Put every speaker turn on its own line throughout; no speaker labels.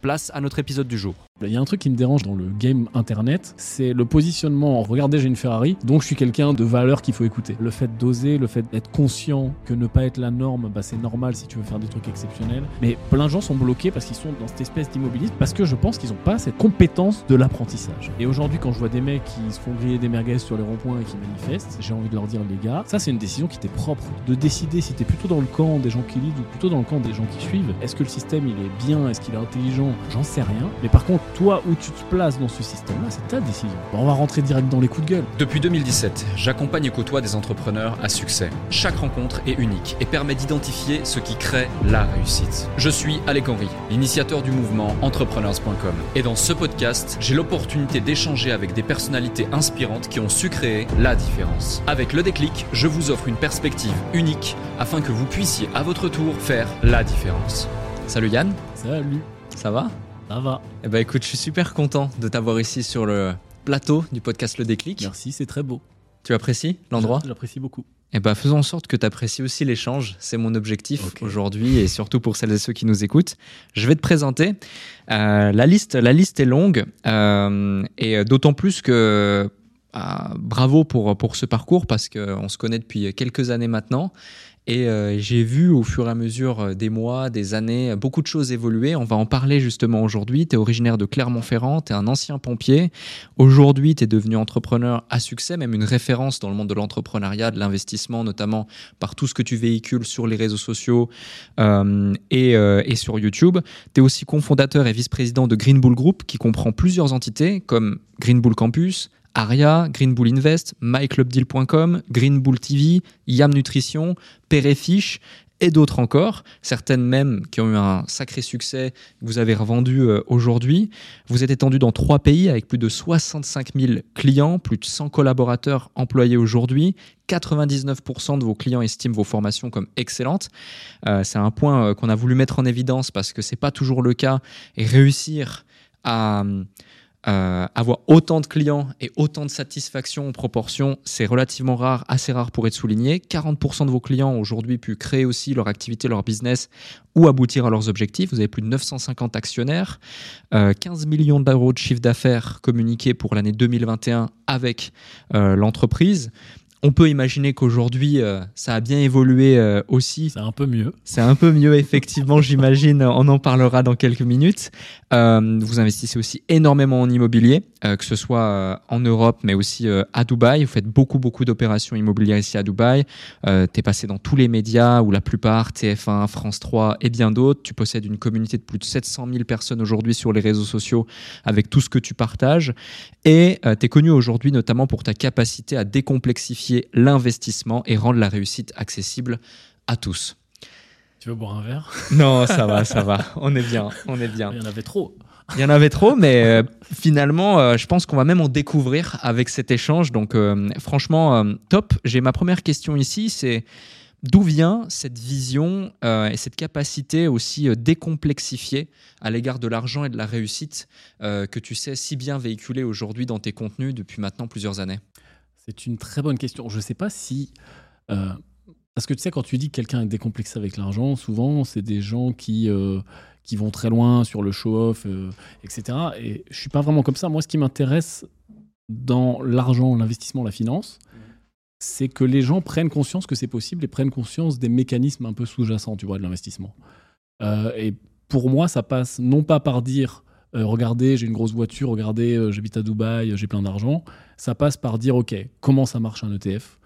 place à notre épisode du jour.
Il y a un truc qui me dérange dans le game internet, c'est le positionnement. Regardez, j'ai une Ferrari, donc je suis quelqu'un de valeur qu'il faut écouter. Le fait d'oser, le fait d'être conscient que ne pas être la norme, bah, c'est normal si tu veux faire des trucs exceptionnels. Mais plein de gens sont bloqués parce qu'ils sont dans cette espèce d'immobilisme, parce que je pense qu'ils n'ont pas cette compétence de l'apprentissage. Et aujourd'hui, quand je vois des mecs qui se font griller des merguez sur les ronds-points et qui manifestent, j'ai envie de leur dire, les gars, ça c'est une décision qui t'est propre. De décider si t'es plutôt dans le camp des gens qui lisent ou plutôt dans le camp des gens qui suivent. Est-ce que le système il est bien, est-ce qu'il est intelligent? J'en sais rien. Mais par contre, toi où tu te places dans ce système-là, c'est ta décision. Bon, on va rentrer direct dans les coups de gueule.
Depuis 2017, j'accompagne et côtoie des entrepreneurs à succès. Chaque rencontre est unique et permet d'identifier ce qui crée la réussite. Je suis Alec Henry, l'initiateur du mouvement entrepreneurs.com. Et dans ce podcast, j'ai l'opportunité d'échanger avec des personnalités inspirantes qui ont su créer la différence. Avec le déclic, je vous offre une perspective unique afin que vous puissiez à votre tour faire la différence. Salut Yann,
Salut,
ça va
ça va.
Eh ben écoute, je suis super content de t'avoir ici sur le plateau du podcast Le Déclic.
Merci, c'est très beau.
Tu apprécies l'endroit?
J'apprécie beaucoup.
Eh ben faisons en sorte que tu apprécies aussi l'échange. C'est mon objectif aujourd'hui et surtout pour celles et ceux qui nous écoutent. Je vais te présenter. Euh, la, liste, la liste est longue euh, et d'autant plus que ah, bravo pour, pour ce parcours parce qu'on se connaît depuis quelques années maintenant. Et euh, j'ai vu au fur et à mesure euh, des mois, des années, beaucoup de choses évoluer. On va en parler justement aujourd'hui. Tu es originaire de Clermont-Ferrand, tu es un ancien pompier. Aujourd'hui, tu es devenu entrepreneur à succès, même une référence dans le monde de l'entrepreneuriat, de l'investissement, notamment par tout ce que tu véhicules sur les réseaux sociaux euh, et, et sur YouTube. Tu es aussi cofondateur et vice-président de Green Bull Group, qui comprend plusieurs entités comme Green Bull Campus, Aria, Green Bull Invest, myclubdeal.com, Green Bull TV, Yam Nutrition, Perefish et d'autres encore, certaines même qui ont eu un sacré succès, que vous avez revendu euh, aujourd'hui. Vous êtes étendu dans trois pays avec plus de 65 000 clients, plus de 100 collaborateurs employés aujourd'hui. 99% de vos clients estiment vos formations comme excellentes. Euh, c'est un point euh, qu'on a voulu mettre en évidence parce que c'est pas toujours le cas et réussir à euh, avoir autant de clients et autant de satisfaction en proportion, c'est relativement rare, assez rare pour être souligné. 40% de vos clients ont aujourd'hui pu créer aussi leur activité, leur business ou aboutir à leurs objectifs. Vous avez plus de 950 actionnaires, euh, 15 millions d'euros de chiffre d'affaires communiqués pour l'année 2021 avec euh, l'entreprise. On peut imaginer qu'aujourd'hui, euh, ça a bien évolué euh, aussi.
C'est un peu mieux.
C'est un peu mieux, effectivement, j'imagine. On en parlera dans quelques minutes. Euh, vous investissez aussi énormément en immobilier, que ce soit en Europe, mais aussi à Dubaï. Vous faites beaucoup, beaucoup d'opérations immobilières ici à Dubaï. Tu es passé dans tous les médias, ou la plupart, TF1, France 3 et bien d'autres. Tu possèdes une communauté de plus de 700 000 personnes aujourd'hui sur les réseaux sociaux avec tout ce que tu partages. Et tu es connu aujourd'hui notamment pour ta capacité à décomplexifier l'investissement et rendre la réussite accessible à tous.
Tu veux boire un verre?
Non, ça va, ça va. On est bien, on est bien.
Il y en avait trop.
Il y en avait trop, mais euh, finalement, euh, je pense qu'on va même en découvrir avec cet échange. Donc, euh, franchement, top. J'ai ma première question ici, c'est d'où vient cette vision et cette capacité aussi décomplexifiée à l'égard de l'argent et de la réussite que tu sais si bien véhiculer aujourd'hui dans tes contenus depuis maintenant plusieurs années?
C'est une très bonne question. Je ne sais pas si. euh, parce que tu sais, quand tu dis que quelqu'un est décomplexé avec l'argent, souvent, c'est des gens qui, euh, qui vont très loin sur le show-off, euh, etc. Et je suis pas vraiment comme ça. Moi, ce qui m'intéresse dans l'argent, l'investissement, la finance, c'est que les gens prennent conscience que c'est possible et prennent conscience des mécanismes un peu sous-jacents, tu vois, de l'investissement. Et pour moi, ça passe non pas par dire euh, regardez, j'ai une grosse voiture, regardez, euh, j'habite à Dubaï, j'ai plein d'argent. Ça passe par dire ok, comment ça marche un ETF,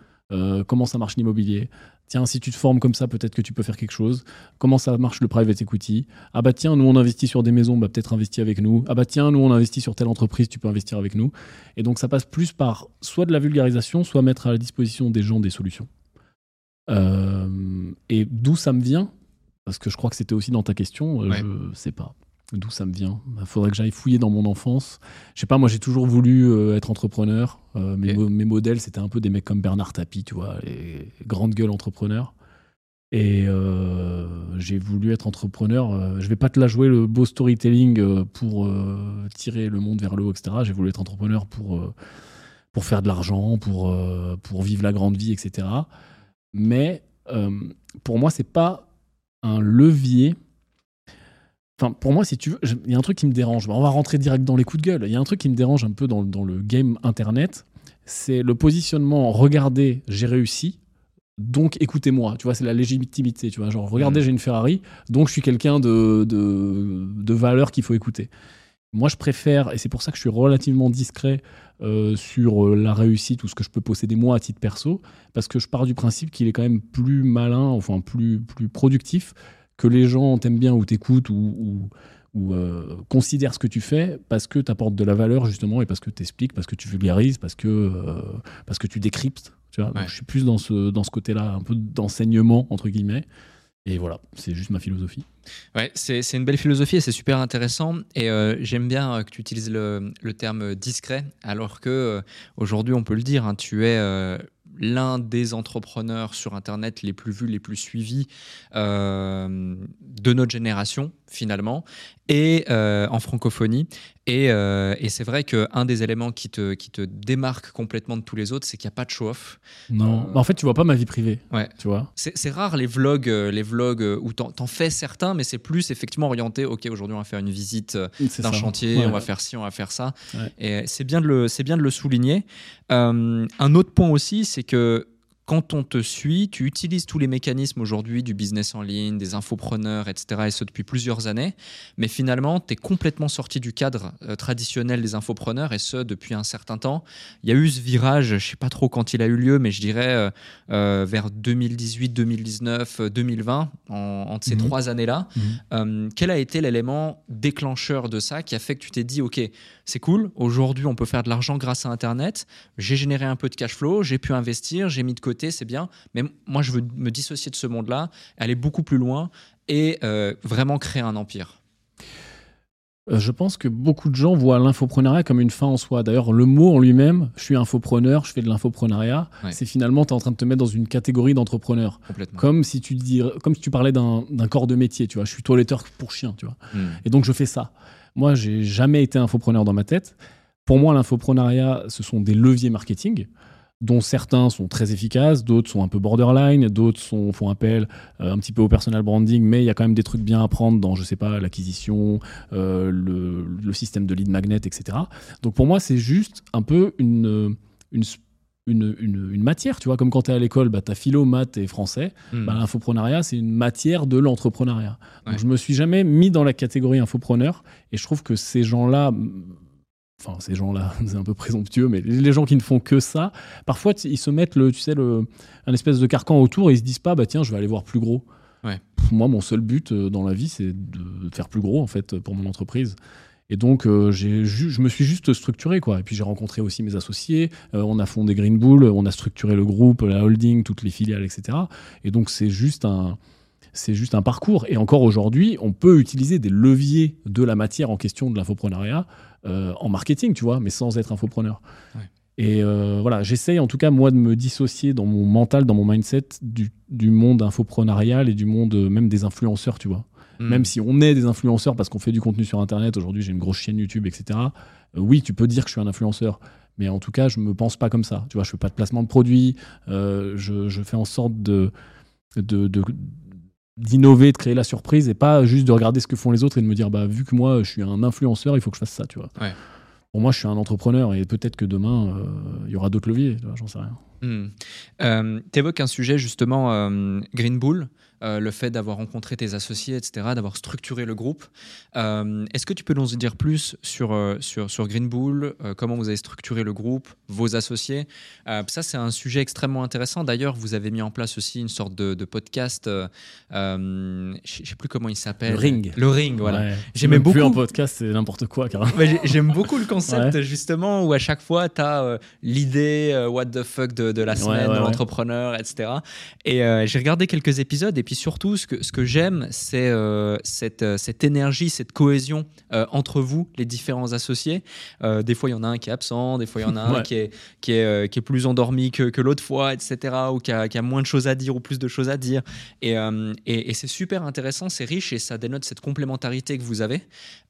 comment ça marche l'immobilier, Tiens, si tu te formes comme ça, peut-être que tu peux faire quelque chose. Comment ça marche le private equity? Ah bah tiens, nous on investit sur des maisons, bah peut-être investir avec nous. Ah bah tiens, nous on investit sur telle entreprise, tu peux investir avec nous. Et donc ça passe plus par soit de la vulgarisation, soit mettre à la disposition des gens des solutions. Euh, et d'où ça me vient? Parce que je crois que c'était aussi dans ta question, euh, je sais pas d'où ça me vient. Il bah, faudrait que j'aille fouiller dans mon enfance. Je sais pas, moi j'ai toujours voulu euh, être entrepreneur. Euh, mes, modèles, c'était un peu des mecs comme Bernard Tapie, tu vois, les grandes gueules entrepreneurs. Et euh, j'ai voulu être entrepreneur. je vais pas te la jouer le beau storytelling pour tirer le monde vers le haut, etc. J'ai voulu être entrepreneur pour, pour faire de l'argent, pour, pour vivre la grande vie, etc. Mais pour moi, c'est pas un levier Enfin, pour moi, si tu veux, il y a un truc qui me dérange. On va rentrer direct dans les coups de gueule. Il y a un truc qui me dérange un peu dans, le game internet. C'est le positionnement regardez, j'ai réussi, donc écoutez-moi. Tu vois, c'est la légitimité. Tu vois, genre regardez, mm. j'ai une Ferrari, donc je suis quelqu'un de, de, valeur qu'il faut écouter. Moi, je préfère, et c'est pour ça que je suis relativement discret euh, sur euh, la réussite ou ce que je peux posséder moi à titre perso, parce que je pars du principe qu'il est quand même plus malin, enfin plus, plus productif que les gens t'aiment bien ou t'écoutent ou, ou, euh, considèrent ce que tu fais parce que tu apportes de la valeur justement et parce que tu expliques, parce que tu vulgarises, parce que, euh, parce que tu décryptes. Tu vois je suis plus dans ce, dans ce côté-là, un peu d'enseignement, entre guillemets. Et voilà, c'est juste ma philosophie.
Ouais, c'est une belle philosophie et c'est super intéressant. Et euh, j'aime bien que tu utilises le, le, terme discret, alors que aujourd'hui, on peut le dire, hein, tu es l'un des entrepreneurs sur Internet les plus vus, les plus suivis euh, de notre génération, finalement, et euh, en francophonie. Et, euh, et c'est vrai qu'un des éléments qui te, qui te démarque complètement de tous les autres, c'est qu'il n'y a pas de show-off.
Non, bah, en fait, tu vois pas ma vie privée.
Ouais.
Tu vois
c'est rare les vlogs, les vlogs où t'en en fais certains, mais c'est plus effectivement orienté. Ok, aujourd'hui on va faire une visite d'un chantier, on va faire ci, on va faire ça. Et c'est bien de le, c'est bien de le souligner. un autre point aussi, c'est que quand on te suit, tu utilises tous les mécanismes aujourd'hui du business en ligne, des infopreneurs, etc., et ce depuis plusieurs années, mais finalement, tu es complètement sorti du cadre euh, traditionnel des infopreneurs, et ce depuis un certain temps. Il y a eu ce virage, je ne sais pas trop quand il a eu lieu, mais je dirais euh, euh, vers 2018, 2019, 2020, entre ces mhm. trois années-là. Mhm. quel a été l'élément déclencheur de ça qui a fait que tu t'es dit, OK, c'est cool, aujourd'hui on peut faire de l'argent grâce à Internet, j'ai généré un peu de cash flow, j'ai pu investir, j'ai mis de côté, c'est bien, mais moi je veux me dissocier de ce monde-là, aller beaucoup plus loin et euh, vraiment créer un empire.
Euh, je pense que beaucoup de gens voient l'infoprenariat comme une fin en soi. D'ailleurs, le mot en lui-même, je suis infopreneur, je fais de l'infoprenariat, c'est finalement, tu es en train de te mettre dans une catégorie d'entrepreneur. Comme si tu dis, comme si tu parlais d'un corps de métier, tu vois. Je suis toiletteur pour chien, tu vois. Hmm. Et donc, je fais ça. Moi, j'ai jamais été infopreneur dans ma tête. Pour moi, l'infoprenariat, ce sont des leviers marketing dont certains sont très efficaces, d'autres sont un peu borderline, d'autres font appel euh, un petit peu au personal branding, mais il y a quand même des trucs bien à prendre dans, je sais pas, l'acquisition, euh, le, système de lead magnet, etc. Donc pour moi, c'est juste un peu une, une, une, matière, tu vois, comme quand tu es à l'école, bah, tu as philo, maths et français, bah, l'infoprenariat, c'est une matière de l'entrepreneuriat. Donc je me suis jamais mis dans la catégorie infopreneur, et je trouve que ces gens-là enfin ces gens-là, c'est un peu présomptueux, mais les gens qui ne font que ça, parfois ils se mettent le, tu sais, le, un espèce de carcan autour et ils se disent pas, bah tiens, je vais aller voir plus gros. Moi, mon seul but euh, dans la vie, c'est de faire plus gros en fait pour mon entreprise. Et donc, euh, je me suis juste structuré, quoi. Et puis, j'ai rencontré aussi mes associés. Euh, on a fondé Green Bull, on a structuré le groupe, la holding, toutes les filiales, etc. Et donc, c'est juste un, c'est juste un parcours. Et encore aujourd'hui, on peut utiliser des leviers de la matière en question de l'infoprenariat euh, en marketing, tu vois, mais sans être infopreneur. Et euh, voilà, j'essaye en tout cas, moi, de me dissocier dans mon mental, dans mon mindset du, monde infoprenarial et du monde euh, même des influenceurs, tu vois. Hmm. Même si on est des influenceurs parce qu'on fait du contenu sur Internet, aujourd'hui j'ai une grosse chaîne YouTube, etc. oui, tu peux dire que je suis un influenceur. Mais en tout cas, je me pense pas comme ça. Tu vois, je fais pas de placement de produits. je, fais en sorte de, de, d'innover, de créer la surprise et pas juste de regarder ce que font les autres et de me dire bah vu que moi je suis un influenceur, il faut que je fasse ça, tu vois. Pour moi, je suis un entrepreneur et peut-être que demain euh, il y aura d'autres leviers, j'en sais rien.
Hmm. Euh, tu évoques un sujet justement, euh, Green Bull. Euh, le fait d'avoir rencontré tes associés, etc., d'avoir structuré le groupe. Euh, est-ce que tu peux nous en dire plus sur, euh, sur, sur Green Bull, comment vous avez structuré le groupe, vos associés? Ça, c'est un sujet extrêmement intéressant. D'ailleurs, vous avez mis en place aussi une sorte de, de podcast, je ne sais plus comment il s'appelle.
Le Ring.
Le Ring, voilà.
J'aime beaucoup. Plus un podcast, c'est n'importe quoi, carrément.
J'aime beaucoup le concept, justement, où à chaque fois, tu as l'idée, what the fuck de, de la semaine, de l'entrepreneur, etc. Et j'ai regardé quelques épisodes et puis surtout, ce que, ce que j'aime, c'est euh, cette, euh, cette, énergie, cette cohésion euh, entre vous, les différents associés. des fois, il y en a un qui est absent, des fois, il y en a un qui, est, qui, est, qui est plus endormi que, que l'autre fois, etc., ou qui a, qui a, moins de choses à dire ou plus de choses à dire. Et, et, c'est super intéressant, c'est riche et ça dénote cette complémentarité que vous avez.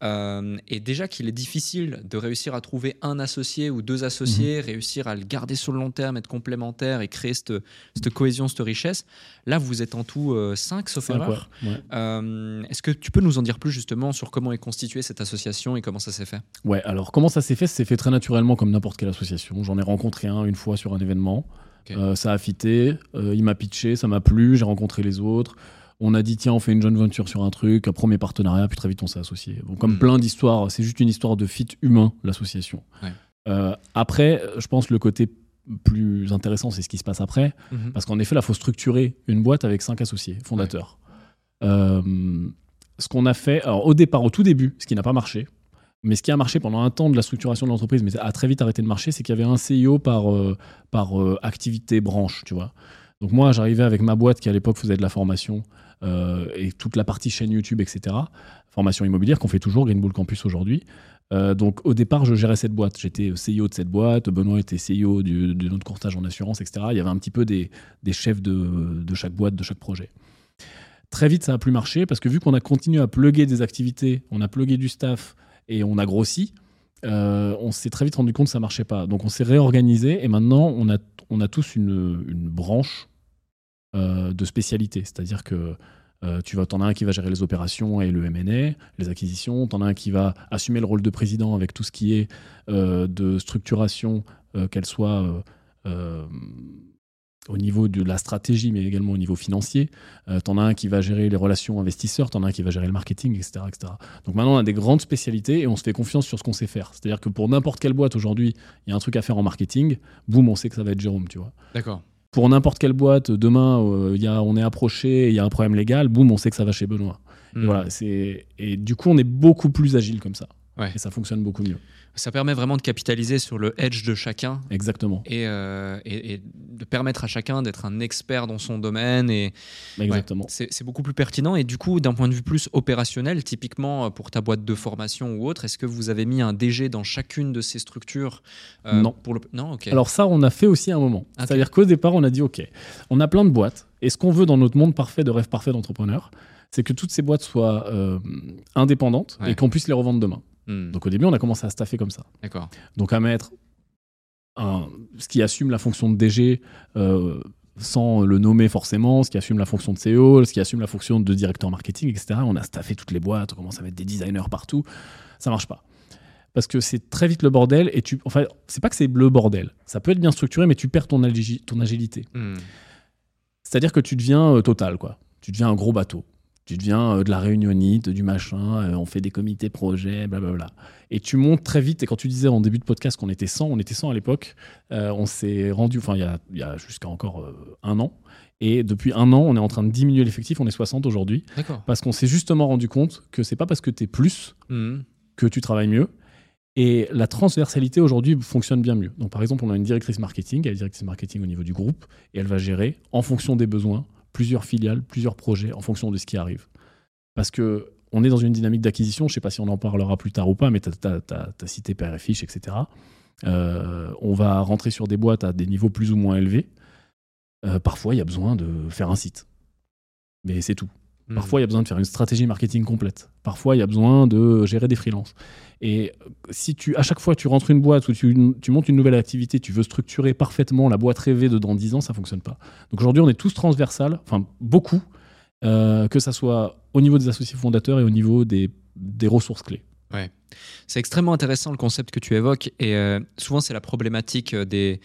et déjà qu'il est difficile de réussir à trouver un associé ou deux associés, mhm. réussir à le garder sur le long terme, être complémentaire et créer cette, cette cohésion, cette richesse. Là, vous êtes en tout 5, sauf erreur. Euh, est-ce que tu peux nous en dire plus justement sur comment est constituée cette association et comment ça s'est fait?
Ouais, alors comment ça s'est fait? Ça s'est fait très naturellement comme n'importe quelle association. J'en ai rencontré un une fois sur un événement. Euh, ça a fité, euh, il m'a pitché, ça m'a plu, j'ai rencontré les autres. On a dit tiens on fait une joint venture sur un truc, un premier partenariat, puis très vite on s'est associé. Bon, comme hmm. plein d'histoires, c'est juste une histoire de fit humain l'association. après, je pense le côté plus intéressant, c'est ce qui se passe après. Mhm. Parce qu'en effet, là, il faut structurer une boîte avec cinq associés fondateurs. Euh, ce qu'on a fait, alors, au départ, au tout début, ce qui n'a pas marché, mais ce qui a marché pendant un temps de la structuration de l'entreprise, mais a très vite arrêté de marcher, c'est qu'il y avait un CEO par, euh, par euh, activité branche, tu vois. Donc moi, j'arrivais avec ma boîte qui à l'époque faisait de la formation et toute la partie chaîne YouTube, etc. Formation immobilière qu'on fait toujours, Green Bull Campus aujourd'hui. Euh, donc au départ, je gérais cette boîte. J'étais CEO de cette boîte. Benoît était CEO du, de notre courtage en assurance, etc. Il y avait un petit peu des, chefs de, chaque boîte, de chaque projet. Très vite, ça n'a plus marché parce que vu qu'on a continué à plugger des activités, on a plugué du staff et on a grossi, euh, on s'est très vite rendu compte que ça marchait pas. Donc on s'est réorganisé et maintenant on a, tous une, branche euh, de spécialité. C'est-à-dire que euh, tu vas, en as un qui va gérer les opérations et le M&A, les acquisitions. en as un qui va assumer le rôle de président avec tout ce qui est euh, de structuration, euh, qu'elle soit au niveau de la stratégie, mais également au niveau financier. en as un qui va gérer les relations investisseurs, en as un qui va gérer le marketing, etc., etc. Donc maintenant, on a des grandes spécialités et on se fait confiance sur ce qu'on sait faire. C'est-à-dire que pour n'importe quelle boîte aujourd'hui, il y a un truc à faire en marketing, boum, on sait que ça va être Jérôme, tu vois.
D'accord
pour n'importe quelle boîte, demain, euh, y a, on est approché, il y a un problème légal, boum, on sait que ça va chez Benoît. Et, hmm. voilà, et du coup, on est beaucoup plus agile comme ça. Et ça fonctionne beaucoup mieux.
Ça permet vraiment de capitaliser sur le edge de chacun.
Exactement.
Et, euh, et, de permettre à chacun d'être un expert dans son domaine. Et,
Exactement.
c'est beaucoup plus pertinent. Et du coup, d'un point de vue plus opérationnel, typiquement euh, pour ta boîte de formation ou autre, est-ce que vous avez mis un DG dans chacune de ces structures
euh, Non.
Pour le... Non, ok.
Alors ça, on a fait aussi un moment. C'est-à-dire qu'au départ, on a dit, OK, on a plein de boîtes. Et ce qu'on veut dans notre monde parfait de rêve parfait d'entrepreneur, c'est que toutes ces boîtes soient indépendantes et qu'on puisse les revendre demain. Hmm. Donc au début, on a commencé à staffer comme ça.
D'accord.
Donc à mettre un, ce qui assume la fonction de DG euh, sans le nommer forcément, ce qui assume la fonction de CEO, ce qui assume la fonction de directeur marketing, etc. On a staffé toutes les boîtes, on commence à mettre des designers partout. Ça marche pas. Parce que c'est très vite le bordel et tu. Enfin, c'est pas que c'est le bordel. Ça peut être bien structuré, mais tu perds ton, ton agilité. Hmm. C'est-à-dire que tu deviens euh, total, quoi. Tu deviens un gros bateau. Tu deviens euh, de la réunionite, du machin, euh, on fait des comités projets, blablabla. Et tu montes très vite. Et quand tu disais en début de podcast qu'on était 100, on était 100 à l'époque, euh, on s'est rendu, enfin, il y a, jusqu'à encore un an. Et depuis un an, on est en train de diminuer l'effectif, on est 60 aujourd'hui. Parce qu'on s'est justement rendu compte que c'est pas parce que tu es plus mmh. que tu travailles mieux. Et la transversalité aujourd'hui fonctionne bien mieux. Donc par exemple, on a une directrice marketing, elle est directrice marketing au niveau du groupe, et elle va gérer en fonction des besoins plusieurs filiales, plusieurs projets en fonction de ce qui arrive. Parce que on est dans une dynamique d'acquisition, je ne sais pas si on en parlera plus tard ou pas, mais tu as, cité Père et Fiche, etc. Euh, on va rentrer sur des boîtes à des niveaux plus ou moins élevés. Euh, parfois, il y a besoin de faire un site. Mais c'est tout. Hmm. Parfois, il y a besoin de faire une stratégie marketing complète. Parfois, il y a besoin de gérer des freelances. Et si tu, à chaque fois tu rentres une boîte ou tu, montes une nouvelle activité, tu veux structurer parfaitement la boîte rêvée de dans 10 ans, ça fonctionne pas. Donc aujourd'hui, on est tous transversal, enfin beaucoup, euh, que ça soit au niveau des associés fondateurs et au niveau des, des ressources clés.
Ouais. C'est extrêmement intéressant le concept que tu évoques et euh, souvent c'est la problématique euh, des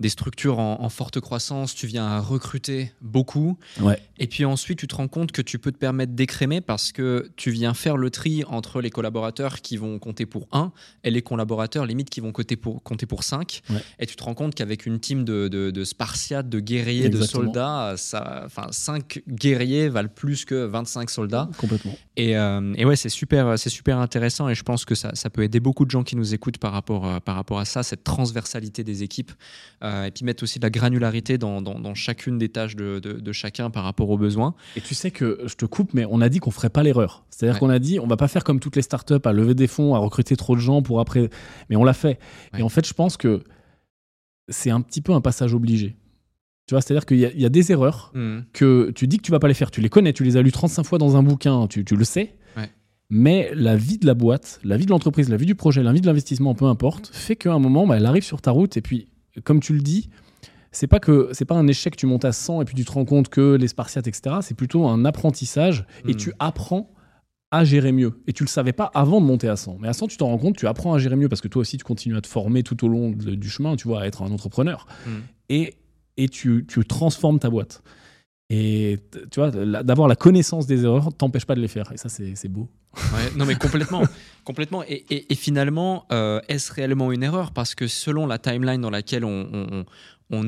des structures en, forte croissance, tu viens à recruter beaucoup.
Ouais.
Et puis ensuite, tu te rends compte que tu peux te permettre d'écrémer parce que tu viens faire le tri entre les collaborateurs qui vont compter pour 1 et les collaborateurs limite qui vont compter pour, compter pour 5. Et tu te rends compte qu'avec une team de, de, Spartiates, de guerriers, de soldats, ça, enfin, 5 guerriers valent plus que 25 soldats.
Complètement.
Et, euh, et ouais, c'est super, super intéressant et je pense que ça, ça, peut aider beaucoup de gens qui nous écoutent par rapport, euh, par rapport à ça, cette transversalité des équipes. Euh, et puis mettre aussi de la granularité dans, dans, chacune des tâches de, de, chacun par rapport aux besoins.
Et tu sais que je te coupe, mais on a dit qu'on ferait pas l'erreur. C'est-à-dire qu'on a dit on va pas faire comme toutes les startups à lever des fonds, à recruter trop de gens pour après. Mais on l'a fait. Et en fait, je pense que c'est un petit peu un passage obligé. Tu vois, c'est-à-dire qu'il y, a des erreurs mmh. que tu dis que tu vas pas les faire. Tu les connais, tu les as lues 35 fois dans un bouquin, tu, tu le sais. Mais la vie de la boîte, la vie de l'entreprise, la vie du projet, la vie de l'investissement, peu importe, fait qu'à un moment, bah, elle arrive sur ta route. Et puis, comme tu le dis, c'est pas que c'est pas un échec, tu montes à 100 et puis tu te rends compte que les Spartiates, etc. C'est plutôt un apprentissage et mmh. tu apprends à gérer mieux. Et tu le savais pas avant de monter à 100. Mais à 100, tu t'en rends compte, tu apprends à gérer mieux parce que toi aussi, tu continues à te former tout au long du chemin, tu vois, à être un entrepreneur. Mm. Et, et tu, tu, transformes ta boîte. Et tu vois, d'avoir la connaissance des erreurs t'empêche pas de les faire. Et ça, c'est beau.
non, mais complètement. complètement. Et, et, finalement, euh, est-ce réellement une erreur? Parce que selon la timeline dans laquelle on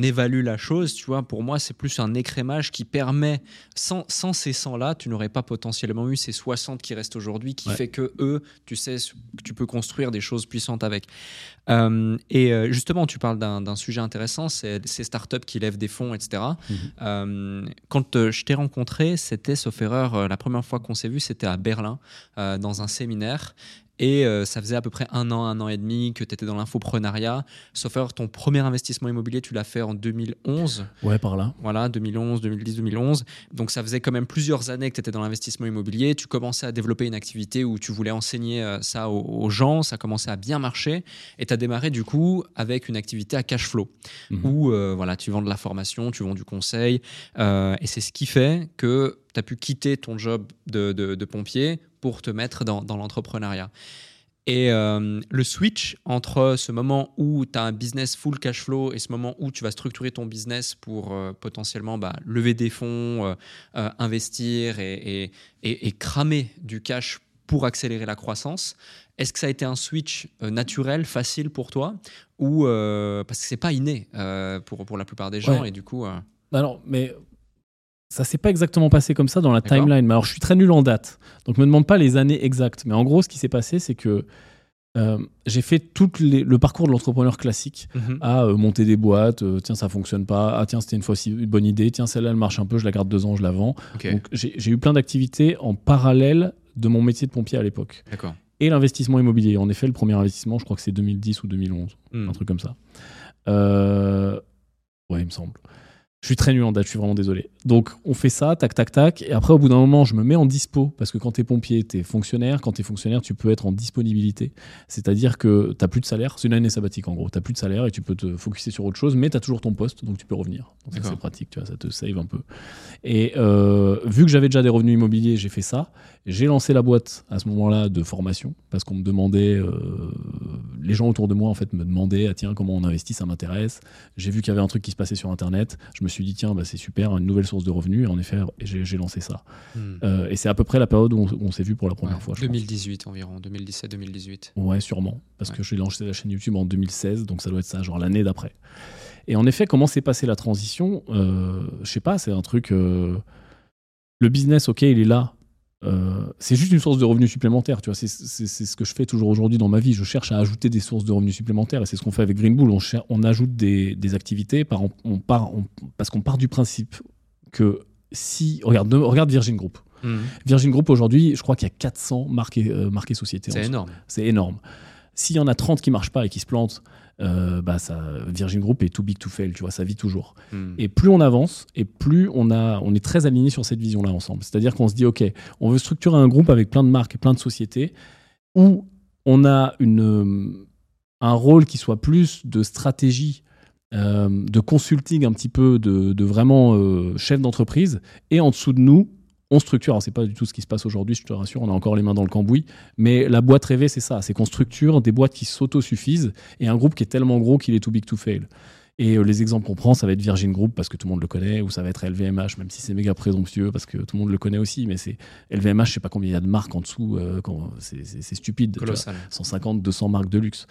évalue la chose, tu vois, pour moi, c'est plus un écrémage qui permet, sans, ces 100-là, tu n'aurais pas potentiellement eu ces 60 qui restent aujourd'hui, qui fait que eux, tu sais tu peux construire des choses puissantes avec. Euh, et euh, justement, tu parles d'un sujet intéressant, c'est ces startups qui lèvent des fonds, etc. Mhm. Euh, quand je t'ai rencontré, c'était, sauf erreur, la première fois qu'on s'est vu, c'était à Berlin, dans un séminaire. Et euh, ça faisait à peu près un an, un an et demi que tu étais dans l'infoprenariat. Sauf alors, ton premier investissement immobilier, tu l'as fait en 2011.
Ouais, par là.
Voilà, 2011, 2010, 2011. Donc, ça faisait quand même plusieurs années que tu étais dans l'investissement immobilier. Tu commençais à développer une activité où tu voulais enseigner euh, ça aux, gens. Ça commençait à bien marcher. Et tu as démarré, du coup, avec une activité à cash flow mhm. où euh, voilà, tu vends de la formation, tu vends du conseil. et c'est ce qui fait que tu as pu quitter ton job de, de pompier pour te mettre dans, l'entrepreneuriat. Et euh, le switch entre ce moment où tu as un business full cash flow et ce moment où tu vas structurer ton business pour euh, potentiellement bah, lever des fonds, euh, investir et, et, cramer du cash pour accélérer la croissance, est-ce que ça a été un switch naturel, facile pour toi ou parce que c'est pas inné pour, pour la plupart des gens et du coup.
Alors, mais ça s'est pas exactement passé comme ça dans la timeline. Mais alors, je suis très nul en date. Donc, me demande pas les années exactes. Mais en gros, ce qui s'est passé, c'est que euh, j'ai fait tout le parcours de l'entrepreneur classique mhm. à euh, monter des boîtes. Euh, tiens, ça fonctionne pas. Ah, tiens, c'était une fois une bonne idée. Tiens, celle-là, elle marche un peu. Je la garde deux ans, je la vends. Donc, j'ai eu plein d'activités en parallèle de mon métier de pompier à l'époque. Et l'investissement immobilier. En effet, le premier investissement, je crois que c'est 2010 ou 2011. Hmm. Un truc comme ça. ouais, il me semble. Je suis très nul en date, je suis vraiment désolé. Donc on fait ça, tac, tac, tac. Et après, au bout d'un moment, je me mets en dispo. Parce que quand tu es pompier, tu es fonctionnaire. Quand tu es fonctionnaire, tu peux être en disponibilité. C'est-à-dire que tu plus de salaire. C'est une année sabbatique en gros. Tu plus de salaire et tu peux te focuser sur autre chose, mais tu as toujours ton poste, donc tu peux revenir. Donc c'est pratique, tu vois, ça te save un peu. Et euh, vu que j'avais déjà des revenus immobiliers, j'ai fait ça. J'ai lancé la boîte à ce moment-là de formation parce qu'on me demandait, euh, les gens autour de moi en fait me demandaient, ah, tiens, comment on investit, ça m'intéresse. J'ai vu qu'il y avait un truc qui se passait sur Internet. Je me suis dit, tiens, bah, c'est super, une nouvelle source de revenus. Et en effet, j'ai lancé ça. Hmm. Euh, et c'est à peu près la période où on, s'est vu pour la première fois.
2018 environ, 2017-2018.
Ouais, sûrement. Parce que j'ai lancé la chaîne YouTube en 2016, donc ça doit être ça, genre l'année d'après. Et en effet, comment s'est passée la transition? Euh, Je sais pas, c'est un truc. Euh, le business, ok, il est là. Euh, c'est juste une source de revenus supplémentaires. Tu vois, c'est ce que je fais toujours aujourd'hui dans ma vie. Je cherche à ajouter des sources de revenus supplémentaires et c'est ce qu'on fait avec Green Bull. On, on ajoute des, activités par, on, part, parce qu'on part du principe que si regarde, regarde Virgin Group. Mmh. Virgin Group aujourd'hui, je crois qu'il y a 400 marqués, euh, marqués sociétés.
C'est énorme.
C'est énorme. S'il y en a 30 qui marchent pas et qui se plantent, euh, bah ça, Virgin Group est too big to fail, tu vois, ça vit toujours. Hmm. Et plus on avance, et plus on, a, on est très aligné sur cette vision-là ensemble. C'est-à-dire qu'on se dit, OK, on veut structurer un groupe avec plein de marques et plein de sociétés où on a une, euh, un rôle qui soit plus de stratégie, euh, de consulting un petit peu, de, de vraiment chef d'entreprise, et en dessous de nous, on structure, alors c'est pas du tout ce qui se passe aujourd'hui, je te rassure, on a encore les mains dans le cambouis, mais la boîte rêvée, c'est ça, c'est qu'on structure des boîtes qui s'autosuffisent et un groupe qui est tellement gros qu'il est too big to fail. Et euh, les exemples qu'on prend, ça va être Virgin Group parce que tout le monde le connaît, ou ça va être LVMH, même si c'est méga présomptueux parce que tout le monde le connaît aussi. Mais c'est LVMH, je sais pas combien il y a de marques en dessous, euh, c'est- stupide.
Colossal.
150, 200 marques de luxe.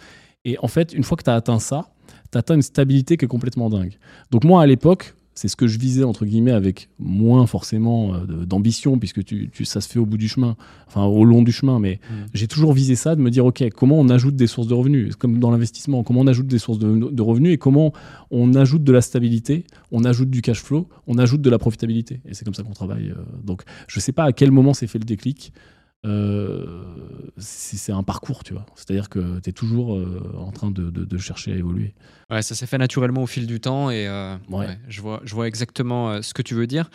Et en fait, une fois que tu as atteint ça, tu atteint une stabilité qui est complètement dingue. Donc moi, à l'époque, c'est ce que je visais, entre guillemets, avec moins forcément euh, d'ambition, puisque tu, tu- ça se fait au bout du chemin, enfin au long du chemin, mais
Mm.
j'ai toujours visé ça, de me dire, OK, comment on ajoute des sources de revenus? Comme dans l'investissement, comment on ajoute des sources de, de revenus et comment on ajoute de la stabilité, on ajoute du cash flow, on ajoute de la profitabilité. Et c'est comme ça qu'on travaille. euh. Donc je sais pas à quel moment s'est fait le déclic. Euh, c'est un parcours, tu vois. C'est-à-dire que tu es toujours euh, en train de, de- de chercher à évoluer.
Ouais, ça s'est fait naturellement au fil du temps et euh,
Ouais.
ouais, je, vois, je vois exactement ce que tu veux dire.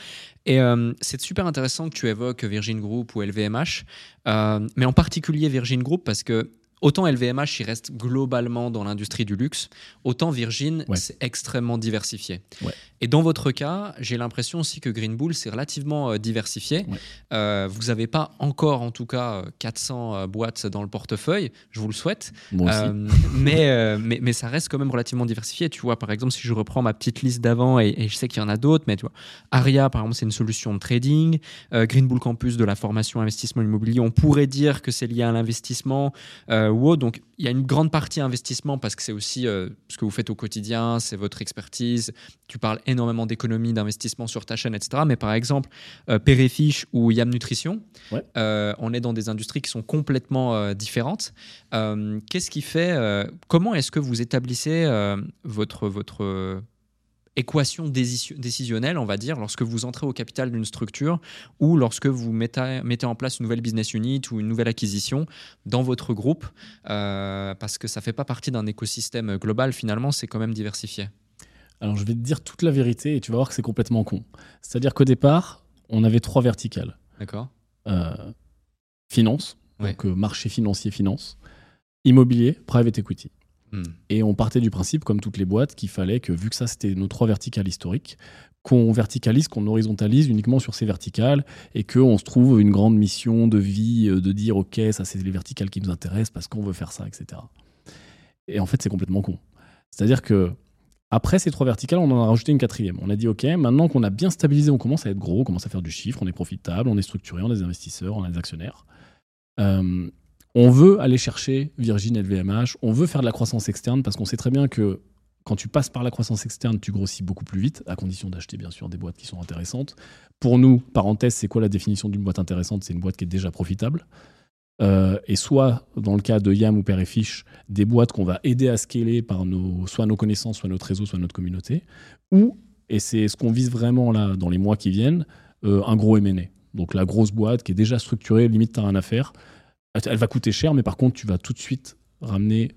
Et c'est super intéressant que tu évoques Virgin Group ou LVMH, mais en particulier Virgin Group parce que autant LVMH il reste globalement dans l'industrie du luxe, autant Virgin
Ouais.
c'est extrêmement diversifié.
Ouais.
Et dans votre cas, j'ai l'impression aussi que Green Bull c'est relativement euh, diversifié.
Ouais.
Euh, vous n'avez pas encore en tout cas euh, 400 euh, boîtes dans le portefeuille, je vous le souhaite.
Moi aussi.
Euh, mais, mais, mais ça reste quand même relativement diversifié. Tu vois, par exemple, si je reprends ma petite liste d'avant, et, et je sais qu'il y en a d'autres, mais tu vois, Aria, par exemple, c'est une solution de trading. Green Bull Campus, de la formation investissement immobilier, on pourrait dire que c'est lié à l'investissement euh, autre. Donc, il y a une grande partie investissement parce que c'est aussi euh, ce que vous faites au quotidien, c'est votre expertise. Tu parles énormément d'économie, d'investissement sur ta chaîne, etc. Mais par exemple, euh, Péréfiche ou Yam Nutrition,
Ouais.
euh, on est dans des industries qui sont complètement différentes. Qu'est-ce qui fait Comment est-ce que vous établissez votre votre équation décisionnelle, on va dire, lorsque vous entrez au capital d'une structure ou lorsque vous mettez, mettez en place une nouvelle business unit ou une nouvelle acquisition dans votre groupe, euh, parce que ça fait pas partie d'un écosystème global. Finalement, c'est quand même diversifié.
Alors, je vais te dire toute la vérité et tu vas voir que c'est complètement con. C'est-à-dire qu'au départ, on avait trois verticales.
D'accord.
Euh, finance,
Ouais.
donc euh, marché financier, finance, immobilier, private equity.
Hmm.
Et on partait du principe, comme toutes les boîtes, qu'il fallait que, vu que ça c'était nos trois verticales historiques, qu'on verticalise, qu'on horizontalise uniquement sur ces verticales et qu'on se trouve une grande mission de vie euh, de dire ok, ça c'est les verticales qui nous intéressent parce qu'on veut faire ça, etc. Et en fait, c'est complètement con. C'est-à-dire que après ces trois verticales, on en a rajouté une quatrième. On a dit ok, maintenant qu'on a bien stabilisé, on commence à être gros, on commence à faire du chiffre, on est profitable, on est structuré, on a des investisseurs, on a des actionnaires. Euh, on veut aller chercher Virgin LVMH, on veut faire de la croissance externe parce qu'on sait très bien que quand tu passes par la croissance externe, tu grossis beaucoup plus vite, à condition d'acheter bien sûr des boîtes qui sont intéressantes. Pour nous, parenthèse, c'est quoi la définition d'une boîte intéressante? C'est une boîte qui est déjà profitable. Euh, et soit, dans le cas de Yam ou Père et Fiche, des boîtes qu'on va aider à scaler par nos, soit nos connaissances, soit notre réseau, soit notre communauté. Ou, et c'est ce qu'on vise vraiment là dans les mois qui viennent, euh, un gros M&A. Donc la grosse boîte qui est déjà structurée, limite tu as rien à faire. Elle va coûter cher, mais par contre, tu vas tout de suite ramener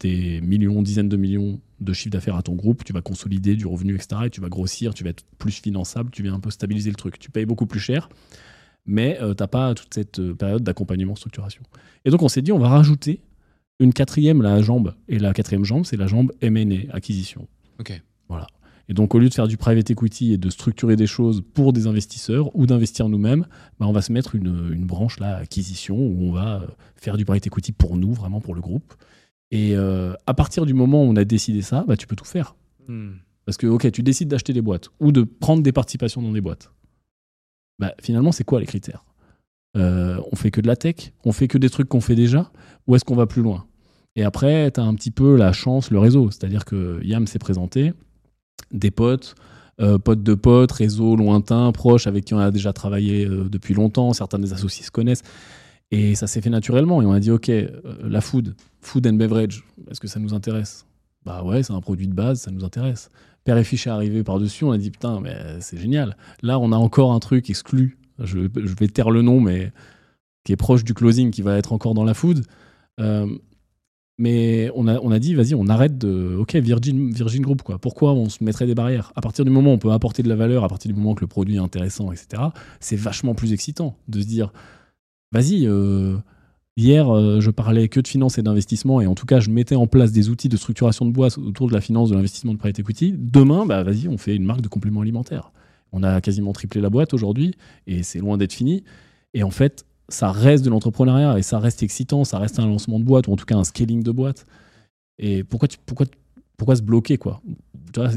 des millions, dizaines de millions de chiffre d'affaires à ton groupe, tu vas consolider du revenu, etc. Et tu vas grossir, tu vas être plus finançable, tu vas un peu stabiliser le truc. Tu payes beaucoup plus cher, mais tu n'as pas toute cette euh, période d'accompagnement, structuration. Et donc on s'est dit, on va rajouter une quatrième la jambe. Et la quatrième jambe, c'est la jambe M&A, acquisition.
Ok.
Voilà. Et donc, au lieu de faire du private equity et de structurer des choses pour des investisseurs ou d'investir nous-mêmes, bah, on va se mettre une, une branche là, acquisition, où on va euh, faire du private equity pour nous, vraiment pour le groupe. Et euh, à partir du moment où on a décidé ça, bah, tu peux tout faire.
Hmm.
Parce que, ok, tu décides d'acheter des boîtes ou de prendre des participations dans des boîtes. Bah, finalement, c'est quoi les critères? Euh, On fait que de la tech? On fait que des trucs qu'on fait déjà? Ou est-ce qu'on va plus loin? Et après, tu as un petit peu la chance, le réseau. C'est-à-dire que Yam s'est présenté, des potes, euh, potes de potes, réseau lointain, proche, avec qui on a déjà travaillé euh, depuis longtemps. Certains des associés se connaissent. Et ça s'est fait naturellement. Et on a dit, OK, euh, la food, food and beverage, est-ce que ça nous intéresse? Bah ouais, c'est un produit de base, ça nous intéresse. Père et fiche est arrivé par-dessus, on a dit, putain, mais c'est génial. Là, on a encore un truc exclu. Je vais taire le nom, mais qui est proche du closing, qui va être encore dans la food. Mais on a, on a dit, vas-y, on arrête de. Ok, Virgin, Virgin Group, quoi. Pourquoi on se mettrait des barrières? À partir du moment où on peut apporter de la valeur, à partir du moment que le produit est intéressant, etc., c'est vachement plus excitant de se dire, vas-y, euh, hier, euh, je parlais que de finance et d'investissement, et en tout cas, je mettais en place des outils de structuration de boîte autour de la finance, de l'investissement de private equity. Demain, bah, vas-y, on fait une marque de complément alimentaire. On a quasiment triplé la boîte aujourd'hui, et c'est loin d'être fini. Et en fait, ça reste de l'entrepreneuriat et ça reste excitant, ça reste un lancement de boîte ou en tout cas un scaling de boîte. Et pourquoi tu, pourquoi, pourquoi se bloquer quoi? Tu vois,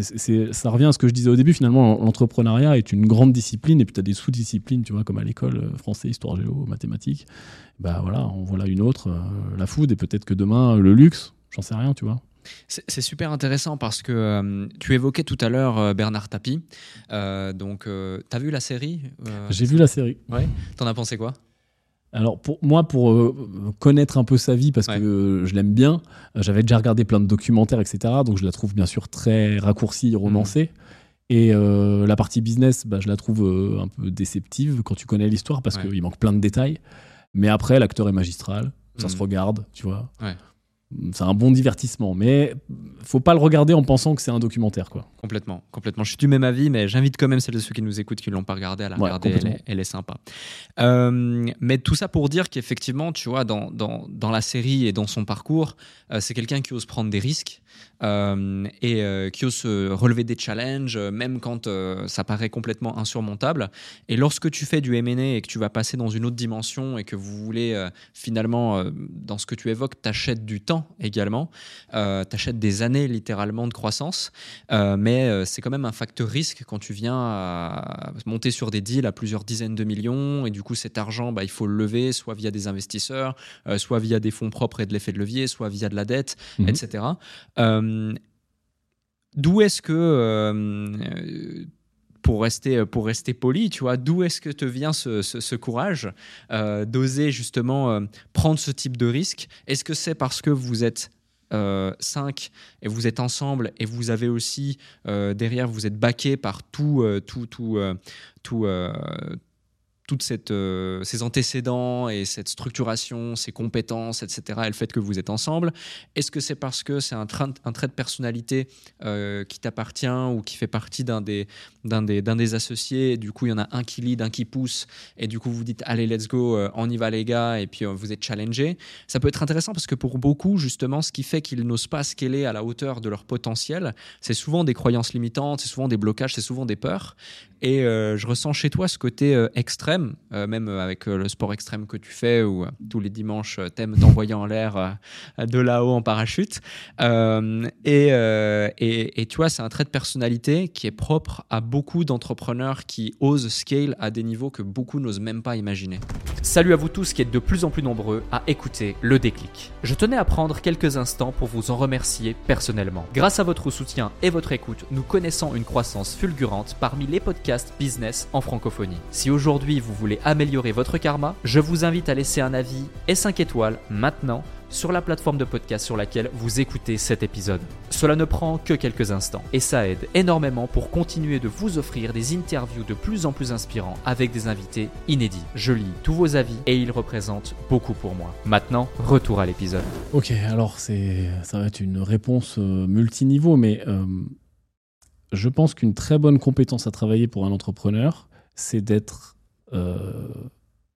ça revient à ce que je disais au début. Finalement, l'entrepreneuriat est une grande discipline et puis tu as des sous-disciplines, tu vois, comme à l'école, euh, français, histoire, géo, mathématiques. Bah voilà, on voilà une autre, euh, la food, et peut-être que demain, le luxe, j'en sais rien, tu vois.
C'est super intéressant parce que euh, tu évoquais tout à l'heure euh, Bernard Tapie. Donc, euh, t'as vu la série
J'ai vu la série.
T'en as pensé quoi?
Alors pour moi, pour euh, connaître un peu sa vie, parce
Ouais.
que euh, je l'aime bien, euh, j'avais déjà regardé plein de documentaires, etc. Donc je la trouve bien sûr très raccourcie, romancée. Et euh, la partie business, bah, je la trouve un peu déceptive quand tu connais l'histoire, parce
Ouais.
qu'il manque plein de détails. Mais après, l'acteur est magistral, ça
Mhm.
se regarde, tu vois.
Ouais.
C'est un bon divertissement, mais faut pas le regarder en pensant que c'est un documentaire, quoi.
Complètement, complètement. Je suis du même avis, mais j'invite quand même celles et ceux qui nous écoutent qui ne l'ont pas regardé à la
Ouais,
regarder. Elle est, elle est sympa. Euh, mais tout ça pour dire qu'effectivement, tu vois, dans, dans, dans la série et dans son parcours, euh, c'est quelqu'un qui ose prendre des risques et euh, qui ose se relever des challenges, euh, même quand euh, ça paraît complètement insurmontable. Et lorsque tu fais du M&A et que tu vas passer dans une autre dimension et que vous voulez euh, finalement, euh, dans ce que tu évoques, t'achètes du temps également, euh, t'achètes des années littéralement de croissance. Euh, mais euh, c'est quand même un facteur risque quand tu viens à monter sur des deals à plusieurs dizaines de millions et du coup cet argent bah, il faut le lever soit via des investisseurs euh, soit via des fonds propres et de l'effet de levier soit via de la dette
Mhm.
etc Euh, d'où est-ce que euh, euh, pour rester, pour rester poli, tu vois, d'où est-ce que te vient ce, courage euh, d'oser justement euh, prendre ce type de risque? Est-ce que c'est parce que vous êtes euh, cinq et vous êtes ensemble et vous avez aussi euh, derrière vous êtes baqué par tout euh, tout tout euh, tout euh, toutes euh, ces antécédents et cette structuration, ces compétences, etc., et le fait que vous êtes ensemble, est-ce que c'est parce que c'est un, trait de personnalité euh, qui t'appartient ou qui fait partie d'un des, associés, du coup il y en a un qui lead, un qui pousse, et du coup vous dites allez let's go, euh, on y va les gars, et puis vous êtes challengé. Ça peut être intéressant parce que pour beaucoup, justement, ce qui fait qu'ils n'osent pas scaler à la hauteur de leur potentiel, c'est souvent des croyances limitantes, c'est souvent des blocages, c'est souvent des peurs. Et euh, je ressens chez toi ce côté euh, extrême, euh, même avec le sport extrême que tu fais, où tous les dimanches, t'aimes t'envoyer en l'air de là-haut en parachute. Et, et, et tu vois, c'est un trait de personnalité qui est propre à beaucoup d'entrepreneurs qui osent scale à des niveaux que beaucoup n'osent même pas imaginer.
Salut à vous tous qui êtes de plus en plus nombreux à écouter le déclic. Je tenais à prendre quelques instants pour vous en remercier personnellement. Grâce à votre soutien et votre écoute, nous connaissons une croissance fulgurante parmi les podcasts business en francophonie. Si aujourd'hui vous voulez améliorer votre karma, je vous invite à laisser un avis et 5 étoiles maintenant sur la plateforme de podcast sur laquelle vous écoutez cet épisode. Cela ne prend que quelques instants et ça aide énormément pour continuer de vous offrir des interviews de plus en plus inspirants avec des invités inédits. Je lis tous vos avis et ils représentent beaucoup pour moi. Maintenant, retour à l'épisode.
Ok, alors c'est, ça va être une réponse euh, multiniveau, mais euh, je pense qu'une très bonne compétence à travailler pour un entrepreneur, c'est d'être euh,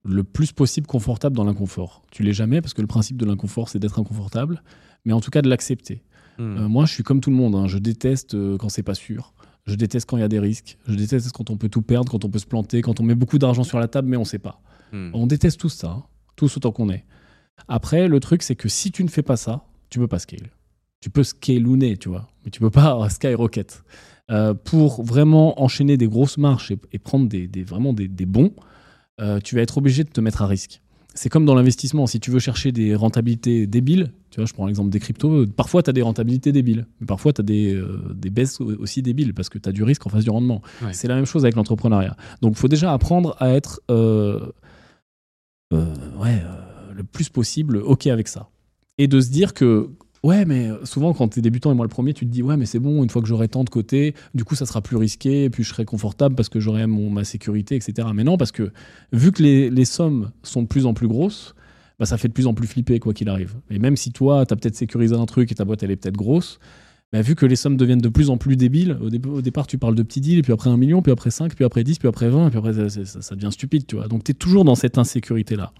le plus possible confortable dans l'inconfort. Tu l'es jamais parce que le principe de l'inconfort, c'est d'être inconfortable, mais en tout cas de l'accepter.
Hmm.
Euh, moi, je suis comme tout le monde. hein. Je déteste euh, quand c'est pas sûr. Je déteste quand il y a des risques. Je déteste quand on peut tout perdre, quand on peut se planter, quand on met beaucoup d'argent sur la table, mais on sait pas.
Hmm.
On déteste tout ça, hein. tous autant qu'on est. Après, le truc, c'est que si tu ne fais pas ça, tu peux pas scale. Tu peux scalooner, tu vois, mais tu peux pas skyrocket. Euh, pour vraiment enchaîner des grosses marches et, et prendre des, des- vraiment des, des bons, euh, tu vas être obligé de te mettre à risque. C'est comme dans l'investissement, si tu veux chercher des rentabilités débiles, tu vois, je prends l'exemple des cryptos, parfois tu as des rentabilités débiles, mais parfois tu as des, euh, des baisses au- aussi débiles parce que tu as du risque en face du rendement.
Ouais.
C'est la même chose avec l'entrepreneuriat. Donc il faut déjà apprendre à être ouais, le plus possible OK avec ça. Et de se dire que, ouais, mais souvent quand tu es débutant et moi le premier, tu te dis, ouais, mais c'est bon, une fois que j'aurai tant de côté, du coup ça sera plus risqué, et puis je serai confortable parce que j'aurai ma sécurité, etc. Mais non, parce que vu que les, les sommes sont de plus en plus grosses, bah, ça fait de plus en plus flipper quoi qu'il arrive. Et même si toi, tu as peut-être sécurisé un truc et ta boîte elle est peut-être grosse, bah, vu que les sommes deviennent de plus en plus débiles, au, au départ tu parles de petits deals, puis après un million, puis après 5, puis après 10, puis après 20, puis après ça- ça devient stupide, tu vois. Donc tu es toujours dans cette insécurité-là.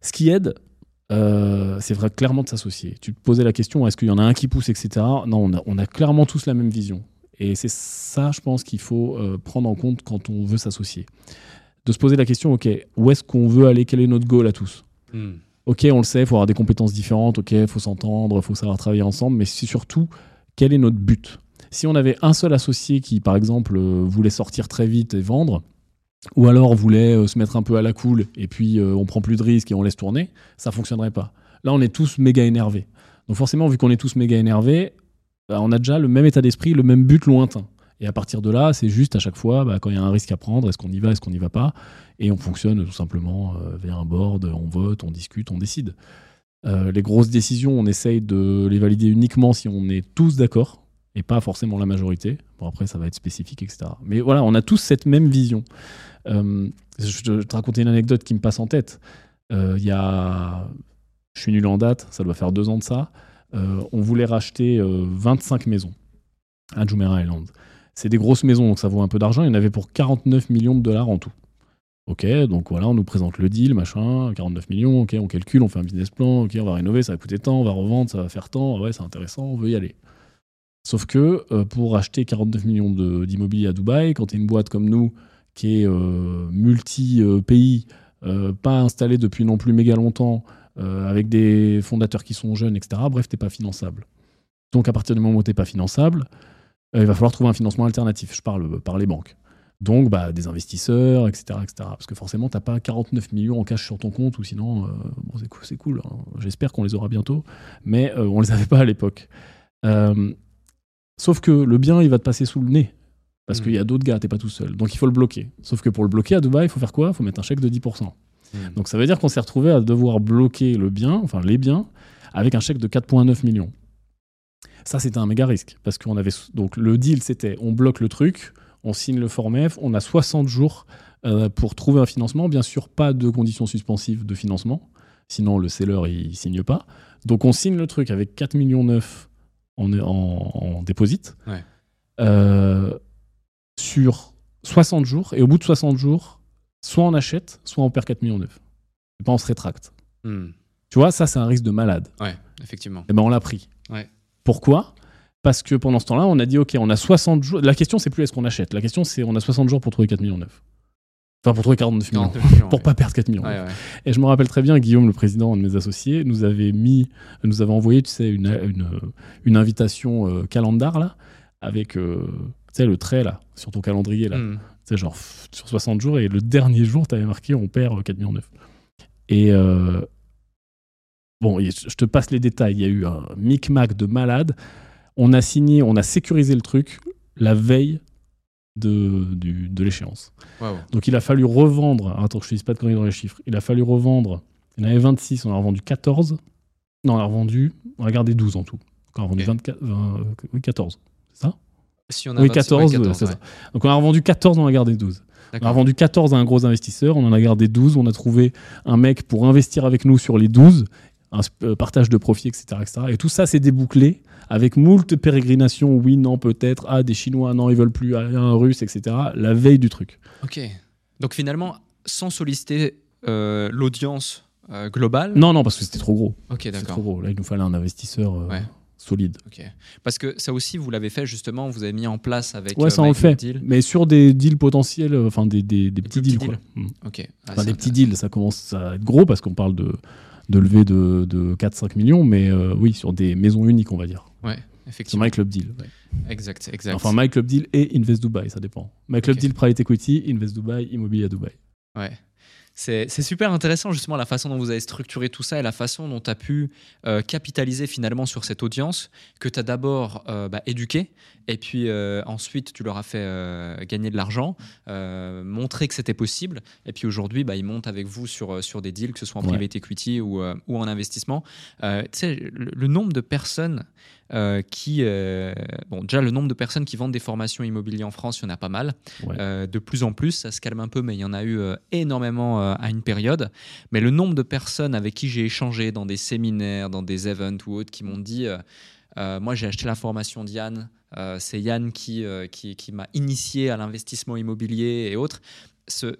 Ce qui aide, euh, c'est vrai clairement de s'associer. Tu te posais la question, est-ce qu'il y en a un qui pousse, etc. Non, on a, on a clairement tous la même vision. Et c'est ça, je pense, qu'il faut euh, prendre en compte quand on veut s'associer. De se poser la question, ok, où est-ce qu'on veut aller? Quel est notre goal à tous?
Hmm.
Ok, on le sait, il faut avoir des compétences différentes, ok, il faut s'entendre, il faut savoir travailler ensemble, mais c'est surtout quel est notre but? Si on avait un seul associé qui, par exemple, euh, voulait sortir très vite et vendre, ou alors voulait euh, se mettre un peu à la cool et puis euh, on prend plus de risques et on laisse tourner, ça fonctionnerait pas. Là, on est tous méga énervés. Donc forcément, vu qu'on est tous méga énervés, bah, on a déjà le même état d'esprit, le même but lointain. Et à partir de là, c'est juste à chaque fois, bah, quand il y a un risque à prendre, est-ce qu'on y va, est-ce qu'on n'y va pas? Et on fonctionne tout simplement euh, vers un board, on vote, on discute, on décide. Euh, les grosses décisions, on essaye de les valider uniquement si on est tous d'accord, et pas forcément la majorité. Bon, après, ça va être spécifique, etc. Mais voilà, on a tous cette même vision. Euh, je je te raconter une anecdote qui me passe en tête. Euh, Il y a... Je suis nul en date, ça doit faire deux ans de ça. Euh, on voulait racheter euh, 25 maisons à Jumeirah Island. C'est des grosses maisons, donc ça vaut un peu d'argent. Il y en avait pour 49 millions de dollars en tout. Ok, donc voilà, on nous présente le deal, machin, 49 millions, ok, on calcule, on fait un business plan, ok, on va rénover, ça va coûter tant, on va revendre, ça va faire tant, ouais, c'est intéressant, on veut y aller. Sauf que pour acheter 49 millions d'immobilier à Dubaï, quand tu es une boîte comme nous, qui est euh, multi-pays, euh, pas installée depuis non plus méga longtemps, euh, avec des fondateurs qui sont jeunes, etc., bref, t'es pas finançable. Donc à partir du moment où t'es pas finançable, euh, il va falloir trouver un financement alternatif. Je parle euh, par les banques. Donc bah, des investisseurs, etc., etc. Parce que forcément, t'as pas 49 millions en cash sur ton compte, ou sinon, euh, bon, c'est cool. hein. J'espère qu'on les aura bientôt, mais euh, on les avait pas à l'époque. Euh, sauf que le bien, il va te passer sous le nez. Parce
Mhm.
qu'il y a d'autres gars, t'es pas tout seul. Donc il faut le bloquer. Sauf que pour le bloquer à Dubaï, il faut faire quoi? Il faut mettre un chèque de 10%.
Hmm.
Donc ça veut dire qu'on s'est retrouvé à devoir bloquer le bien, enfin les biens, avec un chèque de 4,9 millions. Ça, c'était un méga risque. Parce qu'on avait. Donc le deal, c'était on bloque le truc, on signe le Formef, on a 60 jours euh, pour trouver un financement. Bien sûr, pas de conditions suspensives de financement. Sinon, le seller, il signe pas. Donc on signe le truc avec 4 millions 9 en, en, en déposit.
Ouais.
Euh, sur 60 jours. Et au bout de 60 jours, soit on achète, soit on perd 4 millions 9. Et pas on se rétracte.
Hmm.
Tu vois, ça, c'est un risque de malade.
Ouais, effectivement.
Et ben, on l'a pris.
Ouais.
Pourquoi? Parce que pendant ce temps-là, on a dit, OK, on a 60 jours. La question, c'est plus est-ce qu'on achète? La question, c'est on a 60 jours pour trouver 4 millions 9. Enfin, pour trouver 49 millions.
49 millions,
Pour
ouais.
pas perdre 4 millions.
Ouais, ouais.
Et je me rappelle très bien, Guillaume, le président, un de mes associés, nous avait mis, nous avait envoyé, tu sais, une, une, une invitation euh, calendar, là, avec, euh, sais, le trait, là, sur ton calendrier, là.
Hmm.
Tu sais, genre, pff, sur 60 jours, et le dernier jour, tu avais marqué, on perd euh, 4 millions 9. Et, euh, bon, je te passe les détails. Il y a eu un micmac de malade. On a signé, on a sécurisé le truc la veille de, du- de l'échéance. Donc il a fallu revendre. Attends, je ne dise pas de conneries dans les chiffres. Il a fallu revendre. Il y en avait 26, on en a revendu 14. Non, on a revendu. On a gardé 12 en tout. On a revendu
Ok.
24, oui, 14. C'est ça?
Si on a
Oui,
26,
14,
ouais, 14,
c'est
ouais.
ça. Donc on a revendu 14, on a gardé 12. On a
D'accord.
vendu 14 à un gros investisseur, on en a gardé 12. On a trouvé un mec pour investir avec nous sur les 12, un euh, partage de profit, etc. etc. Et tout ça, c'est débouclé avec moult pérégrinations. Oui, non, peut-être. Ah, des Chinois, non, ils veulent plus. Ah, un Russe, etc. La veille du truc.
Ok. Donc finalement, sans solliciter euh, l'audience euh, globale.
Non, non, parce que c'était trop gros.
Ok,
C'est trop
d'accord.
gros. Là, il nous fallait un investisseur euh,
Ouais.
Solide.
Ok. Parce que ça aussi, vous l'avez fait justement, vous avez mis en place avec.
Ouais,
euh,
ça on le fait.
Deal.
Mais sur des deals potentiels, euh, enfin des, des, des petits deals, quoi. Mm.
Ah,
Enfin, des petits deals, ça commence à être gros parce qu'on parle de, de levée de, de 4-5 millions, mais euh, oui, sur des maisons uniques, on va dire.
Ouais,
Sur
effectivement.
My Club Deal. ouais.
Exact, exact.
Enfin, My Club Deal et Invest Dubai, ça dépend. My Club. Deal Private Equity, Invest Dubai, Immobilier à Dubaï.
Ouais. C'est super intéressant justement la façon dont vous avez structuré tout ça et la façon dont tu as pu euh, capitaliser finalement sur cette audience que tu as d'abord euh, bah, éduquée et puis euh, ensuite tu leur as fait gagner de l'argent, montrer que c'était possible et puis aujourd'hui bah, ils montent avec vous sur, sur des deals que ce soit en
Ouais.
private equity ou, ou en investissement. Tu sais, le, le nombre de personnes euh, qui... euh, bon déjà le nombre de personnes qui vendent des formations immobilières en France, il y en a pas mal.
Ouais.
Euh, de plus en plus, ça se calme un peu, mais il y en a eu énormément à une période. Mais le nombre de personnes avec qui j'ai échangé dans des séminaires, dans des events ou autres, qui m'ont dit, moi j'ai acheté la formation d'Yann, c'est Yann qui, qui, qui m'a initié à l'investissement immobilier et autres. Ce-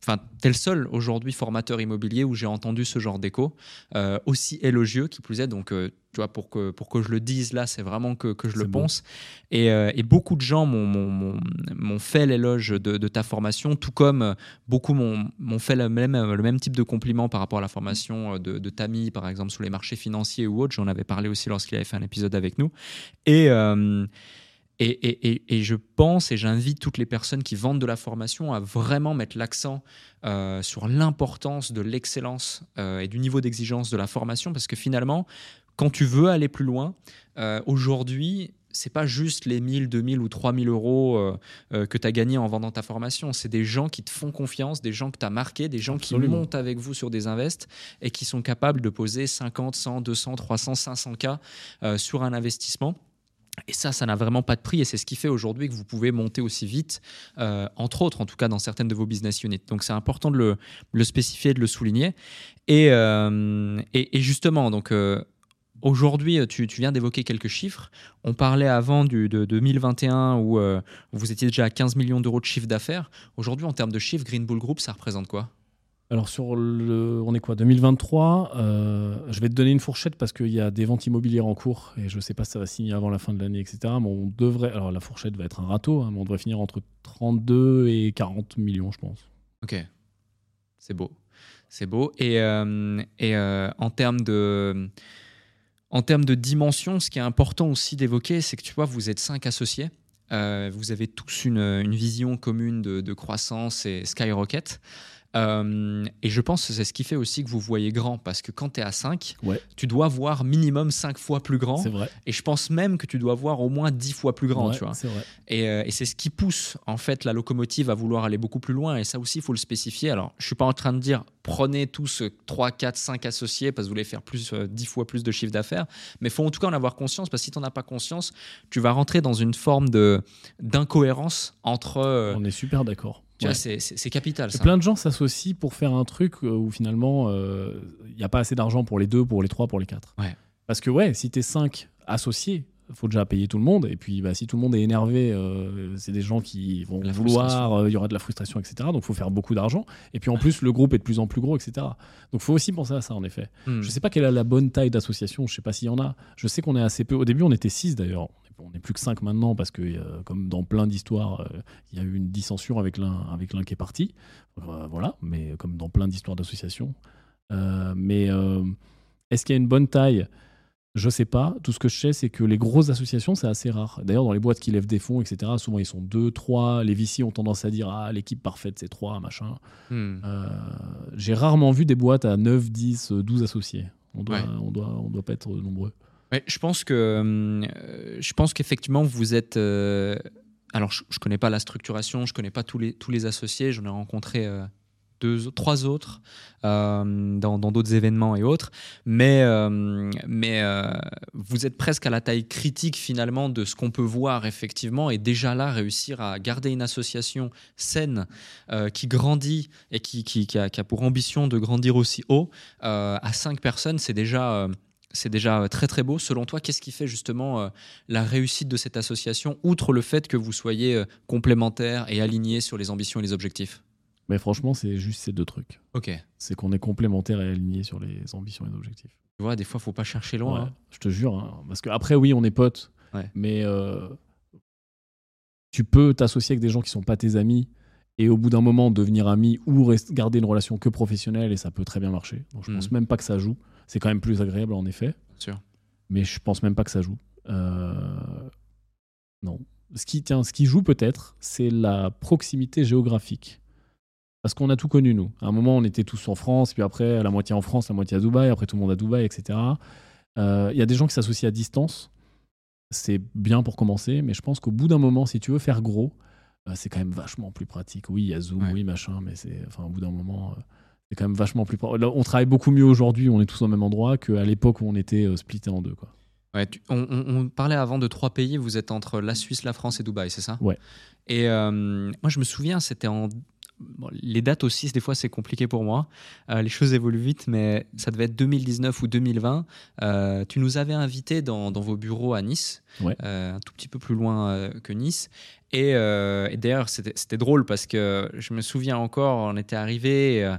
Enfin, t'es le seul aujourd'hui formateur immobilier où j'ai entendu ce genre d'écho euh, aussi élogieux, qui plus est. Donc, euh, tu vois, pour que, pour que je le dise là, c'est vraiment que, que je le pense. Et, euh, et beaucoup de gens m'ont- fait l'éloge de, de ta formation, tout comme beaucoup m'ont fait le même, le même type de compliment par rapport à la formation de, de Tammy, par exemple, sur les marchés financiers ou autres. J'en avais parlé aussi lorsqu'il avait fait un épisode avec nous. Et. Et, et- et- et je pense et j'invite toutes les personnes qui vendent de la formation à vraiment mettre l'accent euh, sur l'importance de l'excellence euh, et du niveau d'exigence de la formation parce que finalement, quand tu veux aller plus loin, euh, aujourd'hui, c'est pas juste les 1000, 2000 ou 3000 euros euh, que tu as gagné en vendant ta formation. C'est des gens qui te font confiance, des gens que tu as marqués, des gens
Absolument.
qui montent avec vous sur des invests et qui sont capables de poser 50, 100, 200, 300, 500 k sur un investissement. Et ça, ça n'a vraiment pas de prix et c'est ce qui fait aujourd'hui que vous pouvez monter aussi vite, euh, entre autres, en tout cas dans certaines de vos business units. Donc c'est important de le, spécifier, de le souligner. Et, euh, justement, donc euh, aujourd'hui, tu, viens d'évoquer quelques chiffres. On parlait avant du, de 2021 où vous étiez déjà à 15 millions d'euros de chiffre d'affaires. Aujourd'hui, en termes de chiffres, Green Bull Group, ça représente quoi?
Alors sur le, on est quoi 2023 euh, Je vais te donner une fourchette parce qu'il y a des ventes immobilières en cours et je sais pas si ça va signer avant la fin de l'année, etc. Mais on devrait, alors la fourchette va être un râteau, hein, mais on devrait finir entre 32 et 40 millions, je pense.
Ok, c'est beau. C'est beau. Et, euh, et euh, en termes de... En termes de dimension, ce qui est important aussi d'évoquer, c'est que tu vois, vous êtes cinq associés. Vous avez tous une, une vision commune de, de croissance et skyrocket. Euh, et je pense que c'est ce qui fait aussi que vous voyez grand, parce que quand tu es à 5,
Ouais.
tu dois voir minimum 5 fois plus grand.
C'est vrai.
Et je pense même que tu dois voir au moins 10 fois plus grand,
Ouais,
tu vois.
C'est vrai.
Et, euh, et c'est ce qui pousse en fait la locomotive à vouloir aller beaucoup plus loin. Et ça aussi, il faut le spécifier. Alors, je suis pas en train de dire prenez tous euh, 3, 4, 5 associés parce que vous voulez faire plus, euh, 10 fois plus de chiffre d'affaires. Mais il faut en tout cas en avoir conscience parce que si tu n'en as pas conscience, tu vas rentrer dans une forme de d'incohérence entre. euh,
On est super d'accord.
Tu
Ouais.
vois, c'est- capital. Ça.
plein de gens s'associent pour faire un truc euh, où finalement euh, il n'y a pas assez d'argent pour les deux, pour les trois, pour les quatre.
Ouais.
Parce que ouais, si t'es cinq associés, faut déjà payer tout le monde. Et puis bah, si tout le monde est énervé, euh, c'est des gens qui vont
La
vouloir, euh, il y aura de la frustration, etc. Donc faut faire beaucoup d'argent. Et puis en plus, le groupe est de plus en plus gros, etc. Donc faut aussi penser à ça en effet.
Hmm.
Je sais pas quelle est la bonne taille d'association, je sais pas s'il y en a. Je sais qu'on est assez peu. Au début, on était 6 d'ailleurs. On n'est plus que 5 maintenant parce que, euh, comme dans plein d'histoires, euh, il y a eu une dissension avec l'un avec l'un qui est parti. Voilà, mais comme dans plein d'histoires d'associations. Euh, mais est-ce qu'il y a une bonne taille? Je sais pas. Tout ce que je sais, c'est que les grosses associations, c'est assez rare. D'ailleurs, dans les boîtes qui lèvent des fonds, etc., souvent ils sont 2, 3. Les VC ont tendance à dire Ah, l'équipe parfaite, c'est 3, machin.
Hmm.
Euh, j'ai rarement vu des boîtes à 9, 10, euh, 12 associés. On doit,
Ouais.
on doit, on doit pas être nombreux.
Je pense que euh, je pense qu'effectivement vous êtes. euh, alors je, je connais pas la structuration, je connais pas tous les tous les associés. J'en ai rencontré euh, deux, trois autres euh, dans d'autres événements et autres. Mais euh, mais vous êtes presque à la taille critique finalement de ce qu'on peut voir effectivement et déjà là réussir à garder une association saine qui grandit et qui qui, a, qui a pour ambition de grandir aussi haut à cinq personnes, c'est déjà c'est déjà très très beau. Selon toi, qu'est-ce qui fait justement euh, la réussite de cette association, outre le fait que vous soyez euh, complémentaires et alignés sur les ambitions et les objectifs?
Mais franchement, c'est juste ces deux trucs.
Ok.
C'est qu'on est complémentaires et alignés sur les ambitions et les objectifs.
Tu vois, des fois, faut pas chercher loin.
Ouais,
hein.
Je te jure. hein. Parce que après, oui, on est potes.
Ouais.
Mais euh, tu peux t'associer avec des gens qui sont pas tes amis et au bout d'un moment devenir ami ou garder une relation que professionnelle et ça peut très bien marcher. Donc je
Mhm.
pense même pas que ça joue. C'est quand même plus agréable en effet.
Sûr.
mais je pense même pas que ça joue. Euh, Non. Ce qui, tiens, ce qui joue peut-être, c'est la proximité géographique. Parce qu'on a tout connu, nous. À un moment, on était tous en France, puis après, la moitié en France, la moitié à Dubaï, après tout le monde à Dubaï, etc. Euh, Il y a des gens qui s'associent à distance. C'est bien pour commencer, mais je pense qu'au bout d'un moment, si tu veux faire gros, euh, c'est quand même vachement plus pratique. Oui, il y a Zoom,
Ouais.
oui, machin, mais c'est, enfin, au bout d'un moment, euh, c'est quand même vachement plus. Là, on travaille beaucoup mieux aujourd'hui, on est tous au même endroit qu'à l'époque où on était euh, splittés en deux, quoi.
Ouais, tu- on, parlait avant de trois pays. Vous êtes entre la Suisse, la France et Dubaï, c'est ça?
Ouais.
Et euh, moi, je me souviens, c'était en. bon, les dates aussi, des fois, c'est compliqué pour moi. Euh, les choses évoluent vite, mais ça devait être 2019 ou 2020. Euh, tu nous avais invités dans, dans vos bureaux à Nice,
Ouais.
un tout petit peu plus loin que Nice. Et, euh, et d'ailleurs, c'était drôle parce que je me souviens encore, on était arrivé, euh,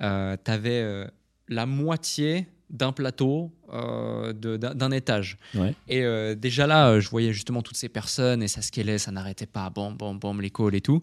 euh, tu avais la moitié d'un plateau euh, d'un étage.
Ouais.
Et euh, déjà là, euh, je voyais justement toutes ces personnes et ça scalait, ça n'arrêtait pas, bam, bam, bam, les calls et tout.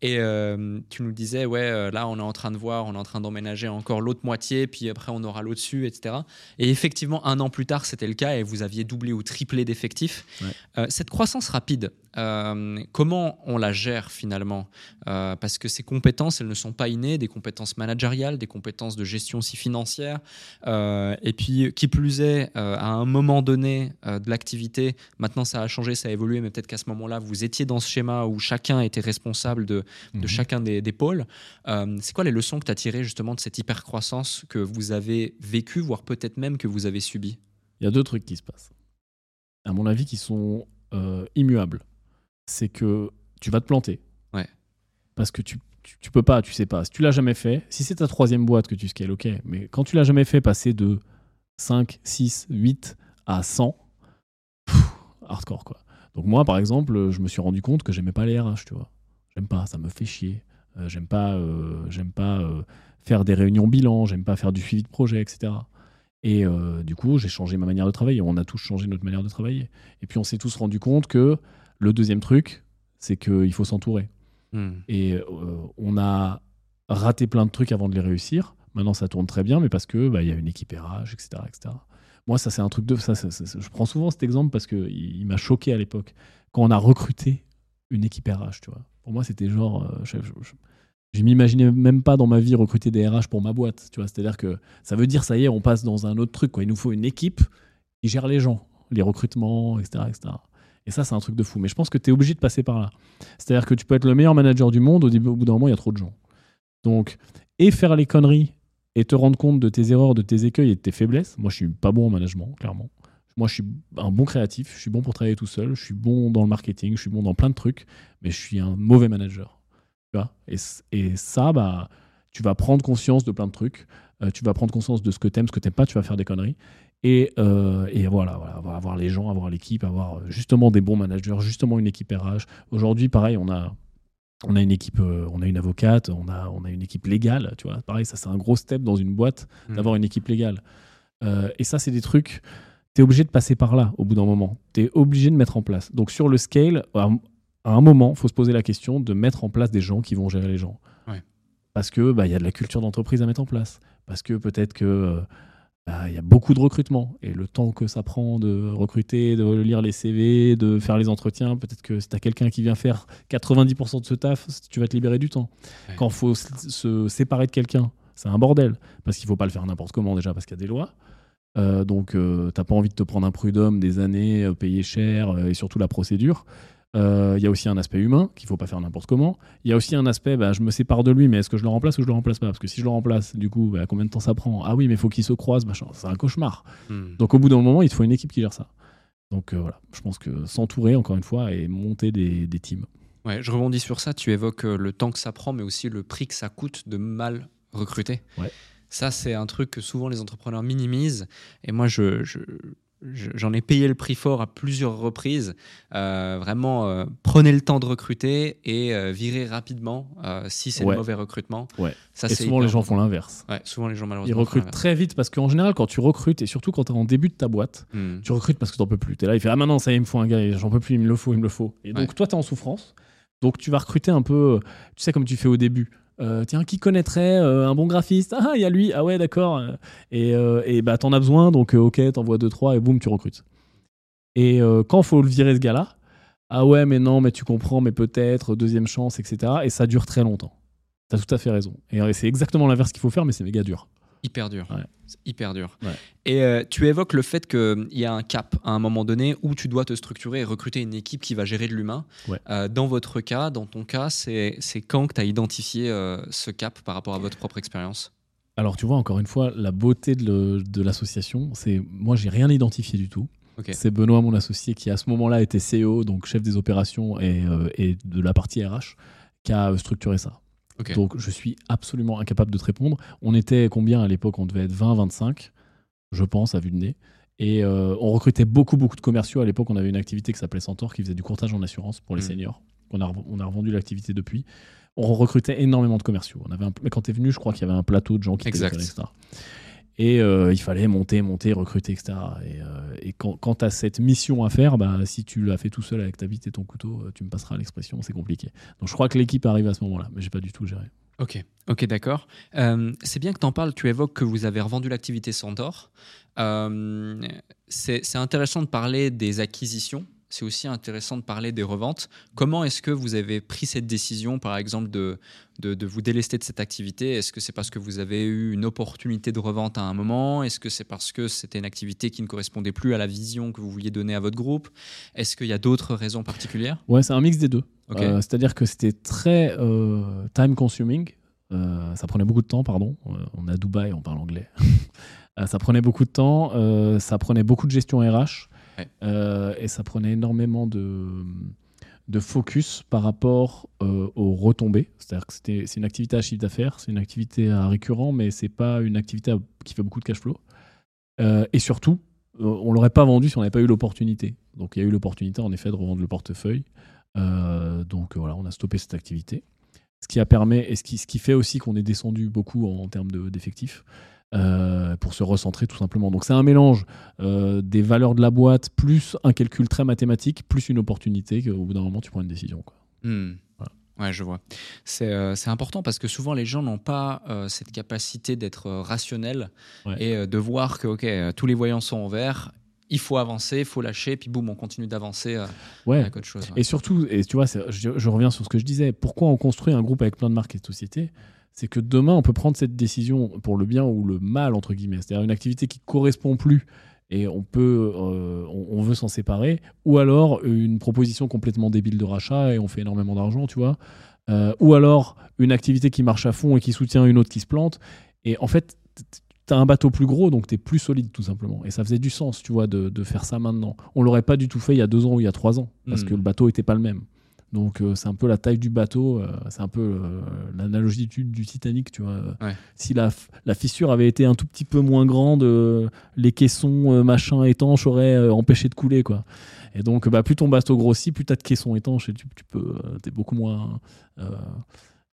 Et euh, tu nous disais, ouais, euh, là, on est en train de voir, on est en train d'emménager encore l'autre moitié, puis après, on aura l'au-dessus, etc. Et effectivement, un an plus tard, c'était le cas et vous aviez doublé ou triplé d'effectifs.
Ouais.
Euh, cette croissance rapide, euh, comment on la gère finalement Euh, Parce que ces compétences, elles ne sont pas innées, des compétences managériales, des compétences de gestion aussi financière. Euh, et puis, qui plus est, à un moment donné de l'activité, maintenant ça a changé, ça a évolué, mais peut-être qu'à ce moment-là, vous étiez dans ce schéma où chacun était responsable de, de
Mhm.
chacun des, des pôles. C'est quoi les leçons que tu as tirées justement de cette hyper-croissance que vous avez vécue, voire peut-être même que vous avez subie?
Il y a deux trucs qui se passent, à mon avis, qui sont immuables. C'est que tu vas te planter.
Ouais.
Parce que tu, tu, tu peux pas, tu sais pas. Si tu l'as jamais fait, si c'est ta troisième boîte que tu scales, ok. Mais quand tu l'as jamais fait passer de 5, 6, 8 à 100, pff, hardcore quoi. Donc moi, par exemple, je me suis rendu compte que j'aimais pas les RH, tu vois. J'aime pas, ça me fait chier. Euh, j'aime pas, euh, j'aime pas euh, faire des réunions bilan, j'aime pas faire du suivi de projet, etc. Et euh, du coup, j'ai changé ma manière de travailler. On a tous changé notre manière de travailler. Et puis, on s'est tous rendu compte que le deuxième truc, c'est qu'il faut s'entourer. Et euh, on a raté plein de trucs avant de les réussir. Maintenant, ça tourne très bien, mais parce que bah, il y a une équipe RH, etc., etc. Moi, ça, c'est un truc de. Ça, ça- ça- je prends souvent cet exemple parce qu'il il, m'a choqué à l'époque. Quand on a recruté une équipe RH, tu vois. Pour moi, c'était genre. euh, je, je- je- je m'imaginais même pas dans ma vie recruter des RH pour ma boîte, tu vois. C'est-à-dire que ça veut dire, ça y est, on passe dans un autre truc, quoi. Il nous faut une équipe qui gère les gens, les recrutements, etc., etc. Et ça, c'est un truc de fou. Mais je pense que tu es obligé de passer par là. C'est-à-dire que tu peux être le meilleur manager du monde, au, début, au bout d'un moment, il y a trop de gens. Donc, et faire les conneries et te rendre compte de tes erreurs, de tes écueils et de tes faiblesses. Moi, je suis pas bon en management, clairement. Moi, je suis un bon créatif, je suis bon pour travailler tout seul, je suis bon dans le marketing, je suis bon dans plein de trucs, mais je suis un mauvais manager. Tu vois? Et, ça, bah, tu vas prendre conscience de plein de trucs, euh, tu vas prendre conscience de ce que t'aimes, ce que t'aimes pas, tu vas faire des conneries. Et, euh, et voilà, voilà, avoir- les gens, avoir l'équipe, avoir euh, justement des bons managers, justement une équipe RH. Aujourd'hui, pareil, on a, on a une équipe, euh, on a une avocate, on a, on a une équipe légale, tu vois. Pareil, ça c'est un gros step dans une boîte
Mhm.
d'avoir une équipe légale. Euh, et ça, c'est des trucs, tu es obligé de passer par là au bout d'un moment. Tu es obligé de mettre en place. Donc sur le scale, à, un moment, il faut se poser la question de mettre en place des gens qui vont gérer les gens.
Ouais.
Parce que bah, il y a de la culture d'entreprise à mettre en place. Parce que peut-être que euh, bah, il y a beaucoup de recrutement et le temps que ça prend de recruter, de lire les CV, de faire les entretiens, peut-être que si tu as quelqu'un qui vient faire 90% de ce taf, tu vas te libérer du temps.
Ouais.
Quand il faut se- séparer de quelqu'un, c'est un bordel parce qu'il faut pas le faire n'importe comment déjà parce qu'il y a des lois. Euh, donc euh, t'as pas envie de te prendre un prud'homme des années, euh, payer cher euh, et surtout la procédure. Euh, Il y a aussi un aspect humain qu'il faut pas faire n'importe comment. Il y a aussi un aspect, bah, je me sépare de lui, mais est-ce que je le remplace ou je le remplace pas? Parce que si je le remplace, du coup, bah, combien de temps ça prend? Ah oui, mais il faut qu'il se croise, machin. C'est un cauchemar.
Hmm.
Donc au bout d'un moment, il te faut une équipe qui gère ça. Donc euh, voilà, je pense que s'entourer encore une fois et monter des, des teams.
Ouais, je rebondis sur ça. Tu évoques euh, le temps que ça prend, mais aussi le prix que ça coûte de mal recruter.
Ouais.
Ça, c'est un truc que souvent les entrepreneurs minimisent. Et moi, je- j'en ai payé le prix fort à plusieurs reprises. Euh, vraiment, euh, prenez le temps de recruter et euh, virez rapidement euh, si c'est
Ouais.
le mauvais recrutement.
Ouais.
Ça,
et
c'est
souvent, les gens font l'inverse.
Ouais, souvent les gens malheureusement.
Ils recrutent très vite parce qu'en général, quand tu recrutes, et surtout quand tu es en début de ta boîte,
Hmm.
tu recrutes parce que t'en peux plus. Tu es là, il fait Ah, maintenant, ça y est, il me faut un gars, j'en peux plus, il me le faut, il me le faut. Et donc, toi, tu es en souffrance. Donc, tu vas recruter un peu, tu sais, comme tu fais au début. Euh, tiens, qui connaîtrait euh, un bon graphiste? Ah, il y a lui. Ah, ouais, d'accord. Et, euh, et bah, t'en as besoin, donc, ok, t'envoies deux, trois, et boum, tu recrutes. Et quand faut le virer, ce gars-là, ah ouais, mais non, mais tu comprends, mais peut-être, deuxième chance, etc. Et ça dure très longtemps. T'as tout à fait raison. Et c'est exactement l'inverse qu'il faut faire, mais c'est méga dur.
Hyper dur.
Ouais.
C'est hyper dur.
Ouais.
Et euh, tu évoques le fait qu'il y a un cap à un moment donné où tu dois te structurer et recruter une équipe qui va gérer de l'humain.
Ouais.
Euh, dans votre cas, dans ton cas, c'est c'est quand que tu as identifié euh, ce cap par rapport à votre propre expérience?
Alors, tu vois, encore une fois, la beauté de, le- de l'association, c'est moi, j'ai rien identifié du tout. C'est Benoît, mon associé, qui à ce moment-là était CEO, donc chef des opérations et, euh, et de la partie RH, qui a euh, structuré ça. Donc, je suis absolument incapable de te répondre. On était combien à l'époque? On devait être 20, 25, je pense, à vue de nez. Et euh, on recrutait beaucoup, beaucoup de commerciaux. À l'époque, on avait une activité qui s'appelait Centaure, qui faisait du courtage en assurance pour les
Mhm.
seniors. On a, on a revendu l'activité depuis. On recrutait énormément de commerciaux. On avait un, mais quand tu es venu, je crois qu'il y avait un plateau de gens qui
Exact.
étaient etc. Et euh, il fallait monter, monter, recruter, etc. Et, euh, et quand, quand tu as cette mission à faire, bah, si tu l'as fait tout seul avec ta bite et ton couteau, euh, tu me passeras l'expression, c'est compliqué. Donc je crois que l'équipe arrive à ce moment-là, mais j'ai pas du tout géré.
Ok, ok, d'accord. Euh, c'est bien que tu en parles, tu évoques que vous avez revendu l'activité Centaure. C'est intéressant de parler des acquisitions, c'est aussi intéressant de parler des reventes. Comment est-ce que vous avez pris cette décision, par exemple, de, de, de vous délester de cette activité? Est-ce que c'est parce que vous avez eu une opportunité de revente à un moment? Est-ce que c'est parce que c'était une activité qui ne correspondait plus à la vision que vous vouliez donner à votre groupe? Est-ce qu'il y a d'autres raisons particulières?
Ouais, c'est un mix des deux. Euh, C'est-à-dire que c'était très euh, time consuming. Euh, ça prenait beaucoup de temps, pardon. On est à Dubaï, on parle anglais. Ça prenait beaucoup de temps. ça prenait beaucoup de gestion RH. Euh, et ça prenait énormément de, de focus par rapport euh, aux retombées. C'est-à-dire que c'est une activité à chiffre d'affaires, c'est une activité à récurrent, mais c'est pas une activité qui fait beaucoup de cash flow. Euh, et surtout, euh, on l'aurait pas vendu si on n'avait pas eu l'opportunité. Donc il y a eu l'opportunité en effet de revendre le portefeuille. Donc voilà, on a stoppé cette activité. Ce qui a permis et ce qui, ce qui fait aussi qu'on est descendu beaucoup en, en termes de- d'effectifs euh, pour se recentrer tout simplement. Donc c'est un mélange euh, des valeurs de la boîte plus un calcul très mathématique plus une opportunité qu'au bout d'un moment tu prends une décision. Quoi.
Hmm.
Voilà.
Ouais, je vois. C'est euh, c'est important parce que souvent les gens n'ont pas euh, cette capacité d'être rationnels
Ouais.
et euh, de voir que ok, tous les voyants sont en vert, il faut avancer, il faut lâcher, puis boum, on continue d'avancer euh,
Ouais.
avec autre chose. ouais.
Et surtout, et tu vois, je, je reviens sur ce que je disais, pourquoi on construit un groupe avec plein de marques et de sociétés? C'est que demain, on peut prendre cette décision pour le bien ou le mal, entre guillemets. C'est-à-dire une activité qui correspond plus et on, peut, euh, on, on veut s'en séparer, ou alors une proposition complètement débile de rachat et on fait énormément d'argent, tu vois. Euh, ou alors une activité qui marche à fond et qui soutient une autre qui se plante. Et en fait, tu as un bateau plus gros, donc tu es plus solide, tout simplement. Et ça faisait du sens, tu vois, de, de faire ça maintenant. On l'aurait pas du tout fait il y a deux ans ou il y a trois ans, parce
Mm.
que le bateau était pas le même. Donc euh, c'est un peu la taille du bateau, euh, c'est un peu euh, l'analogie du, du Titanic, tu vois.
Ouais.
Si la, fissure avait été un tout petit peu moins grande, euh, les caissons machin étanches auraient empêché de couler, quoi. Et donc, bah, plus ton bateau grossit, plus tu as de caissons étanches et tu, tu peux, t'es beaucoup moins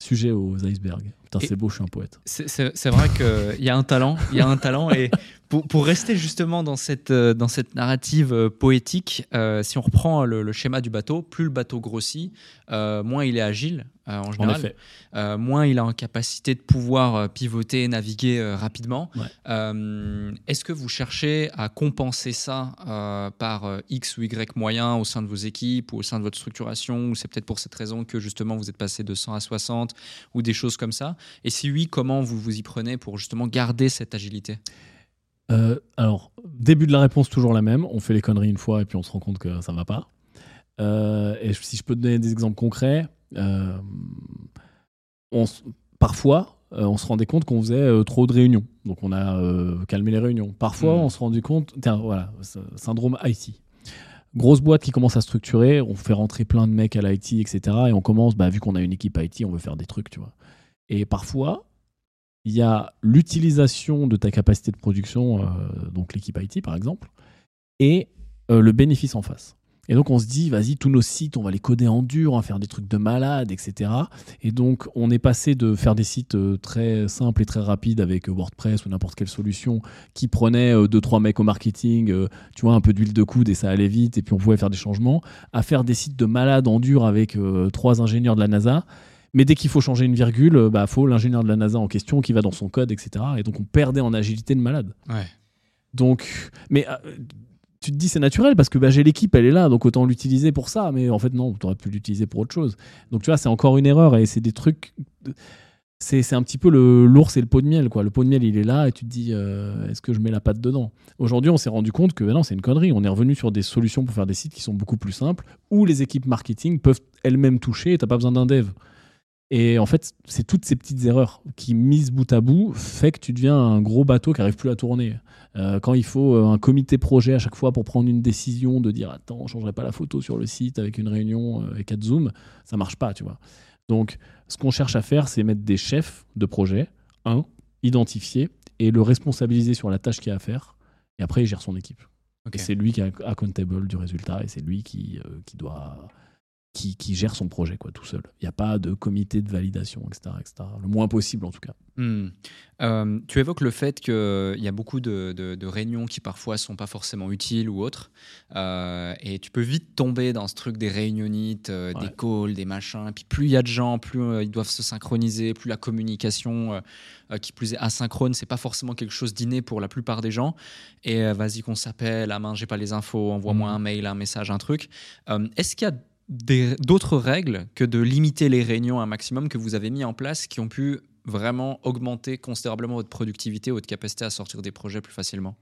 sujet aux icebergs. Putain, c'est beau, je suis un poète.
C'est- vrai qu'il y a un talent, il y a un talent et pour, pour rester justement dans cette, euh, dans cette narrative euh, poétique, euh, si on reprend le, le schéma du bateau, plus le bateau grossit, euh, moins il est agile euh, en général. moins il a en capacité de pouvoir pivoter et naviguer rapidement.
Ouais.
Est-ce que vous cherchez à compenser ça par X ou Y moyens au sein de vos équipes ou au sein de votre structuration Ou c'est peut-être pour cette raison que justement vous êtes passé de 100 à 60 ou des choses comme ça? Et si oui, comment vous vous y prenez pour justement garder cette agilité
Euh, alors, début de la réponse, toujours la même. On fait les conneries une fois et puis on se rend compte que ça va pas. Euh, et si je peux te donner des exemples concrets, euh, on parfois, on se rendait compte qu'on faisait trop de réunions. Donc, on a calmé les réunions. Parfois,
Mm.
on se rendait compte, tiens, voilà, syndrome IT. Grosse boîte qui commence à structurer, on fait rentrer plein de mecs à l'IT, etc. Et on commence, bah, vu qu'on a une équipe IT, on veut faire des trucs, tu vois. Et parfois, il y a l'utilisation de ta capacité de production, euh, donc l'équipe IT par exemple, et euh, le bénéfice en face. Et donc on se dit, vas-y, tous nos sites, on va les coder en dur, on va faire des trucs de malade, etc. Et donc on est passé de faire des sites euh, très simples et très rapides avec WordPress ou n'importe quelle solution qui prenait 2-3 mecs au marketing, tu vois, un peu d'huile de coude et ça allait vite, et puis on pouvait faire des changements, à faire des sites de malade en dur avec euh, trois ingénieurs de la NASA. Mais dès qu'il faut changer une virgule, euh, bah faut l'ingénieur de la NASA en question qui va dans son code, etc. Et donc on perdait en agilité de malade.
Ouais.
Donc, mais euh, tu te dis c'est naturel parce que bah, j'ai l'équipe, elle est là, donc autant l'utiliser pour ça. Mais en fait non, tu aurais pu l'utiliser pour autre chose. Donc tu vois, c'est encore une erreur et c'est des trucs. C'est c'est un petit peu l'ours et le pot de miel quoi. Le pot de miel il est là et tu te dis euh, est-ce que je mets la patte dedans? Aujourd'hui on s'est rendu compte que bah non c'est une connerie. On est revenu sur des solutions pour faire des sites qui sont beaucoup plus simples où les équipes marketing peuvent elles-mêmes toucher et t'as pas besoin d'un dev. Et en fait, c'est toutes ces petites erreurs qui, mises bout à bout, fait que tu deviens un gros bateau qui arrive plus à tourner. Euh, quand il faut euh, un comité projet à chaque fois pour prendre une décision de dire attends, on changerait pas la photo sur le site avec une réunion euh, et quatre zooms, ça marche pas, tu vois. Donc, ce qu'on cherche à faire, c'est mettre des chefs de projet, un, identifier et le responsabiliser sur la tâche qu'il a à faire. Et après, il gère son équipe. Et c'est lui qui est accountable du résultat et c'est lui qui, euh, qui doit qui, qui gère son projet quoi, tout seul. Il n'y a pas de comité de validation, etc., etc. Le moins possible en tout cas.
Hmm. Euh, tu évoques le fait qu'il y a beaucoup de, de- de réunions qui parfois sont pas forcément utiles ou autres. Euh, et tu peux vite tomber dans ce truc des réunionites, euh, des calls, des machins. Et puis plus il y a de gens, plus euh, ils doivent se synchroniser, plus la communication, euh, euh, qui plus est asynchrone, c'est pas forcément quelque chose d'inné pour la plupart des gens. Et euh, vas-y qu'on s'appelle, ah mince, j'ai pas les infos, envoie-moi
Mhm.
un mail, un message, un truc. Euh, Est-ce qu'il y a d'autres règles que de limiter les réunions un maximum que vous avez mis en place qui ont pu vraiment augmenter considérablement votre productivité, votre capacité à sortir des projets plus facilement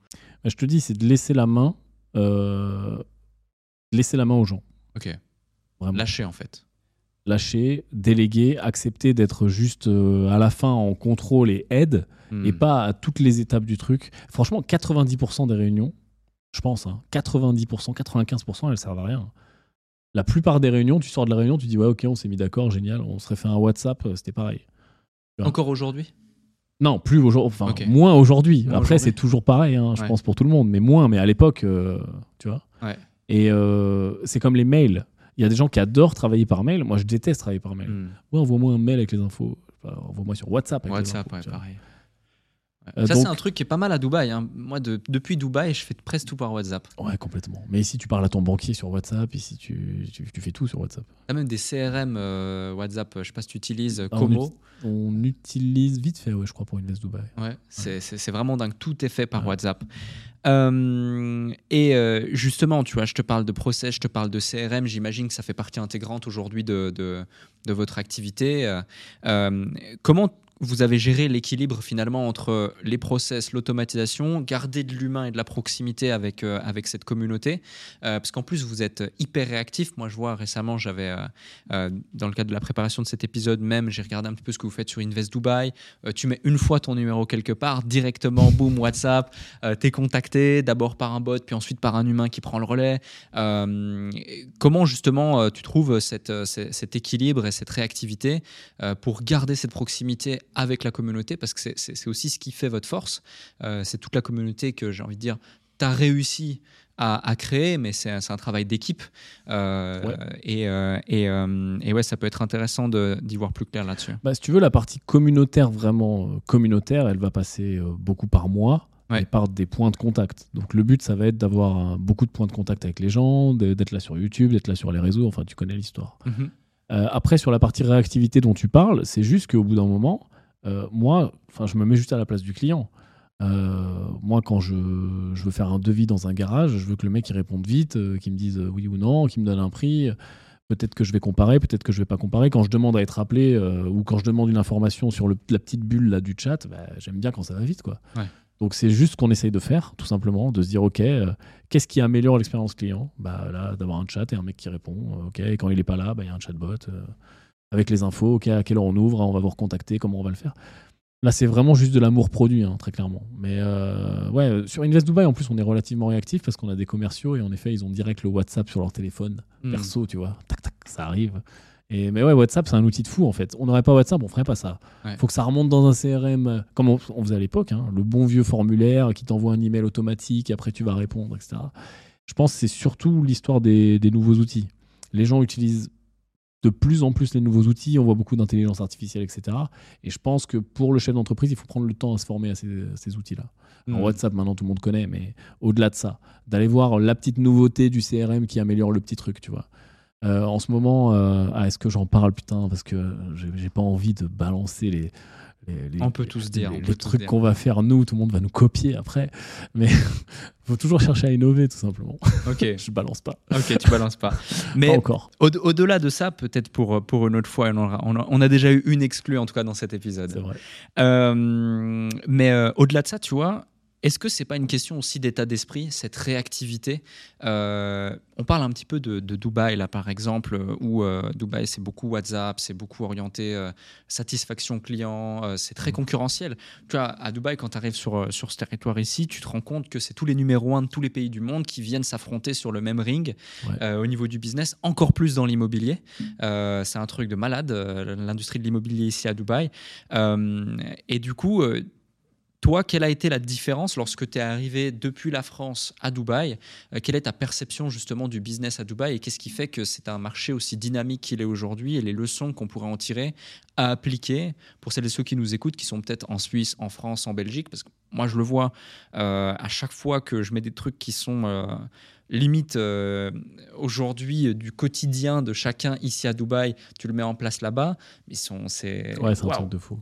Mais je te dis, c'est de laisser la main, euh, laisser la main aux gens.
Ok.
Vraiment.
Lâcher en fait.
Lâcher, déléguer, accepter d'être juste euh, à la fin en contrôle et aide,
Hmm.
et pas à toutes les étapes du truc. Franchement, 90% des réunions, je pense, hein, 90%, 95%, elles servent à rien. La plupart des réunions, tu sors de la réunion, tu dis ouais ok, on s'est mis d'accord, génial, on serait fait un WhatsApp, euh, c'était pareil.
Encore aujourd'hui?
Non, plus aujourd'hui, enfin moins aujourd'hui. Après, c'est toujours pareil, hein, je
Ouais.
pense pour tout le monde, mais moins. Mais à l'époque, euh, tu vois.
Ouais.
Et euh, c'est comme les mails. Il y a des gens qui adorent travailler par mail. Moi, je déteste travailler par mail.
Hmm.
Ouais, envoie-moi un mail avec les infos. Enfin, envoie-moi sur WhatsApp. Avec les
WhatsApp,
infos,
ouais,
vois. Euh,
Ça,
donc-
c'est un truc qui est pas mal à Dubaï. hein. Moi, de- depuis Dubaï, je fais presque tout par WhatsApp.
Ouais, complètement. Mais ici, tu parles à ton banquier sur WhatsApp. Ici, tu, tu, tu fais tout sur WhatsApp.
T'as même des CRM euh, WhatsApp, je sais pas si tu utilises euh,
Ah, on
Como.
utilise- On utilise vite fait, ouais, je crois, pour Invest Dubaï.
Ouais, c'est vraiment dingue. Tout est fait par
Ouais.
WhatsApp. Euh, et euh, justement, tu vois, je te parle de process, je te parle de CRM. J'imagine que ça fait partie intégrante aujourd'hui de, de, de votre activité. Euh, euh, comment vous avez géré l'équilibre finalement entre les process, l'automatisation, garder de l'humain et de la proximité avec, euh, avec cette communauté Euh, Parce qu'en plus, vous êtes hyper réactif. Moi, je vois récemment, j'avais, euh, euh, dans le cadre de la préparation de cet épisode même, j'ai regardé un petit peu ce que vous faites sur Invest Dubai. Euh, tu mets une fois ton numéro quelque part, directement, boum, WhatsApp, euh, t'es contacté d'abord par un bot, puis ensuite par un humain qui prend le relais. Euh, comment justement euh, tu trouves cette, euh, cet équilibre et cette réactivité euh, pour garder cette proximité avec la communauté Parce que c'est- aussi ce qui fait votre force. Euh, c'est toute la communauté que j'ai envie de dire, tu as réussi à, à créer, mais c'est un, travail d'équipe. Euh,
Ouais.
Et, euh, et, euh, et ouais, ça peut être intéressant d'y voir plus clair là-dessus.
Bah, si tu veux, la partie communautaire, vraiment communautaire, elle va passer beaucoup par
Ouais.
et par des points de contact. Donc le but, ça va être d'avoir beaucoup de points de contact avec les gens, d'être là sur YouTube, d'être là sur les réseaux, enfin tu connais l'histoire.
Mhm.
Euh, après, sur la partie réactivité dont tu parles, c'est juste qu'au bout d'un moment, euh, moi, enfin, je me mets juste à la place du client. Euh, moi, quand je, je veux faire un devis dans un garage, je veux que le mec il réponde vite, euh, qu'il me dise euh, oui ou non, qu'il me donne un prix. Peut-être que je vais comparer, peut-être que je vais pas comparer. Quand je demande à être appelé ou quand je demande une information sur le- la petite bulle là du chat, bah, j'aime bien quand ça va vite, quoi.
Ouais.
Donc c'est juste ce qu'on essaye de faire, tout simplement, de se dire ok, euh, qu'est-ce qui améliore l'expérience client? Bah là, d'avoir un chat et un mec qui répond. ok, et quand il est pas là, bah, il y a un chatbot euh, avec les infos. À quelle heure on ouvre On va vous recontacter. Comment on va le faire Là, c'est vraiment juste de l'amour produit, hein, très clairement. Mais euh, ouais, euh, sur Invest Dubai, en plus, on est relativement réactif parce qu'on a des commerciaux et en effet, ils ont direct le WhatsApp sur leur téléphone
Mhm.
perso, tu vois. Tac, tac, ça arrive. Et, mais ouais, WhatsApp, c'est un outil de fou en fait. On n'aurait pas WhatsApp, on ferait pas ça.
Ouais.
Faut que ça remonte dans un CRM, comme on, on faisait à l'époque, hein, le bon vieux formulaire qui t'envoie un email automatique, après tu vas répondre, etc. Je pense que c'est surtout l'histoire des, des nouveaux outils. Les gens utilisent de plus en plus les nouveaux outils, on voit beaucoup d'intelligence artificielle, etc. Et je pense que pour le chef d'entreprise, il faut prendre le temps à se former à ces, ces outils-là. En WhatsApp, maintenant, tout le monde connaît, mais au-delà de ça, d'aller voir la petite nouveauté du CRM qui améliore le petit truc, tu vois. Euh, en ce moment, euh, ah, est-ce que j'en parle, putain, parce que j'ai pas envie de balancer les. Les- les-
On peut tous dire,
les- trucs
dire.
qu'on va faire nous, tout le monde va nous copier après. Mais faut toujours chercher à innover, tout simplement.
Ok,
Je balance pas.
ok, tu balances pas. Mais
Pas encore.
Au- Au-delà de ça, peut-être pour, pour une autre fois, on, aura- on a, on a déjà eu une exclue en tout cas dans cet
C'est
épisode.
vrai.
Euh, mais euh, au-delà de ça, tu vois, est-ce que c'est pas une question aussi d'état d'esprit, cette réactivité? Euh, On parle un petit peu de, de Dubaï là par exemple, euh, où euh, Dubaï c'est beaucoup WhatsApp, c'est beaucoup orienté euh, satisfaction client, c'est très concurrentiel. Tu vois, à Dubaï, quand tu arrives sur, sur ce territoire ici, tu te rends compte que c'est tous les numéros 1 de tous les pays du monde qui viennent s'affronter sur le même ring
Ouais.
au niveau du business, encore plus dans l'immobilier. Euh, c'est un truc de malade, l'industrie de l'immobilier ici à Dubaï. Et du coup, toi, quelle a été la différence lorsque tu es arrivé depuis la France à Dubaï euh, Quelle est ta perception justement du business à Dubaï et qu'est-ce qui fait que c'est un marché aussi dynamique qu'il est aujourd'hui et les leçons qu'on pourrait en tirer à appliquer pour celles et ceux qui nous écoutent, qui sont peut-être en Suisse, en France, en Belgique? Parce que moi, je le vois euh, à chaque fois que je mets des trucs qui sont euh, limite aujourd'hui du quotidien de chacun ici à Dubaï, tu le mets en place là-bas, mais c'est
ouais, c'est un truc de fou.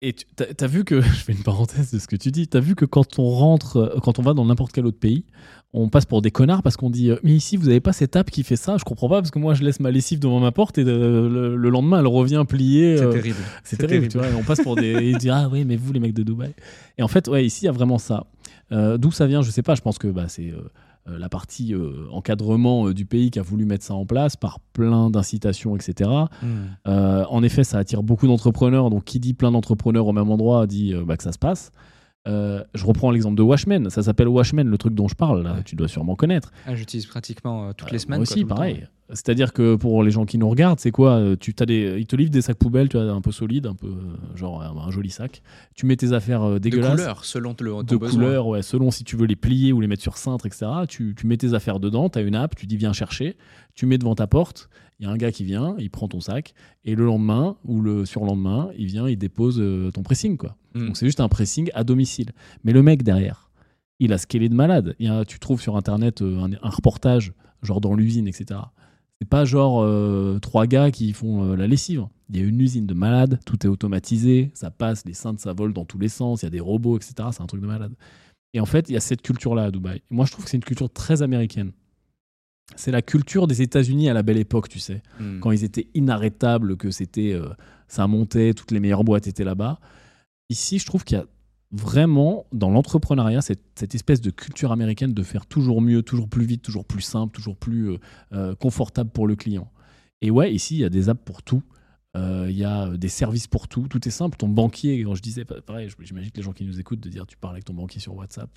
Et tu as, vu que, je fais une parenthèse de ce que tu dis, tu as vu que quand on rentre, euh, quand on va dans n'importe quel autre pays, on passe pour des connards parce qu'on dit euh, Mais ici, vous n'avez pas cette app qui fait ça Je comprends pas parce que moi, je laisse ma lessive devant ma porte et le, lendemain, elle revient pliée.
C'est euh, terrible.
C'est terrible, tu vois. on passe pour des. ils disent Ah oui, mais vous, les mecs de Dubaï. Et en fait, ouais, ici, il y a vraiment ça. D'où ça vient, je sais pas. Je pense que bah, c'est euh, la partie euh, encadrement euh, du pays qui a voulu mettre ça en place par plein d'incitations, etc. Hmm. en effet, ça attire beaucoup d'entrepreneurs. Donc, qui dit plein d'entrepreneurs au même endroit dit bah, que ça se passe. Je reprends l'exemple de Washman. Ça s'appelle Washman, le truc dont je parle. Tu dois sûrement connaître.
Ah, j'utilise pratiquement toutes les semaines.
Moi aussi, pareil. C'est-à-dire que pour les gens qui nous regardent, c'est quoi euh, tu, as des, Ils te livrent des sacs poubelles, tu as un peu solides, un peu euh, genre un, joli sac. Tu mets tes affaires euh, dégueulasses.
De couleur, selon le,
De couleur, ouais, selon si tu veux les plier ou les mettre sur cintre, etc. Tu, tu mets tes affaires dedans, tu as une app, tu dis viens chercher, tu mets devant ta porte, il y a un gars qui vient, il prend ton sac, et le lendemain ou le surlendemain, il vient, il dépose ton pressing. quoi. Hmm. Donc c'est juste un pressing à domicile. Mais le mec derrière, il a est de malade. Il y a, tu trouves sur Internet un, un reportage, genre dans l'usine, etc c'est pas genre euh, trois gars qui font euh, la lessive. Il y a une usine de malades, tout est automatisé, ça passe, les cintres ça vole dans tous les sens, il y a des robots, etc. C'est un truc de malade. Et en fait, il y a cette culture-là à Dubaï. moi, je trouve que c'est une culture très américaine. C'est la culture des États-Unis à la belle époque, tu sais, hmm. quand ils étaient inarrêtables, que c'était, euh, ça montait, toutes les meilleures boîtes étaient là-bas. Ici, je trouve qu'il y a vraiment, dans l'entrepreneuriat, cette, cette, espèce de culture américaine de faire toujours mieux, toujours plus vite, toujours plus simple, toujours plus euh, euh, confortable pour le client. Et ouais, ici, il y a des apps pour tout. Il y a des services pour tout. Tout est simple. Ton banquier, quand je disais, pareil, j'imagine que les gens qui nous écoutent de dire tu parles avec ton banquier sur WhatsApp.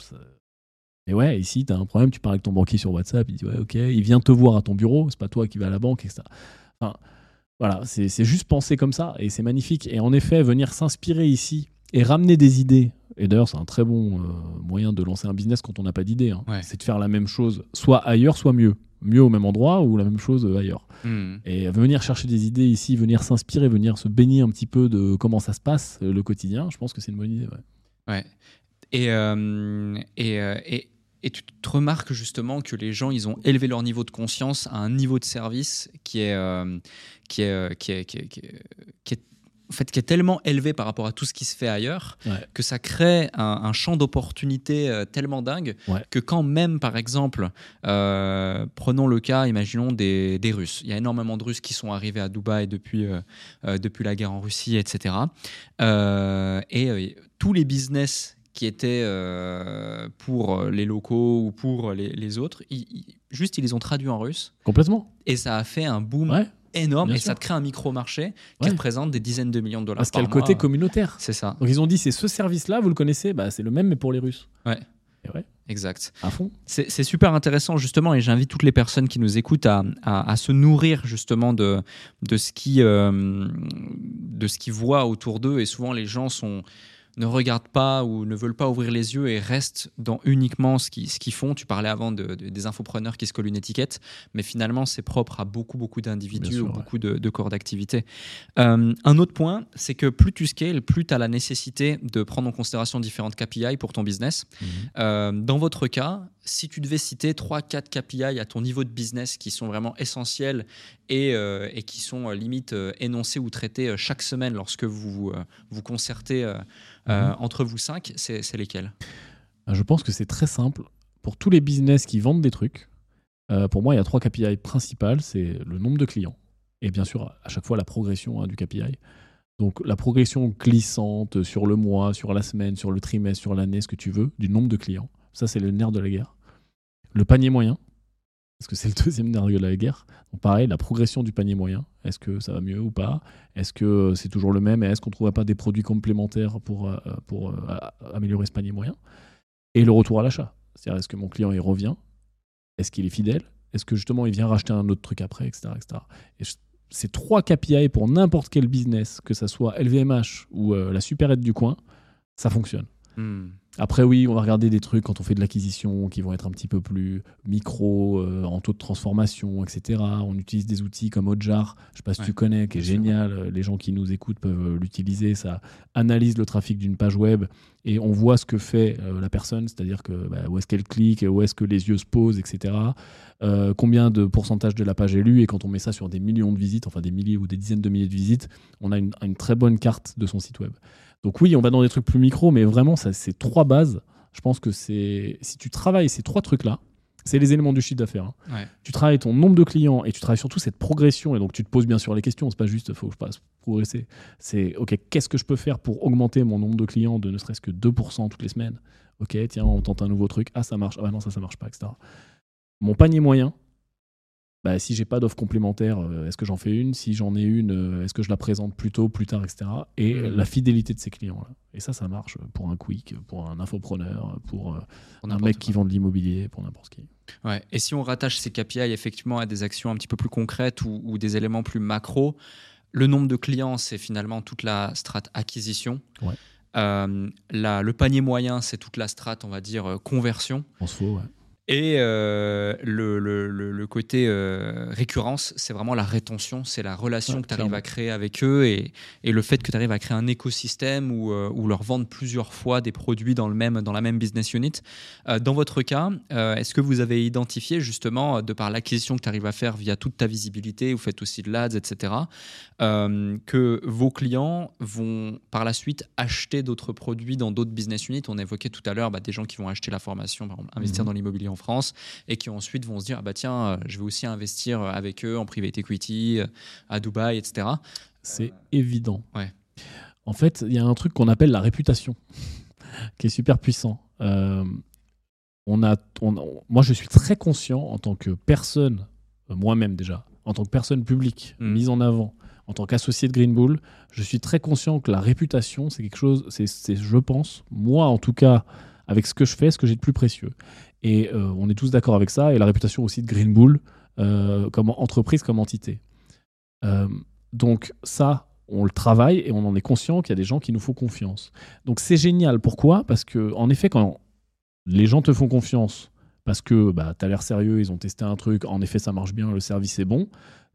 Mais ouais, ici, tu as un problème, tu parles avec ton banquier sur WhatsApp, il dit ouais, ok, il vient te voir à ton bureau, c'est pas toi qui vas à la banque, etc. Enfin, voilà, c'est juste penser comme ça et c'est magnifique. Et en effet, venir s'inspirer ici et ramener des idées et d'ailleurs, c'est un très bon euh, moyen de lancer un business quand on n'a pas d'idée. Hein. C'est de faire la même chose, soit ailleurs, soit mieux. Mieux au même endroit ou la même chose euh, ailleurs. Hmm. Et venir chercher des idées ici, venir s'inspirer, venir se baigner un petit peu de comment ça se passe, euh, le quotidien, je pense que c'est une bonne idée.
Ouais. Et, et, et, tu te remarques justement que les gens, ils ont élevé leur niveau de conscience à un niveau de service qui est, qui est, qui est, qui est, qui est en fait, qui est tellement élevé par rapport à tout ce qui se fait ailleurs, que ça crée un, champ d'opportunités euh, tellement dingue que quand même, par exemple, euh, prenons le cas, imaginons des, Russes. Il y a énormément de Russes qui sont arrivés à Dubaï depuis, euh, depuis la guerre en Russie, etc. et tous les business qui étaient pour les locaux ou pour les, autres, juste ils les ont traduits en russe.
Complètement.
Et ça a fait un boom énorme et ça te crée un micro-marché qui représente des dizaines de millions de dollars. Parce qu'il y a
le côté communautaire.
C'est ça.
Donc ils ont dit c'est ce service-là, vous le connaissez, bah, c'est le même mais pour les Russes.
Ouais. ouais. Exact.
À fond.
C'est super intéressant justement et j'invite toutes les personnes qui nous écoutent à, à, se nourrir justement de, de ce qui euh, de ce qu'ils voient autour d'eux et souvent les gens sont ne regardent pas ou ne veulent pas ouvrir les yeux et restent dans uniquement ce qu'ils ce font. Tu parlais avant de, des infopreneurs qui se collent une étiquette, mais finalement, c'est propre à beaucoup, beaucoup d'individus ou beaucoup de, corps d'activité. Euh, un autre point, c'est que plus tu scales, plus tu as la nécessité de prendre en considération différentes KPI pour ton business. Mhm. Euh, dans votre cas, si tu devais citer 3-4 KPI à ton niveau de business qui sont vraiment essentiels et, euh, et qui sont limite énoncés ou traités chaque semaine lorsque vous vous concertez mhm. entre vous cinq, c'est lesquels?
Je pense que c'est très simple. Pour tous les business qui vendent des trucs, pour moi, il y a trois KPI principales. C'est le nombre de clients et bien sûr à chaque fois la progression hein, du KPI. Donc la progression glissante sur le mois, sur la semaine, sur le trimestre, sur l'année, ce que tu veux, du nombre de clients. Ça, c'est le nerf de la guerre. Le panier moyen, parce que c'est le deuxième nerf de la guerre. Donc pareil, la progression du panier moyen. Est-ce que ça va mieux ou pas? Est-ce que c'est toujours le même? Est-ce qu'on ne trouverait pas des produits complémentaires pour, euh, euh, améliorer ce panier moyen? Et le retour à l'achat. C'est-à-dire, est-ce que mon client il revient? Est-ce qu'il est fidèle? Est-ce que justement il vient racheter un autre truc après, etc. etc. Et ces trois KPI pour n'importe quel business, que ça soit LVMH ou euh, la supérette du coin, ça fonctionne.
Hmm.
Après, oui, on va regarder des trucs quand on fait de l'acquisition qui vont être un petit peu plus micro, euh, en taux de transformation, etc. On utilise des outils comme Hotjar, je sais pas si
Ouais,
tu connais, qui est
sûr.
génial. Les gens qui nous écoutent peuvent euh, l'utiliser. Ça analyse le trafic d'une page web et on voit ce que fait euh, la personne, c'est-à-dire que bah, où est-ce qu'elle clique, où est-ce que les yeux se posent, etc. Euh, combien de pourcentage de la page est lu et quand on met ça sur des millions de visites, enfin des milliers ou des dizaines de milliers de visites, on a une, une très bonne carte de son site web. Donc oui, on va dans des trucs plus micro, mais vraiment, ça, c'est trois bases. Je pense que c'est si tu travailles ces trois trucs-là, c'est les éléments du chiffre d'affaires. hein.
Ouais.
Tu travailles ton nombre de clients et tu travailles surtout cette progression. Et donc tu te poses bien sûr les questions. C'est pas juste faut que je passe progresser. C'est ok, qu'est-ce que je peux faire pour augmenter mon nombre de clients de ne serait-ce que 2% toutes les semaines? Ok, tiens, on tente un nouveau truc. Ah, ça marche. Ah bah non, ça, ça marche pas, etc. Mon panier moyen, bah, si j'ai pas d'offre complémentaire, euh, est-ce que j'en fais une? Si j'en ai une, euh, est-ce que je la présente plus tôt, plus tard, etc. Et
Mhm.
la fidélité de ces clients. -là. Et ça, ça marche pour un quick, pour un infopreneur, pour euh,
Pour
un mec qui vend de l'immobilier, pour n'importe qui.
Ouais. Et si on rattache ces KPI effectivement à des actions un petit peu plus concrètes ou, ou des éléments plus macro, le nombre de clients, c'est finalement toute la strate acquisition.
Ouais.
Euh, la- le panier moyen, c'est toute la strate, on va dire, conversion.
On se faut, ouais.
Et euh, le, le- le- le côté euh, récurrence, c'est vraiment la rétention, c'est la relation
Ouais,
que tu arrives à créer avec eux et, et le fait que tu arrives à créer un écosystème ou euh, leur vendre plusieurs fois des produits dans, le même, dans la même business unit. Euh, dans votre cas, est-ce que vous avez identifié justement, de par l'acquisition que tu arrives à faire via toute ta visibilité, vous faites aussi de l'ADS, etc., que vos clients vont par la suite acheter d'autres produits dans d'autres business units? On évoquait tout à l'heure bah, des gens qui vont acheter la formation, par exemple, investir
Mhm.
dans l'immobilier en France et qui ensuite vont se dire ah bah tiens, euh, je vais aussi investir avec eux en private equity euh, à Dubaï, etc.
C'est évident.
ouais.
En fait, il y a un truc qu'on appelle la réputation, qui est super puissant. Euh, on a, on- moi, je suis très conscient en tant que personne, euh, moi-même déjà, en tant que personne publique,
Mm.
mise en avant, en tant qu'associé de Green Bull, je suis très conscient que la réputation, c'est quelque chose, c'est, je pense, moi en tout cas, avec ce que je fais, ce que j'ai de plus précieux. Et euh, on est tous d'accord avec ça, et la réputation aussi de Green Bull, euh, comme entreprise, comme entité. Euh, donc ça, on le travaille et on en est conscient qu'il y a des gens qui nous font confiance. Donc c'est génial. Pourquoi? Parce que en effet, quand les gens te font confiance, parce que bah, tu as l'air sérieux, ils ont testé un truc, en effet ça marche bien, le service est bon,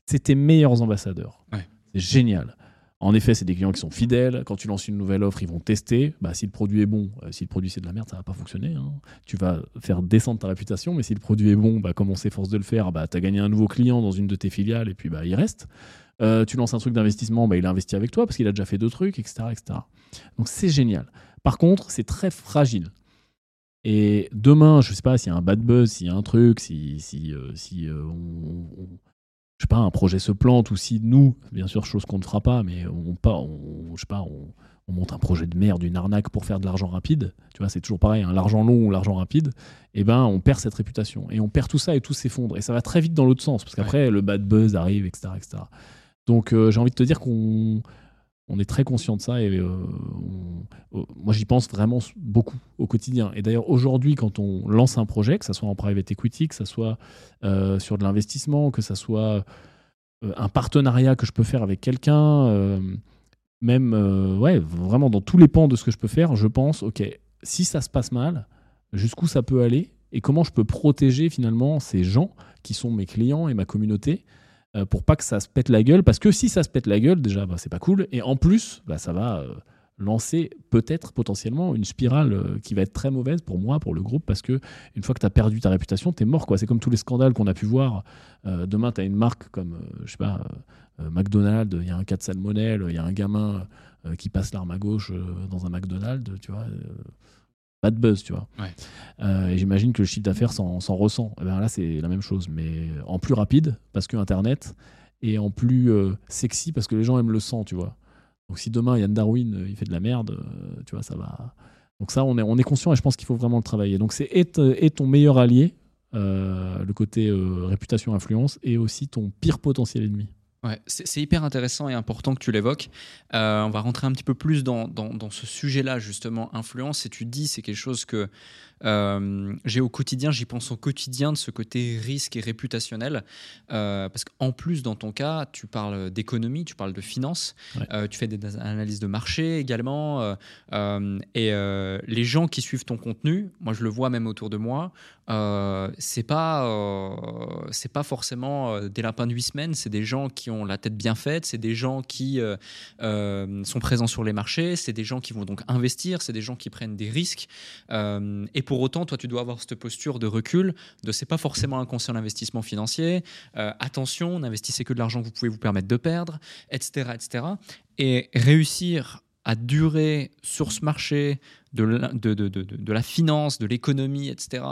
c'est tes meilleurs ambassadeurs.
Ouais.
C'est génial. En effet, c'est des clients qui sont fidèles. Quand tu lances une nouvelle offre, ils vont tester. Bah, si le produit est bon, euh, si le produit c'est de la merde, ça va pas fonctionner. hein. Tu vas faire descendre ta réputation, mais si le produit est bon, bah, comme on s'efforce de le faire, bah, tu as gagné un nouveau client dans une de tes filiales et puis bah, il reste. Euh, tu lances un truc d'investissement, bah, il a investi avec toi parce qu'il a déjà fait deux trucs, etc. etc. Donc c'est génial. Par contre, c'est très fragile. Et demain, je sais pas s'il y a un bad buzz, s'il y a un truc, si, si, euh, si on- je sais pas, un projet se plante ou si nous, bien sûr, chose qu'on ne fera pas, mais on, pas, on, je sais pas, on, on monte un projet de merde, une arnaque pour faire de l'argent rapide, tu vois, c'est toujours pareil, hein, l'argent long ou l'argent rapide, et ben on perd cette réputation. Et on perd tout ça et tout s'effondre. Et ça va très vite dans l'autre sens, parce qu'après, le bad buzz arrive, etc. etc. Donc euh, j'ai envie de te dire qu'on on est très conscient de ça et euh, euh, moi j'y pense vraiment beaucoup au quotidien. Et d'ailleurs aujourd'hui quand on lance un projet, que ce soit en private equity, que ce soit euh, sur de l'investissement, que ce soit un partenariat que je peux faire avec quelqu'un, même ouais, vraiment dans tous les pans de ce que je peux faire, je pense, ok, si ça se passe mal, jusqu'où ça peut aller et comment je peux protéger finalement ces gens qui sont mes clients et ma communauté pour pas que ça se pète la gueule. Parce que si ça se pète la gueule, déjà, bah, c'est pas cool. Et en plus, bah, ça va euh, lancer peut-être potentiellement une spirale euh, qui va être très mauvaise pour moi, pour le groupe, parce que une fois que tu as perdu ta réputation, tu es mort. C'est comme tous les scandales qu'on a pu voir. Euh, demain, tu as une marque comme, euh, je sais pas, euh, euh, McDonald's, il y a un cas de salmonelle, il y a un gamin euh, qui passe l'arme à gauche euh, dans un McDonald's, tu vois. Pas de buzz, tu vois.
Ouais.
Euh, et j'imagine que le chiffre d'affaires s'en s'en ressent. Eh ben là, c'est la même chose, mais en plus rapide, parce que Internet, et en plus euh, sexy, parce que les gens aiment le sang, tu vois. Donc si demain, Yann Darwin, euh, il fait de la merde, tu vois, ça va... Donc ça, on est, on est conscient et je pense qu'il faut vraiment le travailler. Donc c'est être ton meilleur allié, euh, le côté réputation-influence, et aussi ton pire potentiel ennemi.
C'est hyper intéressant et important que tu l'évoques. Euh, on va rentrer un petit peu plus dans, dans, dans ce sujet-là, justement, influence. Et tu dis, c'est quelque chose que euh, j'ai au quotidien, j'y pense au quotidien de ce côté risque et réputationnel. Euh, parce qu'en plus, dans ton cas, tu parles d'économie, tu parles de finance,
Ouais.
euh, tu fais des analyses de marché également. et les gens qui suivent ton contenu, moi je le vois même autour de moi, c'est pas, c'est pas forcément des lapins de huit semaines, c'est des gens qui ont la tête bien faite, c'est des gens qui sont présents sur les marchés, c'est des gens qui vont donc investir, c'est des gens qui prennent des risques. Et pour autant, toi, tu dois avoir cette posture de recul, de c'est pas forcément un conseil en investissement financier. Euh, attention, n'investissez que de l'argent que vous pouvez vous permettre de perdre, etc., etc. Et réussir à durer sur ce marché de la finance, de l'économie, etc.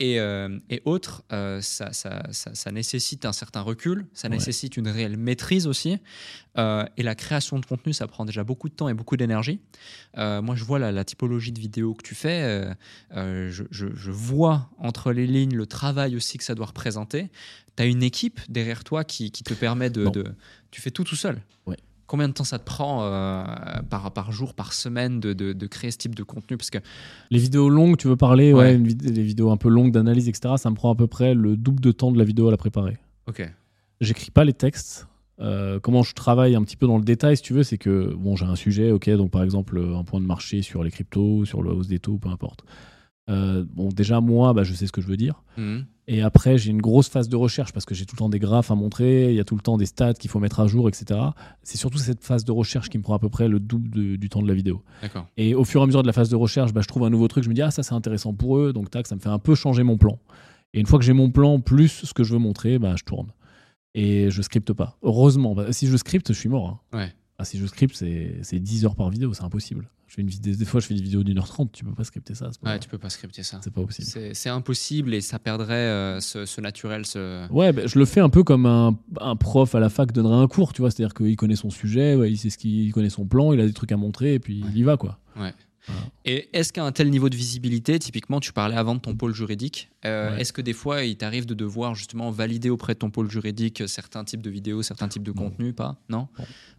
Et, euh, et autres, euh, ça, ça, ça, ça nécessite un certain recul, ça
Ouais.
nécessite une réelle maîtrise aussi. Euh, et la création de contenu, ça prend déjà beaucoup de temps et beaucoup d'énergie. Euh, moi, je vois la, la typologie de vidéos que tu fais. je, je- je vois entre les lignes le travail aussi que ça doit représenter. Tu as une équipe derrière toi qui, qui te permet de, Tu fais tout tout seul.
Ouais.
Combien de temps ça te prend euh, par, par jour, par semaine de, de- de créer ce type de contenu? Parce que
Les vidéos longues, tu veux parler, ouais,
Ouais.
une vid- les vidéos un peu longues d'analyse, etc. Ça me prend à peu près le double de temps de la vidéo à la préparer.
Ok.
J'écris pas les textes. Euh, comment je travaille un petit peu dans le détail, si tu veux, c'est que bon, j'ai un sujet, ok, donc par exemple un point de marché sur les cryptos, sur la hausse des taux, peu importe. Euh, bon, déjà moi, bah, je sais ce que je veux dire.
Mhm.
Et après, j'ai une grosse phase de recherche parce que j'ai tout le temps des graphes à montrer, il y a tout le temps des stats qu'il faut mettre à jour, etc. C'est surtout cette phase de recherche qui me prend à peu près le double de- du temps de la vidéo. Et au fur et à mesure de la phase de recherche, bah, je trouve un nouveau truc, je me dis, ah, ça c'est intéressant pour eux, donc tac, ça me fait un peu changer mon plan. Et une fois que j'ai mon plan plus ce que je veux montrer, bah, je tourne. Et je scripte pas. Heureusement, bah, si je scripte, je suis mort. hein.
Ouais.
Ah, si je scripte, c'est c'est 10 heures par vidéo, c'est impossible. Je fais une vidéo, des fois, je fais des vidéos d'une heure trente, tu peux pas scripter ça, pas,
Ouais, tu peux pas scripter ça.
c'est pas possible.
C'est impossible et ça perdrait euh, ce, ce naturel. Ce...
Ouais, bah, je le fais un peu comme un, un prof à la fac donnerait un cours, tu vois. C'est-à-dire qu'il connaît son sujet, ouais, il sait ce qu'il il connaît son plan, il a des trucs à montrer, et puis il y va, quoi.
Et est-ce qu'à un tel niveau de visibilité, typiquement, tu parlais avant de ton pôle juridique, euh,
Ouais.
est-ce que des fois, il t'arrive de devoir justement valider auprès de ton pôle juridique certains types de vidéos, certains types de contenus, pas? Non?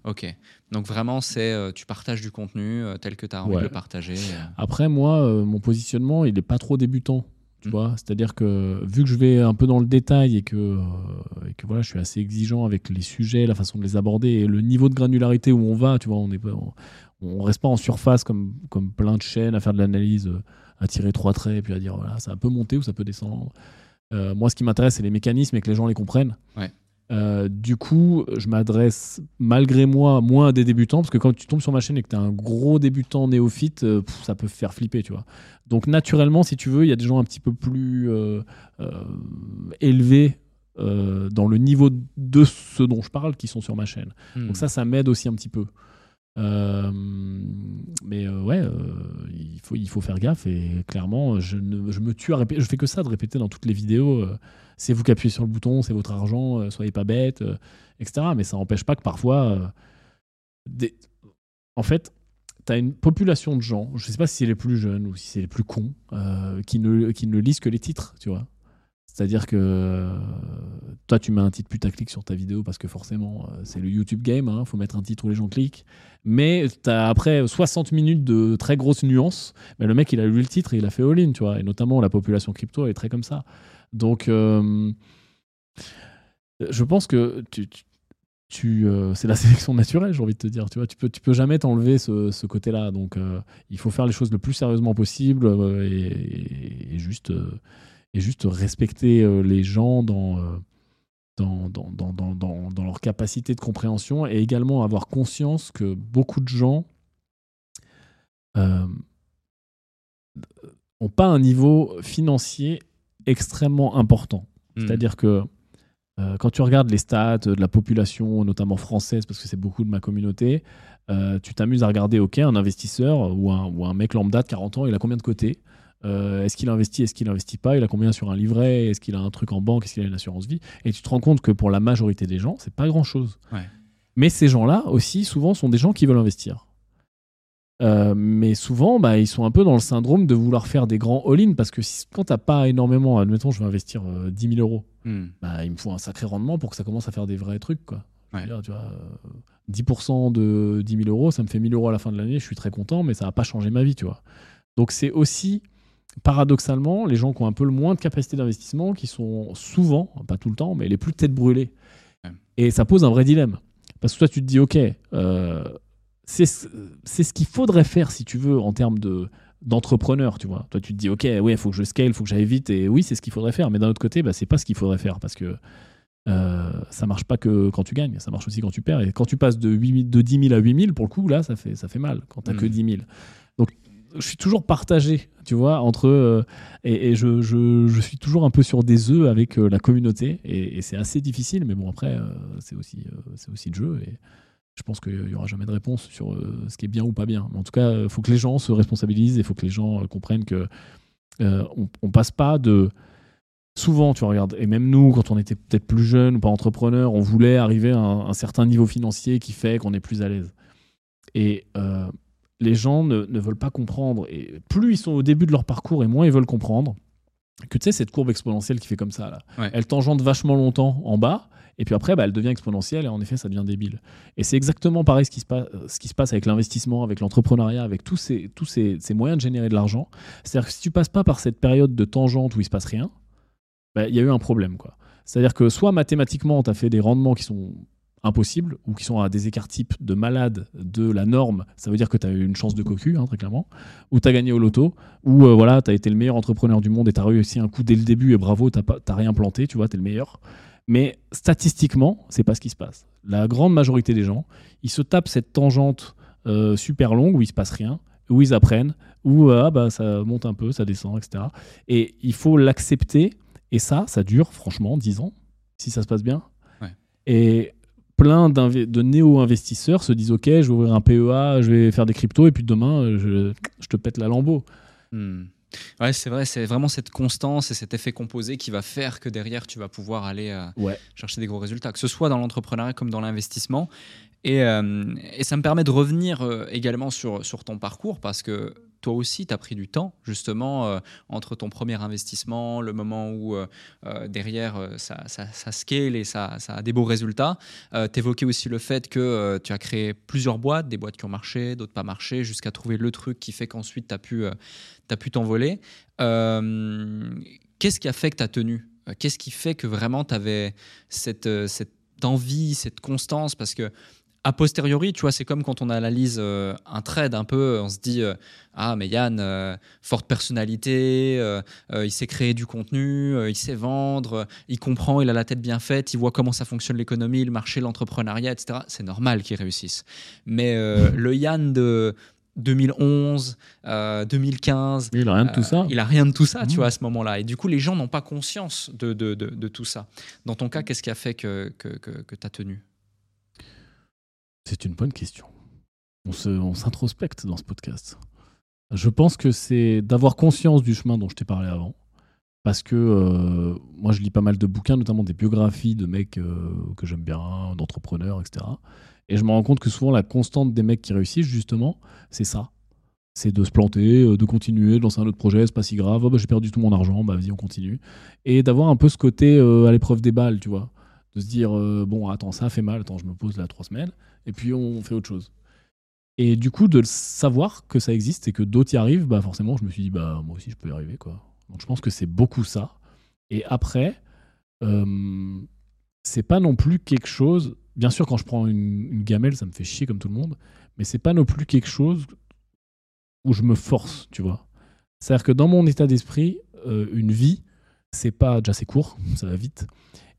Ok. Donc vraiment, c'est euh, tu partages du contenu euh, tel que tu as envie
Ouais.
de le partager.
Après, moi, mon positionnement, il est pas trop débutant. Tu
Mm.
vois, c'est-à-dire que vu que je vais un peu dans le détail et que, euh, et que voilà, je suis assez exigeant avec les sujets, la façon de les aborder et le niveau de granularité où on va, tu vois, on est pas, on, on reste pas en surface comme, comme plein de chaînes à faire de l'analyse, euh, à tirer trois traits et puis à dire voilà, ça peut monter ou ça peut descendre. Euh, moi, ce qui m'intéresse, c'est les mécanismes et que les gens les comprennent.
Ouais.
Euh, du coup, je m'adresse malgré moi moins à des débutants parce que quand tu tombes sur ma chaîne et que tu es un gros débutant néophyte, euh, pff, ça peut faire flipper, tu vois. Donc naturellement, si tu veux, il y a des gens un petit peu plus euh, élevés dans le niveau de ce dont je parle qui sont sur ma chaîne.
Hmm.
Donc ça, ça m'aide aussi un petit peu. Euh, mais euh, ouais, euh, il, faut, il faut faire gaffe et clairement, je, ne, je me tue à répéter. Je fais que ça de répéter dans toutes les vidéos. c'est vous qui appuyez sur le bouton, c'est votre argent, soyez pas bête, etc. Mais ça n'empêche pas que parfois, en fait, tu as une population de gens, je sais pas si c'est les plus jeunes ou si c'est les plus cons, qui, ne, qui ne lisent que les titres, tu vois. C'est-à-dire que euh, toi, tu mets un titre putaclic sur ta vidéo parce que forcément, euh, c'est le YouTube game, il faut mettre un titre où les gens cliquent. Mais as après 60 minutes de très grosses nuances, mais le mec, il a lu le titre et il a fait all-in. Et notamment, la population crypto est très comme ça. Donc, euh, je pense que tu, tu- c'est la sélection naturelle, j'ai envie de te dire. Tu vois, tu peux, tu peux jamais t'enlever ce, ce côté-là. Donc, il faut faire les choses le plus sérieusement possible et, juste, et juste respecter euh, les gens dans, euh, dans, dans, dans, dans, dans- leur capacité de compréhension et également avoir conscience que beaucoup de gens euh, ont pas un niveau financier extrêmement important.
Hmm.
C'est-à-dire que euh, quand tu regardes les stats de la population, notamment française, parce que c'est beaucoup de ma communauté, euh, tu t'amuses à regarder, ok, un investisseur ou un, ou un mec lambda de 40 ans, il a combien de côtés? Euh, Est-ce qu'il investit Est-ce qu'il investit pas? Il a combien sur un livret? Est-ce qu'il a un truc en banque? Est-ce qu'il a une assurance vie? Et tu te rends compte que pour la majorité des gens, c'est pas grand-chose.
Ouais.
Mais ces gens-là aussi, souvent, sont des gens qui veulent investir. Euh, mais souvent, bah, ils sont un peu dans le syndrome de vouloir faire des grands all-in parce que si, quand t'as pas énormément, admettons, je vais investir euh, 10 000 euros,
Hmm.
bah, il me faut un sacré rendement pour que ça commence à faire des vrais trucs. Quoi. Dire, tu vois, euh, 10% de 10 000 euros, ça me fait 1000 euros à la fin de l'année, je suis très content, mais ça va pas changer ma vie, tu vois. Donc c'est aussi, paradoxalement, les gens qui ont un peu le moins de capacité d'investissement, qui sont souvent, pas tout le temps, mais les plus têtes brûlées.
Ouais.
Et ça pose un vrai dilemme. Parce que toi, tu te dis, OK, euh, c'est ce qu'il faudrait faire, si tu veux, en termes de d'entrepreneur, tu vois. Toi, tu te dis, OK, oui, il faut que je scale, il faut que j'aille vite, et oui, c'est ce qu'il faudrait faire. Mais d'un autre côté, bah, c'est pas ce qu'il faudrait faire, parce que euh, ça marche pas que quand tu gagnes, ça marche aussi quand tu perds. Et quand tu passes de, 8 000 de 10 000 à 8 000, pour le coup, là, ça fait, ça fait mal, quand t'as
Mm.
que 10 000. Donc, je suis toujours partagé, tu vois, entre... euh, et et je, je, suis toujours un peu sur des œufs avec euh, la communauté, et, et c'est assez difficile, mais bon, après, euh, c'est aussi, c'est aussi le jeu, et je pense qu'il n'y aura jamais de réponse sur ce qui est bien ou pas bien. Mais en tout cas, il faut que les gens se responsabilisent, il faut que les gens comprennent que on, passe pas de souvent, tu vois, regarde, et même nous, quand on était peut-être plus jeunes ou pas entrepreneurs, on voulait arriver à un, un certain niveau financier qui fait qu'on est plus à l'aise. Et les gens ne, ne veulent pas comprendre. Et plus ils sont au début de leur parcours et moins ils veulent comprendre que tu sais, cette courbe exponentielle qui fait comme ça, là,
Ouais.
elle tangente vachement longtemps en bas. Et puis après, bah, elle devient exponentielle et en effet, ça devient débile. Et c'est exactement pareil ce qui se, passe, ce qui se passe avec l'investissement, avec l'entrepreneuriat, avec tous, ces, tous ces, ces moyens de générer de l'argent. C'est-à-dire que si tu passes pas par cette période de tangente où il se passe rien, bah, il y a eu un problème. quoi. C'est-à-dire que soit mathématiquement, tu as fait des rendements qui sont impossibles ou qui sont à des écarts types de malades de la norme, ça veut dire que tu as eu une chance de cocu, hein, très clairement, ou tu as gagné au loto, ou euh, voilà, tu as été le meilleur entrepreneur du monde et tu as réussi un coup dès le début et bravo, tu n'as rien planté, tu vois, tu es le meilleur. Mais statistiquement, c'est pas ce qui se passe. La grande majorité des gens, ils se tapent cette tangente euh, super longue où il se passe rien, où ils apprennent, où euh, ah bah, ça monte un peu, ça descend, etc. Et il faut l'accepter. Et ça, ça dure franchement 10 ans, si ça se passe bien.
Ouais.
Et plein de néo-investisseurs se disent Ok, je vais ouvrir un PEA, je vais faire des cryptos, et puis demain, je, je te pète la lambeau.
Hmm. Ouais, c'est vrai, c'est vraiment cette constance et cet effet composé qui va faire que derrière, tu vas pouvoir aller euh,
Ouais.
chercher des gros résultats, que ce soit dans l'entrepreneuriat comme dans l'investissement. Et, euh, et ça me permet de revenir euh, également sur, sur ton parcours parce que toi aussi, tu as pris du temps, justement, euh, entre ton premier investissement, le moment où euh, euh, derrière euh, ça, ça, scale et ça, ça a des beaux résultats. tu évoquais aussi le fait que euh, tu as créé plusieurs boîtes, des boîtes qui ont marché, d'autres pas marché, jusqu'à trouver le truc qui fait qu'ensuite tu as pu euh, t'envoler. Euh, Qu'est-ce qui a fait que tu as tenu? Euh, Qu'est-ce qui fait que vraiment tu avais cette, euh, cette envie, cette constance? Parce que a posteriori, tu vois, c'est comme quand on analyse euh, un trade un peu, on se dit euh, ah mais Yann, euh, forte personnalité, il sait créer du contenu, il sait vendre, il comprend, il a la tête bien faite, il voit comment ça fonctionne l'économie, le marché, l'entrepreneuriat, etc. C'est normal qu'il réussisse. Mais le Yann de 2011, euh, 2015,
Il a rien de tout
euh,
ça.
Il a rien de tout ça, tu
Mhm.
vois, à ce moment-là. Et du coup, les gens n'ont pas conscience de, de, de, de tout ça. Dans ton cas, qu'est-ce qui a fait que, que, que, que tu as tenu?
C'est une bonne question. On s'introspecte dans ce podcast. Je pense que c'est d'avoir conscience du chemin dont je t'ai parlé avant. Parce que euh, moi, je lis pas mal de bouquins, notamment des biographies de mecs euh, que j'aime bien, d'entrepreneurs, etc. Et je me rends compte que souvent, la constante des mecs qui réussissent, justement, c'est ça. C'est de se planter, euh, de continuer, de lancer un autre projet, c'est pas si grave. Oh, bah, j'ai perdu tout mon argent, bah vas-y, on continue. Et d'avoir un peu ce côté à l'épreuve des balles, tu vois. De se dire, euh, bon, attends, ça fait mal, attends, je me pose là trois semaines et puis on fait autre chose. Et du coup, de savoir que ça existe et que d'autres y arrivent, bah forcément, je me suis dit, bah moi aussi, je peux y arriver, quoi. Donc je pense que c'est beaucoup ça. Et après, euh, c'est pas non plus quelque chose. Bien sûr, quand je prends une, une gamelle, ça me fait chier comme tout le monde, mais c'est pas non plus quelque chose où je me force, tu vois. C'est-à-dire que dans mon état d'esprit, euh, une vie, c'est pas déjà c'est court, ça va vite,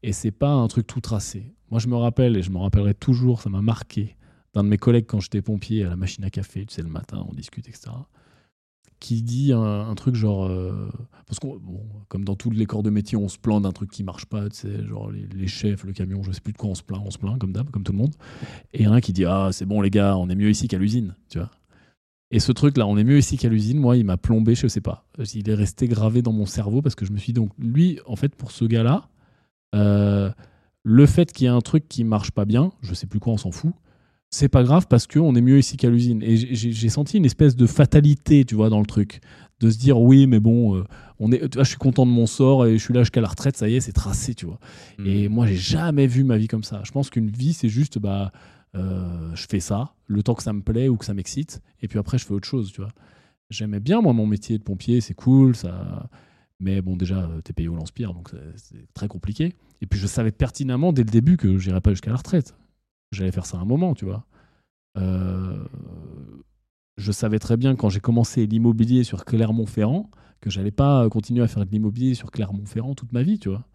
et c'est pas un truc tout tracé. Moi, je me rappelle et je me rappellerai toujours, ça m'a marqué d'un de mes collègues quand j'étais pompier à la machine à café, tu sais, le matin, on discute, etc. Qui dit un, truc genre. euh, parce qu'on, bon, comme dans tous les corps de métier, on se plaint d'un truc qui marche pas, tu sais, genre les, les chefs, le camion, je sais plus de quoi on se plaint, on se plaint comme d'hab, comme tout le monde. Et un qui dit Ah, c'est bon, les gars, on est mieux ici qu'à l'usine, tu vois. Et ce truc-là, on est mieux ici qu'à l'usine, moi, il m'a plombé, je sais pas. Il est resté gravé dans mon cerveau parce que je me suis dit, donc, lui, en fait, pour ce gars-là, euh, le fait qu'il y ait un truc qui marche pas bien, je sais plus quoi, on s'en fout, c'est pas grave parce qu'on est mieux ici qu'à l'usine. Et j'ai- senti une espèce de fatalité, tu vois, dans le truc. de se dire oui, mais bon, euh, on est, je suis content de mon sort et je suis là jusqu'à la retraite, ça y est, c'est tracé, tu vois.
Hmm.
Et moi, j'ai jamais vu ma vie comme ça. Je pense qu'une vie, c'est juste, bah, euh, je fais ça, le temps que ça me plaît ou que ça m'excite, et puis après, je fais autre chose, tu vois. J'aimais bien, moi, mon métier de pompier, c'est cool, ça. Mais bon, déjà, euh, t'es payé au lance-pierre, donc c'est- très compliqué. Et puis, je savais pertinemment dès le début que j'irais pas jusqu'à la retraite. J'allais faire ça un moment, tu vois. Euh, je savais très bien quand j'ai commencé l'immobilier sur Clermont-Ferrand que j'allais pas continuer à faire de l'immobilier sur Clermont-Ferrand toute ma vie, tu vois.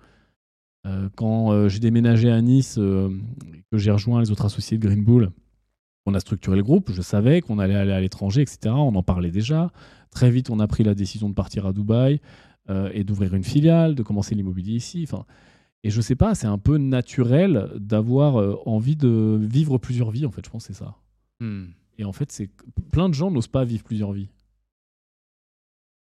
Euh, quand euh, j'ai déménagé à Nice, euh, que j'ai rejoint les autres associés de Green Bull, on a structuré le groupe. Je savais qu'on allait aller à l'étranger, etc. On en parlait déjà. Très vite, on a pris la décision de partir à Dubaï euh, et d'ouvrir une filiale, de commencer l'immobilier ici. Enfin, et je sais pas, c'est un peu naturel d'avoir euh, envie de vivre plusieurs vies. En fait, je pense que c'est ça.
Hmm.
Et en fait, c'est plein de gens n'osent pas vivre plusieurs vies.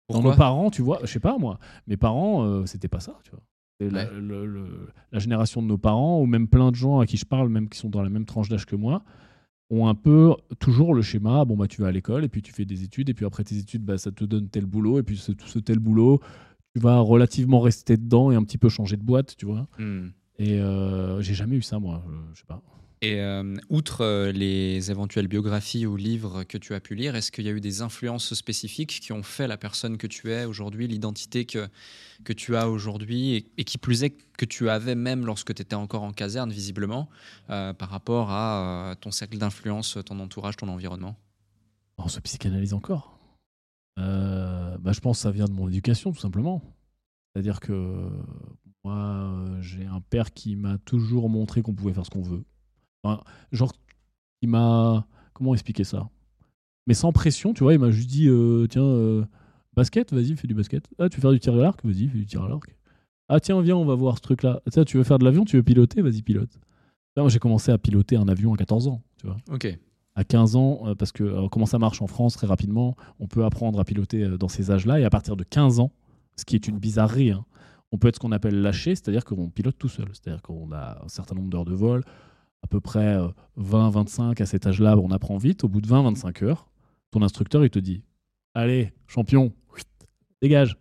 Dans
Pourquoi?
nos parents, tu vois, je sais pas moi, mes parents, euh, c'était pas ça, tu vois. C'est la,
Ouais.
le- le- la génération de nos parents, ou même plein de gens à qui je parle, même qui sont dans la même tranche d'âge que moi, ont un peu toujours le schéma bon, bah, tu vas à l'école, et puis tu fais des études, et puis après tes études, bah, ça te donne tel boulot, et puis ce, ce tel boulot, tu vas relativement rester dedans et un petit peu changer de boîte, tu vois.
Hmm.
Et euh, j'ai jamais eu ça, moi, euh, je sais pas.
Et euh, outre euh, les éventuelles biographies ou livres que tu as pu lire, est-ce qu'il y a eu des influences spécifiques qui ont fait la personne que tu es aujourd'hui, l'identité que, que tu as aujourd'hui, et, qui plus est que tu avais même lorsque tu étais encore en caserne, visiblement, euh, par rapport à ton cercle d'influence, ton entourage, ton environnement?
On se psychanalyse encore. Bah, je pense que ça vient de mon éducation, tout simplement. C'est-à-dire que moi, j'ai un père qui m'a toujours montré qu'on pouvait faire ce qu'on veut. Enfin, genre, il m'a. Comment expliquer ça? Mais sans pression, tu vois, il m'a juste dit euh, tiens, euh, basket, vas-y, fais du basket. Ah, tu veux faire du tir à l'arc? Vas-y, fais du tir à l'arc. Ah, tiens, viens, on va voir ce truc-là. Ah, tu veux faire de l'avion? Tu veux piloter? Vas-y, pilote. Là, moi, j'ai commencé à piloter un avion à 14 ans, tu vois
Ok.
à 15 ans, euh, parce que euh, comment ça marche en France très rapidement, on peut apprendre à piloter dans ces âges-là, et à partir de 15 ans, ce qui est une bizarrerie, hein, on peut être ce qu'on appelle lâché, c'est-à-dire qu'on pilote tout seul, c'est-à-dire qu'on a un certain nombre d'heures de vol, à peu près 20-25 à cet âge-là, on apprend vite, au bout de 20-25 heures, ton instructeur, il te dit, allez, champion, dégage.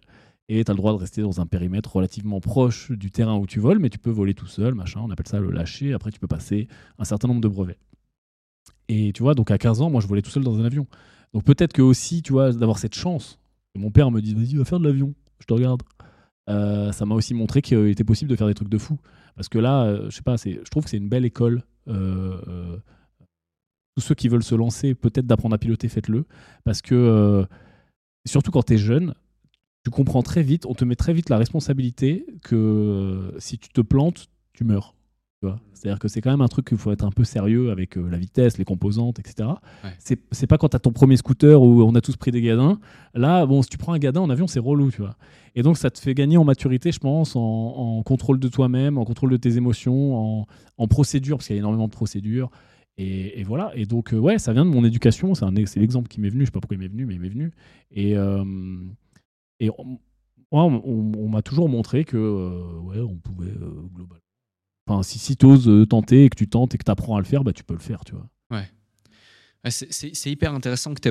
Et tu as le droit de rester dans un périmètre relativement proche du terrain où tu voles, mais tu peux voler tout seul, machin, on appelle ça le lâcher, après tu peux passer un certain nombre de brevets. Et tu vois, donc à 15 ans, moi, je volais tout seul dans un avion. Donc peut-être que aussi, tu vois, d'avoir cette chance, mon père me dit, vas-y, va faire de l'avion, je te regarde. Euh, ça m'a aussi montré qu'il était possible de faire des trucs de fou. Parce que là, euh, je sais pas, je trouve que c'est une belle école. Euh, euh, tous ceux qui veulent se lancer, peut-être d'apprendre à piloter, faites-le. Parce que, euh, surtout quand tu es jeune, tu comprends très vite, on te met très vite la responsabilité que si tu te plantes, tu meurs. C'est-à-dire que c'est quand même un truc qu'il faut être un peu sérieux avec euh, la vitesse, les composantes, etc.
Ouais.
C'est pas quand tu as ton premier scooter où on a tous pris des gadins. Là, bon, si tu prends un gadin en avion, c'est relou, tu vois. Et donc, ça te fait gagner en maturité, je pense, en, en contrôle de toi-même, en contrôle de tes émotions, en, en procédure, parce qu'il y a énormément de procédures. Et, et voilà. Et donc, euh, ouais, ça vient de mon éducation. C'est l'exemple qui m'est venu. Je sais pas pourquoi il m'est venu, mais il m'est venu. Et, euh, et on, moi, on, on- on m'a toujours montré que, euh, ouais, on pouvait globalement. Enfin, si, tu oses tenter et que tu tentes et que tu apprends à le faire, bah, tu peux le faire, tu vois.
C'est hyper intéressant que tu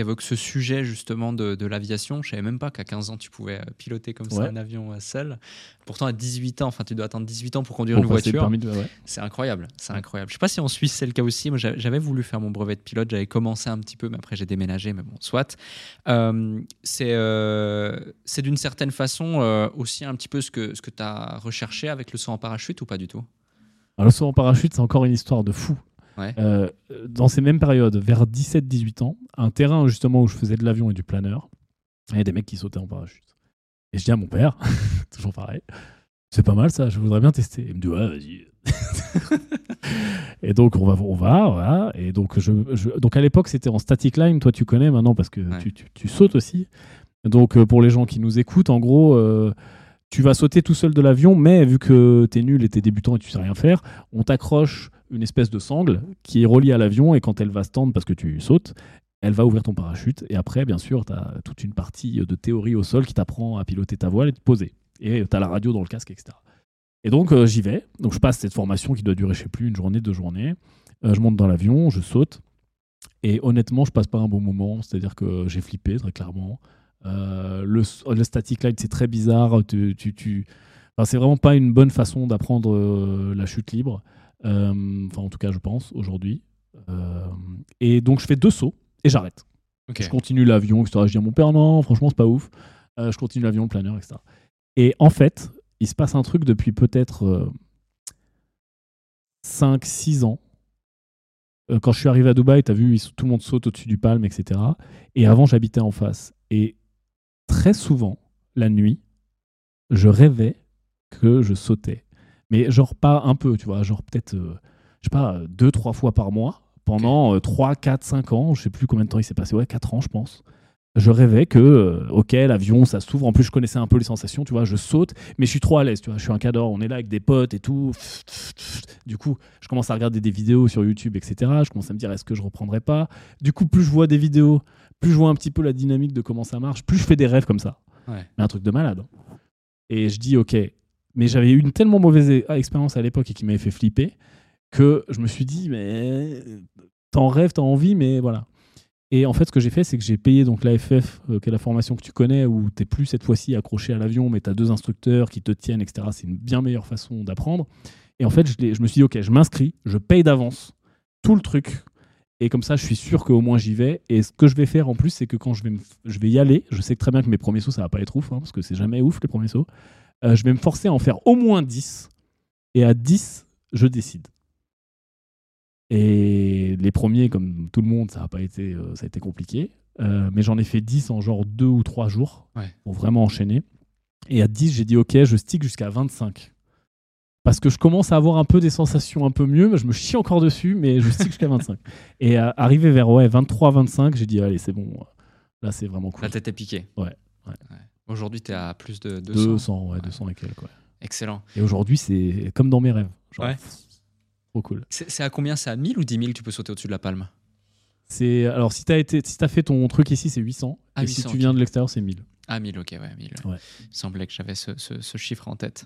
évoques, ce sujet justement de, de l'aviation. Je savais même pas qu'à 15 ans tu pouvais euh, piloter comme ça un avion euh, seul. Pourtant à 18 ans, enfin tu dois attendre 18 ans pour conduire
Pour
une voiture.
permis de- ouais.
C'est incroyable, c'est incroyable. Je sais pas si en Suisse c'est le cas aussi. Moi j'a- j'avais voulu faire mon brevet de pilote, j'avais commencé un petit peu, mais après j'ai déménagé, mais bon, soit. Euh, c'est euh, d'une certaine façon euh, aussi un petit peu ce que, ce que tu as recherché avec le saut en parachute ou pas du tout?
Alors, le saut en parachute, c'est encore une histoire de fou.
Ouais.
Euh, dans ces mêmes périodes, vers 17-18 ans, un terrain justement où je faisais de l'avion et du planeur, il y a des mecs qui sautaient en parachute. Et je dis à mon père, toujours pareil, c'est pas mal ça, je voudrais bien tester. Il me dit, ouais, vas-y. et donc, on va, on va, voilà. Et donc, je, je- donc à l'époque, c'était en static line, toi tu connais maintenant parce que
Ouais.
tu, tu- tu sautes aussi. Donc, euh, pour les gens qui nous écoutent, en gros, euh, tu vas sauter tout seul de l'avion, mais vu que tu es nul et tu es débutant et tu sais rien faire, on t'accroche une espèce de sangle qui est reliée à l'avion et quand elle va se tendre parce que tu sautes, elle va ouvrir ton parachute. Et après, bien sûr, tu as toute une partie de théorie au sol qui t'apprend à piloter ta voile et te poser. Et tu as la radio dans le casque, etc. Et donc, euh, j'y vais. Donc, je passe cette formation qui doit durer, je sais plus, une journée, deux journées. Euh, je monte dans l'avion, je saute. Et honnêtement, je passe pas un bon moment. C'est-à-dire que j'ai flippé très clairement. Euh, le, le static light, c'est très bizarre. Tu, tu, tu... Enfin, c'est vraiment pas une bonne façon d'apprendre euh, la chute libre. Euh, enfin, en tout cas, je pense aujourd'hui. Et donc, je fais deux sauts et j'arrête. Je continue l'avion, etc. Je dis à mon père, non, franchement, c'est pas ouf. Je continue l'avion, le planeur, etc. Et en fait, il se passe un truc depuis peut-être 5-6 ans. Quand je suis arrivé à Dubaï, tu as vu, tout le monde saute au-dessus du palme, etc. Et avant, j'habitais en face. Et très souvent, la nuit, je rêvais que je sautais. Mais genre pas un peu, tu vois, genre peut-être, euh, je sais pas, deux, trois fois par mois, pendant euh, 3, 4, 5 ans, je sais plus combien de temps il s'est passé, ouais, 4 ans, je pense. Je rêvais que, euh, ok, l'avion, ça s'ouvre. En plus, je connaissais un peu les sensations, tu vois, je saute, mais je suis trop à l'aise, tu vois. Je suis un cador, on est là avec des potes et tout. Du coup, je commence à regarder des vidéos sur YouTube, etc. Je commence à me dire, est-ce que je reprendrai pas? Du coup, plus je vois des vidéos, plus je vois un petit peu la dynamique de comment ça marche, plus je fais des rêves comme ça.
Ouais.
Mais un truc de malade. hein. Et je dis, ok. Mais j'avais eu une tellement mauvaise e- expérience à l'époque et qui m'avait fait flipper que je me suis dit, mais t'en rêves, t'as envie, mais voilà. Et en fait, ce que j'ai fait, c'est que j'ai payé donc l'AFF, euh, qui est la formation que tu connais, où t'es plus cette fois-ci accroché à l'avion, mais t'as deux instructeurs qui te tiennent, etc. C'est une bien meilleure façon d'apprendre. Et en fait, je, me suis dit, ok, je m'inscris, je paye d'avance tout le truc. Et comme ça, je suis sûr qu'au moins j'y vais. Et ce que je vais faire en plus, c'est que quand je vais, je vais y aller, je sais très bien que mes premiers sauts, ça va pas être ouf, hein, parce que c'est jamais ouf les premiers sauts. Euh, je vais me forcer à en faire au moins 10. Et à 10, je décide. Et les premiers, comme tout le monde, ça a, pas été, euh, ça a été compliqué. Euh, mais j'en ai fait 10 en genre 2 ou 3 jours
Ouais.
pour vraiment enchaîner. Et à 10, j'ai dit OK, je stick jusqu'à 25. Parce que je commence à avoir un peu des sensations un peu mieux. Je me chie encore dessus, mais je stick jusqu'à 25. Et euh, arrivé vers ouais, 23-25, j'ai dit allez, c'est bon. Là, c'est vraiment cool.
La tête est piquée.
Ouais, ouais.
Aujourd'hui, tu es à plus de 200.
200, ouais, 200 et quelques. ouais.
Excellent.
Et aujourd'hui, c'est comme dans mes rêves. Genre,
Ouais.
Trop cool.
C'est à combien? C'est à 1000 ou 10 000 que tu peux sauter au-dessus de la palme?
C'est alors si t'as été si t'as fait ton truc ici c'est 800
Ah,
et si
800,
tu viens
ok.
de l'extérieur c'est 1000.
Ah, 1000, ok, ouais, 1000.
Ouais.
Il me semblait que j'avais ce, ce- ce chiffre en tête.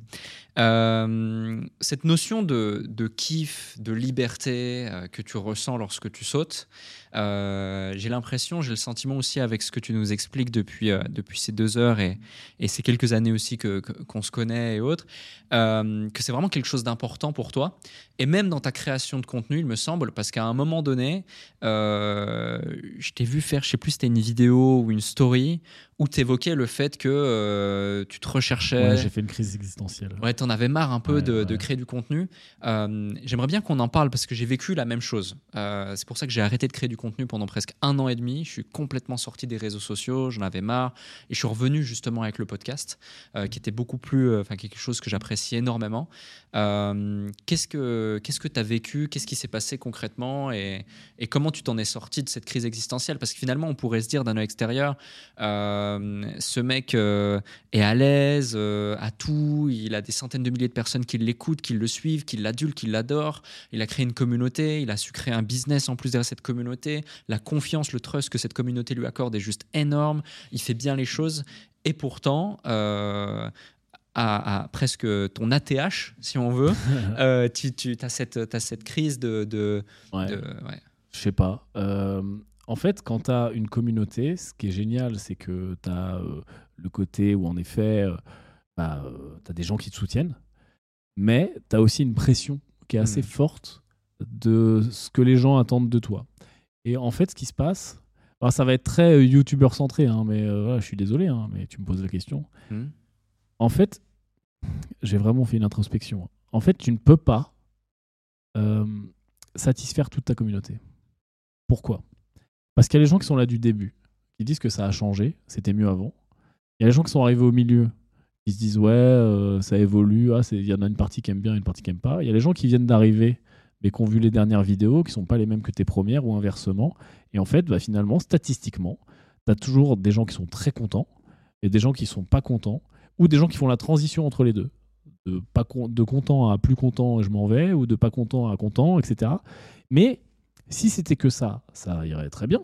Euh, cette notion de, de kiff, de liberté euh, que tu ressens lorsque tu sautes, j'ai l'impression, j'ai le sentiment aussi avec ce que tu nous expliques depuis, euh, depuis ces deux heures et, et ces quelques années aussi que- que- qu'on se connaît et autres, euh, que c'est vraiment quelque chose d'important pour toi. Et même dans ta création de contenu, il me semble, parce qu'à un moment donné, euh, je t'ai vu faire, je sais plus, si c'était une vidéo ou une story où tu évoquais le fait que euh, tu te recherchais.
Ouais, j'ai fait une crise existentielle.
Ouais, t'en avais marre un peu
Ouais,
de, créer du contenu. Euh, J'aimerais bien qu'on en parle parce que j'ai vécu la même chose. Euh, c'est pour ça que j'ai arrêté de créer du contenu pendant presque un an et demi. Je suis complètement sorti des réseaux sociaux, j'en avais marre. Et je suis revenu justement avec le podcast, euh, qui était beaucoup plus, euh, enfin quelque chose que j'apprécie énormément. Euh, qu'est-ce que qu'est-ce que tu as vécu? Qu'est-ce qui s'est passé concrètement? Et, comment tu t'en es sorti de cette crise existentielle? Parce que finalement, on pourrait se dire d'un œil extérieur, ce mec est à l'aise, à tout, il a des centaines de milliers de personnes qui l'écoutent, qui le suivent, qui l'adulent, qui l'adorent. Il a créé une communauté, il a su créer un business en plus derrière cette communauté. La confiance, le trust que cette communauté lui accorde est juste énorme. Il fait bien les choses. Et pourtant, euh, à, à presque ton ATH, si on veut, euh, tu, tu as, cette, crise de. de,
Ouais.
de- ouais.
Je sais pas. Euh, en fait, quand tu as une communauté, ce qui est génial, c'est que tu as le côté où, en effet, bah, tu as des gens qui te soutiennent, mais tu as aussi une pression qui est assez
Mhm.
forte de ce que les gens attendent de toi. Et en fait, ce qui se passe, alors ça va être très euh, youtubeur centré, hein, mais euh, je suis désolé, hein, mais tu me poses la question.
Hmm.
En fait, j'ai vraiment fait une introspection. En fait, tu ne peux pas euh, satisfaire toute ta communauté. Pourquoi? Parce qu'il y a les gens qui sont là du début, qui disent que ça a changé, c'était mieux avant. Il y a les gens qui sont arrivés au milieu, qui se disent ouais, euh, ça évolue, ah, il y en a une partie qui aime bien, une partie qui aime pas. Il y a les gens qui viennent d'arriver, mais qui vu les dernières vidéos, qui sont pas les mêmes que tes premières ou inversement. Et en fait, bah, finalement, statistiquement, tu as toujours des gens qui sont très contents et des gens qui sont pas contents, ou des gens qui font la transition entre les deux. De, de content à plus content je m'en vais, ou de pas content à content, etc. Mais si c'était que ça, ça irait très bien.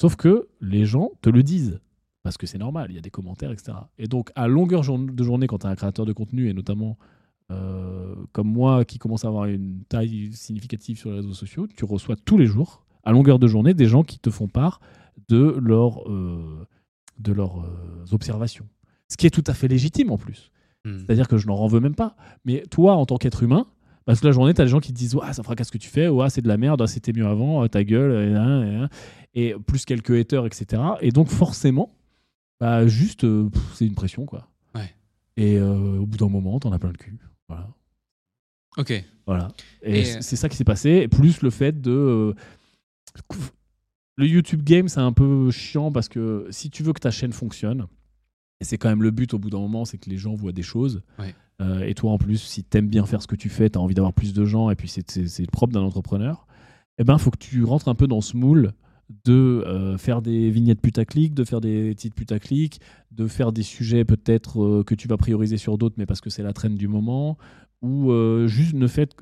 Sauf que les gens te le disent. Parce que c'est normal, il y a des commentaires, etc. Et donc, à longueur de journée, quand tu es un créateur de contenu, et notamment euh, comme moi, qui commence à avoir une taille significative sur les réseaux sociaux, tu reçois tous les jours, à longueur de journée des gens qui te font part de, leur, euh, de leurs euh, observations. Ce qui est tout à fait légitime en plus.
Hmm.
C'est-à-dire que je n'en veux même pas. Mais toi, en tant qu'être humain, parce que la journée, tu as des gens qui te disent Ouah, ça fracasse ce que tu fais, Ouah, c'est de la merde, ah, c'était mieux avant, ah, ta gueule, et, et, et plus quelques haters, etc. Et donc, forcément, bah, juste, c'est une pression, quoi.
Ouais.
Et euh, au bout d'un moment, t'en as plein le cul. Voilà.
Ok.
Voilà. Et,
Et,
c- c'est ça qui s'est passé. Et plus le fait de. euh, le YouTube game, c'est un peu chiant parce que si tu veux que ta chaîne fonctionne, et c'est quand même le but au bout d'un moment, c'est que les gens voient des choses.
Ouais.
Euh, et toi, en plus, si t'aimes bien faire ce que tu fais, t'as envie d'avoir plus de gens, et puis c'est- propre d'un entrepreneur, eh ben, faut que tu rentres un peu dans ce moule de euh, faire des vignettes putaclic, de faire des titres putaclic, de faire des sujets peut-être euh, que tu vas prioriser sur d'autres, mais parce que c'est la traîne du moment, ou euh, juste, le fait,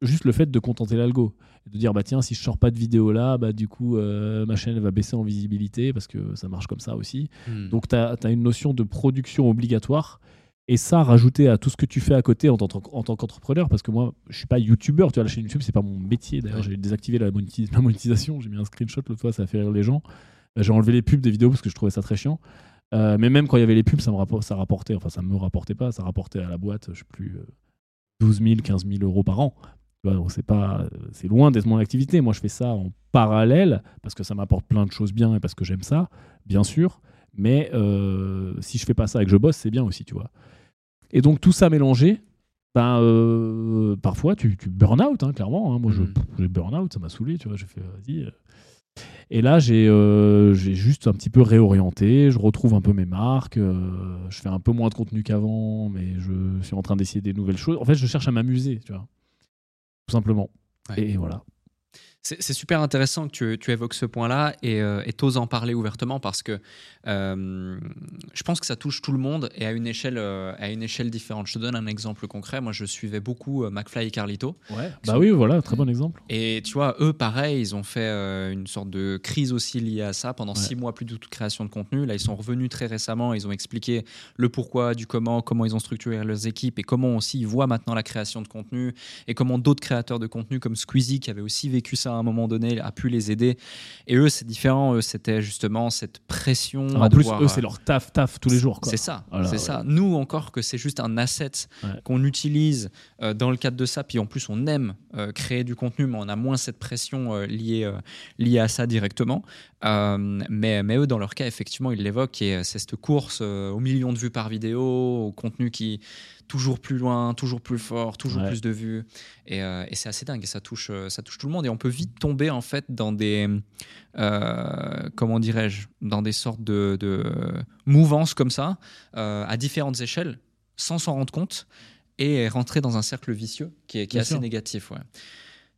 juste le fait de contenter l'algo. De dire, bah tiens, si je sors pas de vidéo là, bah du coup, ma chaîne va baisser en visibilité, parce que ça marche comme ça aussi.
Hmm.
Donc, tu as, une notion de production obligatoire. Et ça, rajouté à tout ce que tu fais à côté en tant, en tant qu'entrepreneur, parce que moi, je suis pas youtubeur, tu vois, la chaîne YouTube, c'est pas mon métier. D'ailleurs, j'ai désactivé la, monétis- la monétisation, j'ai mis un screenshot l'autre fois, ça a fait rire les gens. J'ai enlevé les pubs des vidéos parce que je trouvais ça très chiant. Euh, mais même quand il y avait les pubs, ça me ça rapportait, enfin, ça me rapportait pas, ça rapportait à la boîte, je sais plus, euh, 12 000, 15 000 euros par an. C'est pas, c'est loin d'être mon activité. Moi, je fais ça en parallèle parce que ça m'apporte plein de choses bien et parce que j'aime ça, bien sûr. Mais euh, si je fais pas ça et que je bosse, c'est bien aussi, tu vois. Et donc tout ça mélangé, ben, euh, parfois tu, tu burn out, hein, clairement. hein. Moi, je, pff, j'ai burn out, ça m'a saoulé, tu vois. J'ai fait, vas-y. euh. Et là, j'ai euh, juste un petit peu réorienté. Je retrouve un peu mes marques. euh, je fais un peu moins de contenu qu'avant, mais je suis en train d'essayer des nouvelles choses. En fait, je cherche à m'amuser, tu vois. Tout simplement.
Ouais.
Et voilà.
C'est super intéressant que tu, tu évoques ce point-là et euh, t'oses en parler ouvertement parce que euh, je pense que ça touche tout le monde et à une échelle, euh, à une échelle différente. Je te donne un exemple concret. Moi, je suivais beaucoup euh, McFly et Carlito.
Bah oui, voilà, très bon exemple.
Et tu vois, eux, pareil, ils ont fait une sorte de crise aussi liée à ça pendant
Ouais.
six mois plus de toute création de contenu. Là, ils sont revenus très récemment. Ils ont expliqué le pourquoi, du comment, comment ils ont structuré leurs équipes et comment aussi ils voient maintenant la création de contenu et comment d'autres créateurs de contenu comme Squeezie, qui avait aussi vécu ça à un moment donné, a pu les aider. Et eux, c'est différent. Eux, c'était justement cette pression. À
en plus,
devoir,
eux,
euh,
c'est leur taf, taf tous les jours.
c'est ça,
Voilà,
c'est
ouais.
ça. Nous encore que c'est juste un asset
Ouais.
qu'on utilise euh, dans le cadre de ça. Puis en plus, on aime euh, créer du contenu, mais on a moins cette pression euh, liée, liée à ça directement. Mais, mais eux, dans leur cas, effectivement, ils l'évoquent et c'est cette course aux millions de vues par vidéo, au contenu qui toujours plus loin, toujours plus fort, toujours
Ouais.
plus de vues. Et, euh, et c'est assez dingue et ça touche, euh, ça touche tout le monde. Et on peut vite tomber en fait dans des, euh, comment dirais-je, dans des sortes de, de mouvances comme ça, euh, à différentes échelles, sans s'en rendre compte, et rentrer dans un cercle vicieux qui est, qui est
Bien
assez
sûr.
négatif. Ouais.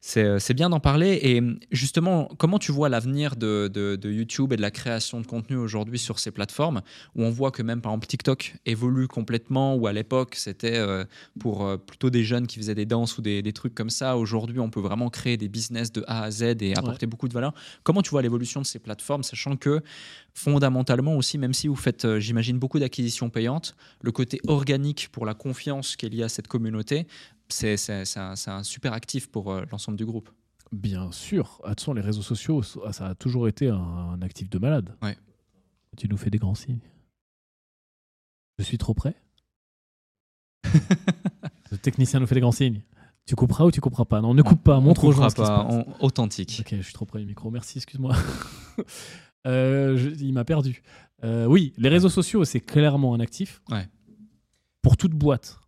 C'est euh, c'est bien d'en parler. Et justement, comment tu vois l'avenir de, de- de YouTube et de la création de contenu aujourd'hui sur ces plateformes où on voit que même par exemple TikTok évolue complètement, où à l'époque c'était euh, pour euh, plutôt des jeunes qui faisaient des danses ou des, des trucs comme ça. Aujourd'hui, on peut vraiment créer des business de A à Z et apporter beaucoup de valeur. Comment tu vois l'évolution de ces plateformes, sachant que fondamentalement aussi, même si vous faites, j'imagine, beaucoup d'acquisitions payantes, le côté organique pour la confiance qui est liée à cette communauté, c'est un, un super actif pour euh, l'ensemble du groupe.
Bien sûr. Ah, De toute façon, les réseaux sociaux, ça a toujours été un, un actif de malade.
Ouais.
Tu nous fais des grands signes. Je suis trop près Le technicien nous fait des grands signes. Tu couperas ou tu couperas pas? Non, ne coupe pas, montre
On
aux gens ce qui se
pas,
passe.
on- authentique.
Ok, je suis trop près du micro. Merci, excuse-moi. Euh, je- il m'a perdu. Euh, oui, les réseaux sociaux, c'est clairement un actif.
Ouais.
Pour toute boîte.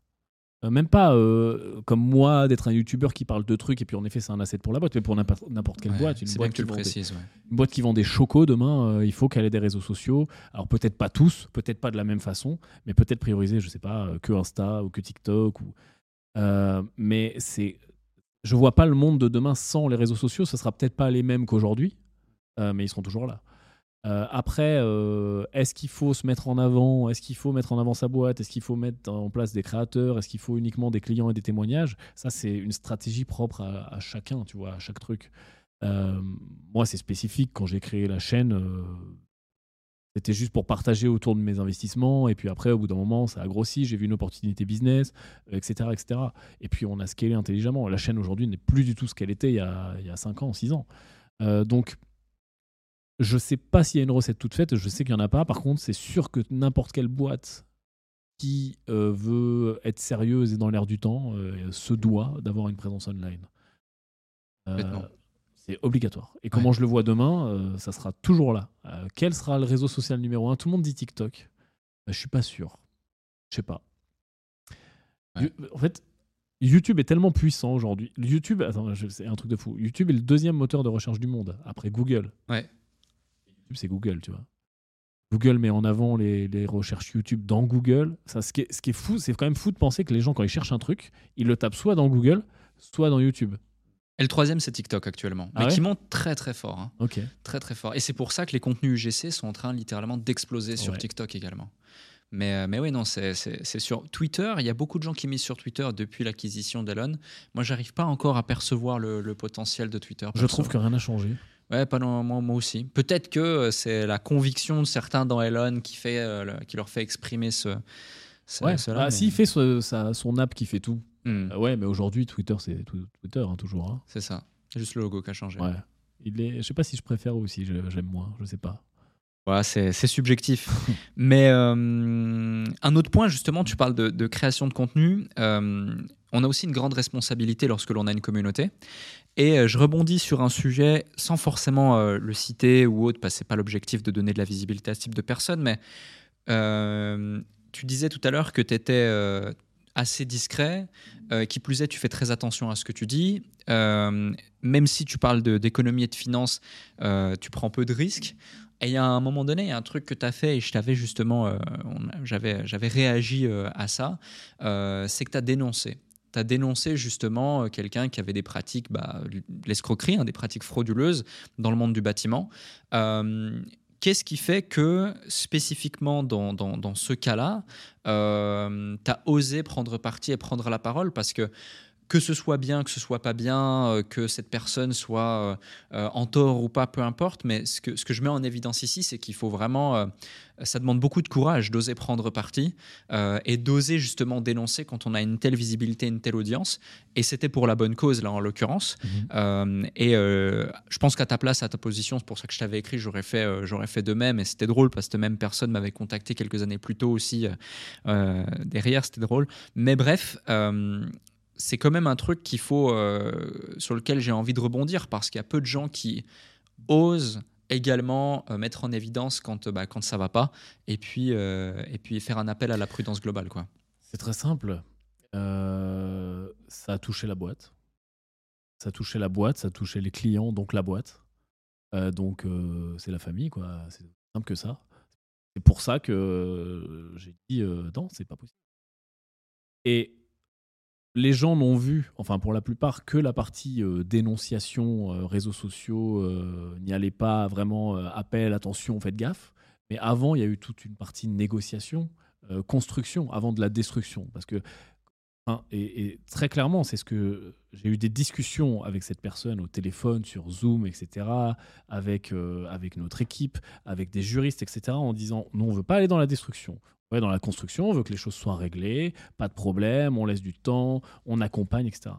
Euh, même pas euh, comme moi d'être un youtubeur qui parle de trucs et puis en effet c'est un asset pour la boîte, mais pour n'importe quelle
Ouais,
boîte, une
c'est
boîte,
que tu
qui
le
vend des,
précises. ouais.
une boîte qui vend des chocos demain, euh, il faut qu'elle ait des réseaux sociaux. Alors peut-être pas tous, peut-être pas de la même façon, mais peut-être prioriser, je sais pas, que Insta ou que TikTok. Ou, euh, mais c'est, je vois pas le monde de demain sans les réseaux sociaux. Ce sera peut-être pas les mêmes qu'aujourd'hui, mais ils seront toujours là. Euh, après, euh, est-ce qu'il faut se mettre en avant Est-ce qu'il faut mettre en avant sa boîte Est-ce qu'il faut mettre en place des créateurs Est-ce qu'il faut uniquement des clients et des témoignages? Ça, c'est une stratégie propre à, chacun, tu vois, à chaque truc. Euh, moi, c'est spécifique. Quand j'ai créé la chaîne, c'était juste pour partager autour de mes investissements. Et puis après, au bout d'un moment, ça a grossi. J'ai vu une opportunité business, etc., etc. Et puis, on a scalé intelligemment. La chaîne aujourd'hui n'est plus du tout ce qu'elle était il y a, il y a 5 ans, 6 ans. Donc, je sais pas s'il y a une recette toute faite, je sais qu'il y en a pas. Par contre, c'est sûr que n'importe quelle boîte qui euh, veut être sérieuse et dans l'air du temps euh, se doit d'avoir une présence online. Euh, c'est obligatoire. Et comment je le vois demain, ça sera toujours là. Quel sera le réseau social numéro un? Tout le monde dit TikTok. Euh, je suis pas sûr. Je sais pas.
Ouais.
En fait, YouTube est tellement puissant aujourd'hui. YouTube, c'est un truc de fou. YouTube est le deuxième moteur de recherche du monde après Google.
Ouais.
YouTube, c'est Google, tu vois. Google met en avant les, les recherches YouTube dans Google. Ça, ce, qui est, ce qui est fou, c'est quand même fou de penser que les gens, quand ils cherchent un truc, ils le tapent soit dans Google, soit dans YouTube.
Et le troisième, c'est TikTok actuellement,
Ah
mais
ouais
qui monte très très fort. hein.
Ok.
Très très fort. Et c'est pour ça que les contenus UGC sont en train littéralement d'exploser sur. TikTok également. Mais, euh, mais oui, non, c'est sur Twitter. Il y a beaucoup de gens qui misent sur Twitter depuis l'acquisition d'Elon. Moi, j'arrive pas encore à percevoir le, le potentiel de Twitter.
Je trouve que rien n'a changé.
Ouais, pas non, moi, moi aussi. Peut-être que euh, c'est la conviction de certains dans Elon qui, fait, euh, qui leur fait exprimer ce. ce-
Ouais.
cela,
Ah,
mais-
S'il fait ce- sa- son app qui fait tout.
Hmm,
Euh, ouais, mais aujourd'hui, Twitter, c'est Twitter, hein, toujours. hein.
c'est ça. Juste le logo qui a changé.
Ouais. Il est... Je sais pas si je préfère ou si je- j'aime moins. Je sais pas.
Voilà, c'est c'est subjectif. Mais euh, un autre point, justement, tu parles de, de création de contenu. on a aussi une grande responsabilité lorsque l'on a une communauté. Et euh, je rebondis sur un sujet sans forcément euh, le citer ou autre, parce que ce pas l'objectif de donner de la visibilité à ce type de personne. Mais euh, tu disais tout à l'heure que tu étais assez discret. qui plus est, tu fais très attention à ce que tu dis. Même si tu parles d'économie et de finance, tu prends peu de risques. Et il y a un moment donné, il y a un truc que tu as fait et je t'avais justement, j'avais, réagi à ça, c'est que tu as dénoncé. Tu as dénoncé justement euh, quelqu'un qui avait des pratiques, bah, l'escroquerie, hein, des pratiques frauduleuses dans le monde du bâtiment. Euh, Qu'est-ce qui fait que spécifiquement dans, dans, ce cas-là, euh, tu as osé prendre parti et prendre la parole? Parce que que ce soit bien, que ce soit pas bien, euh, que cette personne soit euh, euh, en tort ou pas, peu importe. Mais ce que, ce que je mets en évidence ici, c'est qu'il faut vraiment, ça demande beaucoup de courage d'oser prendre parti et d'oser justement dénoncer quand on a une telle visibilité, une telle audience. Et c'était pour la bonne cause, là, en l'occurrence. Euh, et je pense qu'à ta place, à ta position, c'est pour ça que je t'avais écrit, j'aurais fait, j'aurais fait de même. Et c'était drôle parce que cette même personne m'avait contacté quelques années plus tôt aussi. derrière, c'était drôle. Mais bref. C'est quand même un truc qu'il faut, euh, sur lequel j'ai envie de rebondir parce qu'il y a peu de gens qui osent également euh, mettre en évidence quand, euh, bah, quand ça va pas et puis, et puis faire un appel à la prudence globale. Quoi.
C'est très simple. Ça a touché la boîte. Ça a touché la boîte, ça a touché les clients, donc la boîte. Donc c'est la famille, quoi. C'est simple que ça. C'est pour ça que j'ai dit non, c'est pas possible. Et les gens n'ont vu, enfin pour la plupart, que la partie euh, dénonciation, euh, réseaux sociaux, euh, n'y allait pas vraiment appel, attention, faites gaffe. Mais avant, il y a eu toute une partie négociation, construction, avant de la destruction. Parce que, hein, et, très clairement, c'est ce que j'ai eu des discussions avec cette personne au téléphone, sur Zoom, etc., avec, avec notre équipe, avec des juristes, etc., en disant non, on veut pas aller dans la destruction. Aller dans la construction, on veut que les choses soient réglées, pas de problème, on laisse du temps, on accompagne, etc.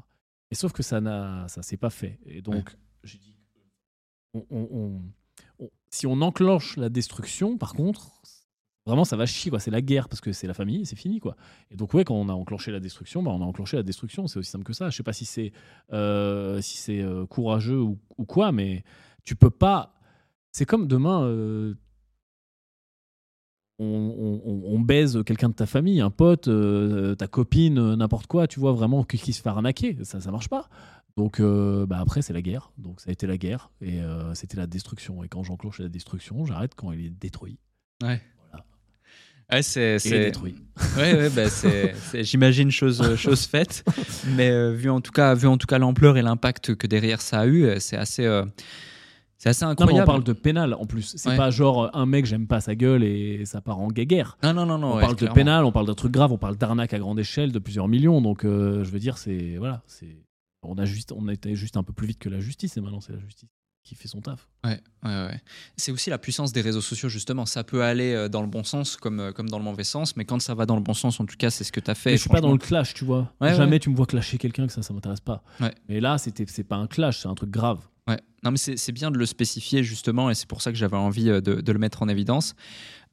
Et sauf que ça n'a, ça s'est pas fait. Et donc, j'ai dit, on- on- on- on- si on enclenche la destruction, par contre, vraiment, ça va chier, quoi. C'est la guerre parce que c'est la famille, c'est fini, quoi. Et donc, ouais, quand on a enclenché la destruction, bah, on a enclenché la destruction. C'est aussi simple que ça. Je sais pas si c'est euh, si c'est euh, courageux ou, ou quoi, mais tu peux pas. C'est comme demain. euh, on, on- on- on baise quelqu'un de ta famille, un pote, euh, ta copine, euh, n'importe quoi, tu vois vraiment qui, se fait arnaquer, ça ça marche pas. Donc euh, bah après c'est la guerre, donc ça a été la guerre et euh, c'était la destruction. Et quand j'enclenche la destruction, j'arrête quand il est détruit.
Ouais.
Voilà.
Ouais, c'est,
détruit.
Ouais, ouais, bah, j'imagine chose, euh, chose faite. Mais euh, vu, en tout cas, vu en tout cas l'ampleur et l'impact que derrière ça a eu, euh, c'est assez, euh, c'est assez
Non,
incroyable.
on parle de pénal en plus. C'est
Ouais.
pas genre un mec j'aime pas sa gueule et ça part en guerre.
Non, non, non, non.
on
ouais,
parle de pénal, on parle d'un truc grave, on parle d'arnaque à grande échelle de plusieurs millions. Donc euh, je veux dire c'est voilà, c'est on a juste on a été juste un peu plus vite que la justice et maintenant c'est la justice qui fait son taf.
Ouais, ouais, ouais. C'est aussi la puissance des réseaux sociaux, justement. Ça peut aller euh, dans le bon sens comme, euh, comme dans le mauvais sens, mais quand ça va dans le bon sens, en tout cas, c'est ce que tu as fait.
Mais je suis pas dans le clash, tu vois.
Ouais,
Jamais tu me vois clasher quelqu'un que ça, ça m'intéresse pas. Mais là, c'était, c'est pas un clash, c'est un truc grave.
Ouais, non, mais c'est bien de le spécifier justement, et c'est pour ça que j'avais envie euh, de, de le mettre en évidence.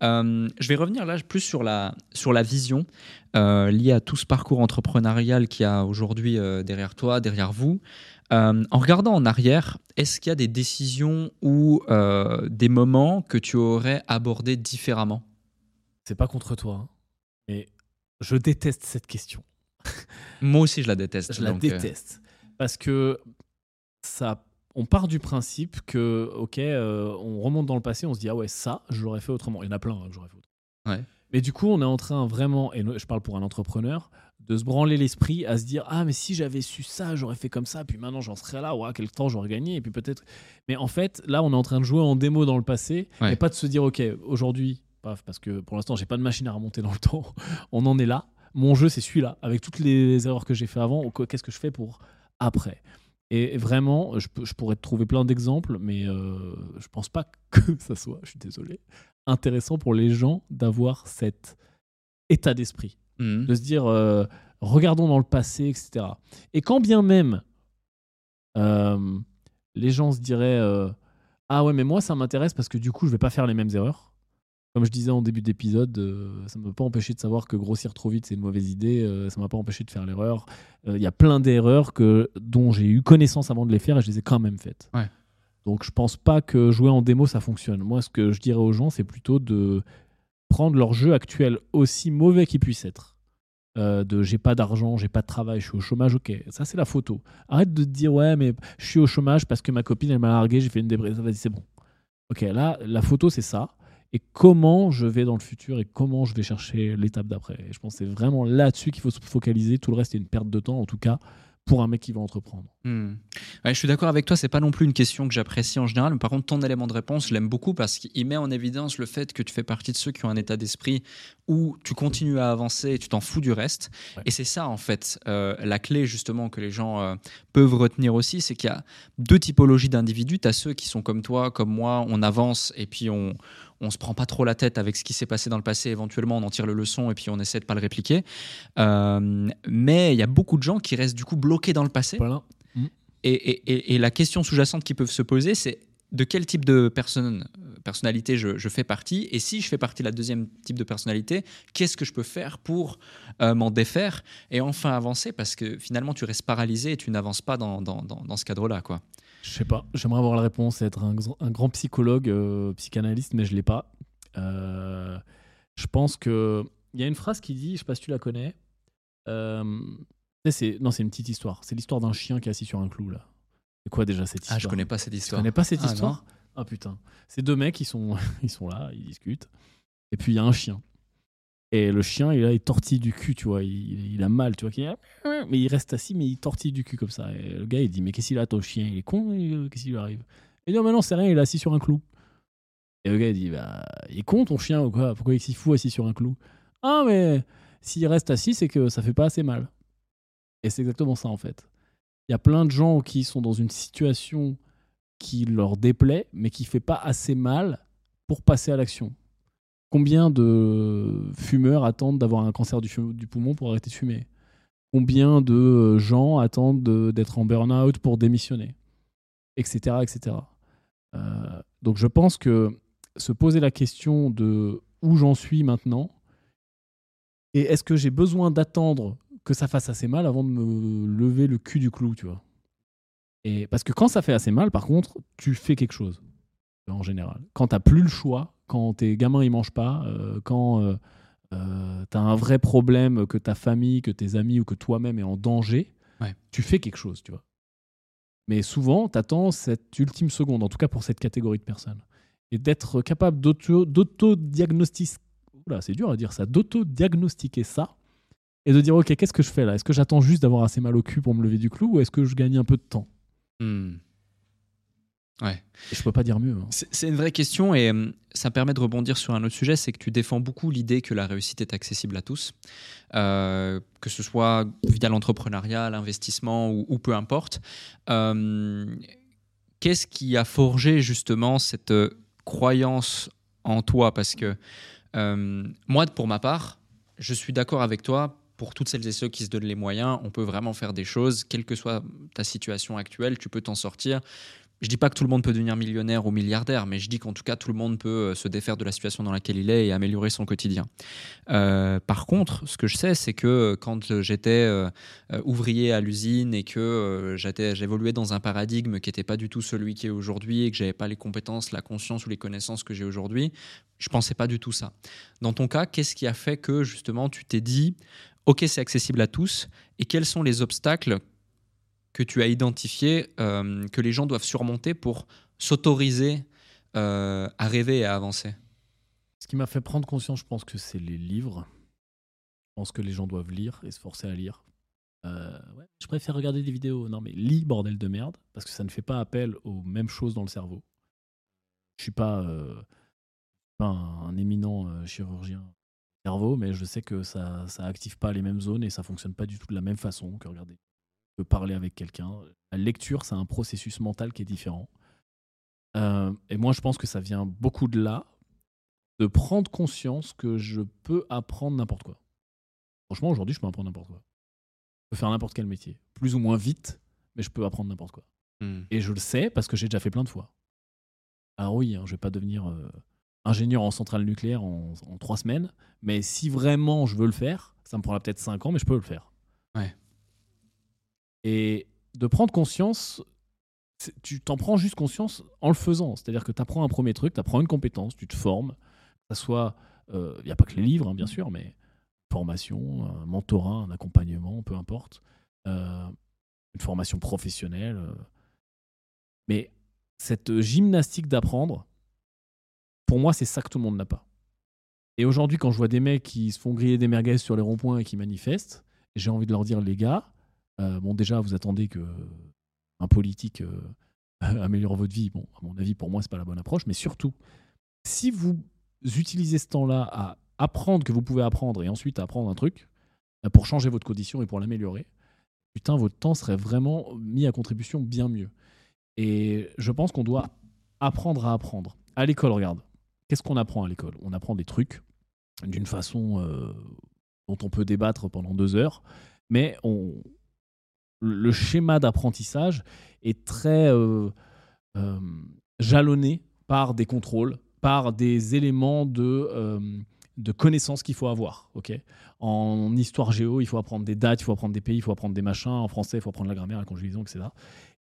Euh, je vais revenir là plus sur la, sur la vision euh, liée à tout ce parcours entrepreneurial qu'il y a aujourd'hui euh, derrière toi, derrière vous. En regardant en arrière, est-ce qu'il y a des décisions ou des moments que tu aurais abordés différemment?
C'est pas contre toi, hein, mais je déteste cette question.
Moi aussi, je la déteste.
Je la
donc,
déteste. Parce que ça, on part du principe que, ok, euh, on remonte dans le passé, on se dit, ah ouais, ça, je l'aurais fait autrement. Il y en a plein hein, que j'aurais fait autrement.
Ouais.
Mais du coup, on est en train vraiment, et je parle pour un entrepreneur, de se branler l'esprit à se dire, ah, mais si j'avais su ça, j'aurais fait comme ça, puis maintenant j'en serais là, ouais, quel temps j'aurais gagné, et puis peut-être. Mais en fait, là, on est en train de jouer en démo dans le passé,
Ouais.
et pas de se dire, ok, aujourd'hui, paf, parce que pour l'instant, j'ai pas de machine à remonter dans le temps, on en est là. Mon jeu, c'est celui-là, avec toutes les erreurs que j'ai fait avant, qu'est-ce que je fais pour après et vraiment, je, pourrais te trouver plein d'exemples, mais euh, je pense pas que ça soit, je suis désolé, intéressant pour les gens d'avoir cet état d'esprit.
mhm.
De se dire, euh, regardons dans le passé, etc. Et quand bien même euh, les gens se diraient, euh, ah ouais, mais moi ça m'intéresse parce que du coup je vais pas faire les mêmes erreurs. Comme je disais en début d'épisode, euh, ça ne m'a pas empêché de savoir que grossir trop vite c'est une mauvaise idée, euh, ça m'a pas empêché de faire l'erreur. Euh, Il y a plein d'erreurs que, dont j'ai eu connaissance avant de les faire et je les ai quand même faites.
Ouais.
Donc je pense pas que jouer en démo ça fonctionne. Moi ce que je dirais aux gens c'est plutôt de prendre leur jeu actuel aussi mauvais qu'il puisse être. Euh, de j'ai pas d'argent, j'ai pas de travail, je suis au chômage, ok, ça c'est la photo. Arrête de te dire ouais mais je suis au chômage parce que ma copine elle m'a largué, j'ai fait une dépression, vas-y c'est bon. Ok, là la photo c'est ça. Et comment je vais dans le futur et comment je vais chercher l'étape d'après. Et je pense que c'est vraiment là-dessus qu'il faut se focaliser. Tout le reste est une perte de temps, en tout cas pour un mec qui va entreprendre.
Hmm. Ouais, je suis d'accord avec toi, c'est pas non plus une question que j'apprécie en général, mais par contre ton élément de réponse, je l'aime beaucoup parce qu'il met en évidence le fait que tu fais partie de ceux qui ont un état d'esprit où tu continues à avancer et tu t'en fous du reste.
Ouais.
Et c'est ça en fait euh, la clé justement que les gens euh, peuvent retenir aussi, c'est qu'il y a deux typologies d'individus. Tu as ceux qui sont comme toi, comme moi, on avance et puis on on se prend pas trop la tête avec ce qui s'est passé dans le passé, éventuellement on en tire le leçon et puis on essaie de pas le répliquer. Euh, mais il y a beaucoup de gens qui restent du coup bloqués dans le passé.
Voilà.
Et, et- et- et la question sous-jacente qui peuvent se poser, c'est de quel type de personne, personnalité je, je fais partie Et si je fais partie de la deuxième type de personnalité, qu'est-ce que je peux faire pour euh, m'en défaire et enfin avancer Parce que finalement, tu restes paralysé et tu n'avances pas dans, dans- dans- dans ce cadre-là. quoi.
Je sais pas. J'aimerais avoir la réponse, être un, gr- un grand psychologue, euh, psychanalyste, mais je l'ai pas. Euh, je pense que il y a une phrase qui dit, je sais pas si tu la connais. Euh, tu c'est non, c'est une petite histoire. C'est l'histoire d'un chien qui est assis sur un clou là. C'est quoi déjà cette histoire
Ah, je connais pas cette
Tu
histoire.
connais pas cette
Ah,
histoire? Ah putain. C'est deux mecs, ils sont, ils sont là, ils discutent. Et puis il y a un chien. Et le chien, il, il tortille du cul, tu vois. Il, a mal, tu vois. qu'il- Mais il reste assis, mais il tortille du cul comme ça. Et le gars, il dit Mais qu'est-ce qu'il a, ton chien? Il est con il- Qu'est-ce qui lui arrive? Il dit mais non, c'est rien, il est assis sur un clou. Et le gars, il dit Bah, il est con ton chien ou quoi? Pourquoi il est si fou assis sur un clou? Ah, mais s'il reste assis, c'est que ça fait pas assez mal. Et c'est exactement ça, en fait. Il y a plein de gens qui sont dans une situation qui leur déplaît, mais qui fait pas assez mal pour passer à l'action. Combien de fumeurs attendent d'avoir un cancer du, poumon pour arrêter de fumer? Combien de gens attendent de- d'être en burn-out pour démissionner? Etc. etc. Euh, donc je pense que se poser la question de où j'en suis maintenant et est-ce que j'ai besoin d'attendre que ça fasse assez mal avant de me lever le cul du clou, tu vois? Et parce que quand ça fait assez mal, par contre, tu fais quelque chose, en général. Quand t'as plus le choix, quand tes gamins ils mangent pas, euh, quand euh, euh, t'as un vrai problème, que ta famille, que tes amis ou que toi-même est en danger,
Ouais.
tu fais quelque chose, tu vois. Mais souvent, t'attends cette ultime seconde, en tout cas pour cette catégorie de personnes. Et d'être capable d'auto- d'auto-diagnostiquer, c'est dur à dire ça, d'auto-diagnostiquer ça, et de dire, ok, qu'est-ce que je fais là? Est-ce que j'attends juste d'avoir assez mal au cul pour me lever du clou, ou est-ce que je gagne un peu de temps?
Hmm. Ouais.
Je peux pas dire mieux. hein.
C'est une vraie question et hum, ça permet de rebondir sur un autre sujet, c'est que tu défends beaucoup l'idée que la réussite est accessible à tous, Euh, que ce soit via l'entrepreneuriat, l'investissement ou, ou peu importe. Euh, Qu'est-ce qui a forgé justement cette euh, croyance en toi? Parce que euh, moi, pour ma part, je suis d'accord avec toi. Pour toutes celles et ceux qui se donnent les moyens, on peut vraiment faire des choses, quelle que soit ta situation actuelle, tu peux t'en sortir je dis pas que tout le monde peut devenir millionnaire ou milliardaire, mais je dis qu'en tout cas, tout le monde peut euh, se défaire de la situation dans laquelle il est et améliorer son quotidien. Euh, par contre, ce que je sais, c'est que quand j'étais euh, ouvrier à l'usine et que j'évoluais dans un paradigme qui n'était pas du tout celui qui est aujourd'hui et que j'avais pas les compétences, la conscience ou les connaissances que j'ai aujourd'hui, je pensais pas du tout ça. Dans ton cas, qu'est-ce qui a fait que justement tu t'es dit, ok, c'est accessible à tous, et quels sont les obstacles que tu as identifié euh, que les gens doivent surmonter pour s'autoriser euh, à rêver et à avancer
Ce qui m'a fait prendre conscience, je pense que c'est les livres. Je pense que les gens doivent lire et se forcer à lire. Euh, je préfère regarder des vidéos. Non, mais lis, bordel de merde, parce que ça ne fait pas appel aux mêmes choses dans le cerveau. Je suis pas, un, éminent chirurgien cerveau, mais je sais que ça, ça active pas les mêmes zones et ça fonctionne pas du tout de la même façon que regarder parler avec quelqu'un. La lecture, c'est un processus mental qui est différent. Euh, et moi, je pense que ça vient beaucoup de là, de prendre conscience que je peux apprendre n'importe quoi. Franchement, aujourd'hui, je peux apprendre n'importe quoi. Je peux faire n'importe quel métier, plus ou moins vite, mais je peux apprendre n'importe quoi. Hmm. Et je le sais parce que j'ai déjà fait plein de fois. Alors oui, hein, je vais pas devenir euh, ingénieur en centrale nucléaire en, en, trois semaines, mais si vraiment je veux le faire, ça me prendra peut-être cinq ans, mais je peux le faire.
Ouais.
Et de prendre conscience, tu t'en prends juste conscience en le faisant. C'est-à-dire que tu apprends un premier truc, tu apprends une compétence, tu te formes. Que soit, il euh, n'y a pas que les livres, hein, bien sûr, mais formation, un mentorat, un accompagnement, peu importe. Euh, une formation professionnelle. Euh. Mais cette gymnastique d'apprendre, pour moi, c'est ça que tout le monde n'a pas. Et aujourd'hui, quand je vois des mecs qui se font griller des merguez sur les ronds-points et qui manifestent, j'ai envie de leur dire, les gars, bon, déjà, vous attendez que un politique euh, améliore votre vie. Bon, à mon avis, pour moi, c'est pas la bonne approche. Mais surtout, si vous utilisez ce temps-là à apprendre que vous pouvez apprendre et ensuite apprendre un truc euh, pour changer votre condition et pour l'améliorer, putain, votre temps serait vraiment mis à contribution bien mieux. Et je pense qu'on doit apprendre à apprendre. À l'école, regarde. Qu'est-ce qu'on apprend à l'école? On apprend des trucs d'une façon dont on peut débattre pendant deux heures, mais on, le schéma d'apprentissage est très euh, euh, jalonné par des contrôles, par des éléments de, euh, de connaissances qu'il faut avoir. en histoire géo, il faut apprendre des dates, il faut apprendre des pays, il faut apprendre des machins. En français, il faut apprendre la grammaire, la conjugaison, etc.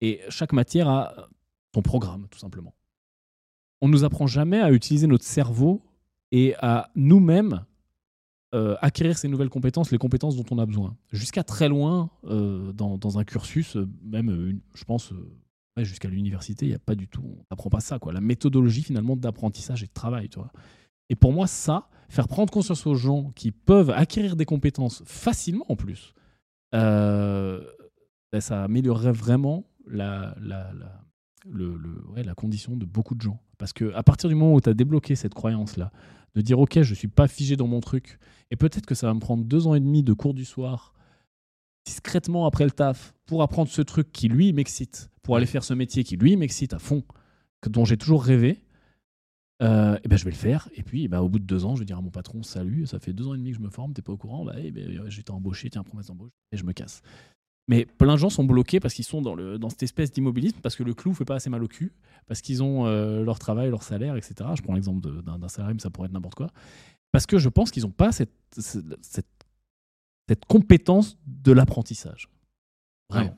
Et chaque matière a son programme, tout simplement. On ne nous apprend jamais à utiliser notre cerveau et à nous-mêmes euh, acquérir ces nouvelles compétences, les compétences dont on a besoin. Jusqu'à très loin euh, dans, un cursus, euh, même, je pense, jusqu'à l'université, il n'y a pas du tout, on n'apprend pas ça. Quoi. La méthodologie finalement d'apprentissage et de travail. Tu vois. Et pour moi, ça, faire prendre conscience aux gens qui peuvent acquérir des compétences facilement en plus, ben, ça améliorerait vraiment la, la, le, la condition de beaucoup de gens. Parce qu'à partir du moment où tu as débloqué cette croyance-là, de dire ok, je suis pas figé dans mon truc, et peut-être que ça va me prendre deux ans et demi de cours du soir, discrètement après le taf, pour apprendre ce truc qui lui m'excite, pour aller faire ce métier qui lui m'excite à fond, que, dont j'ai toujours rêvé. Euh, et ben je vais le faire. Et puis, bah, au bout de deux ans, je vais dire à mon patron Salut, ça fait deux ans et demi que je me forme, t'es pas au courant bah, eh ben, J'ai été embauché, tiens, promesse d'embauche, et je me casse. Mais plein de gens sont bloqués parce qu'ils sont dans, le, dans cette espèce d'immobilisme, parce que le clou fait pas assez mal au cul, parce qu'ils ont euh, leur travail, leur salaire, etc. Je prends l'exemple d'un salarié, mais ça pourrait être n'importe quoi. Parce que je pense qu'ils n'ont pas cette, cette, cette, compétence de l'apprentissage. Vraiment.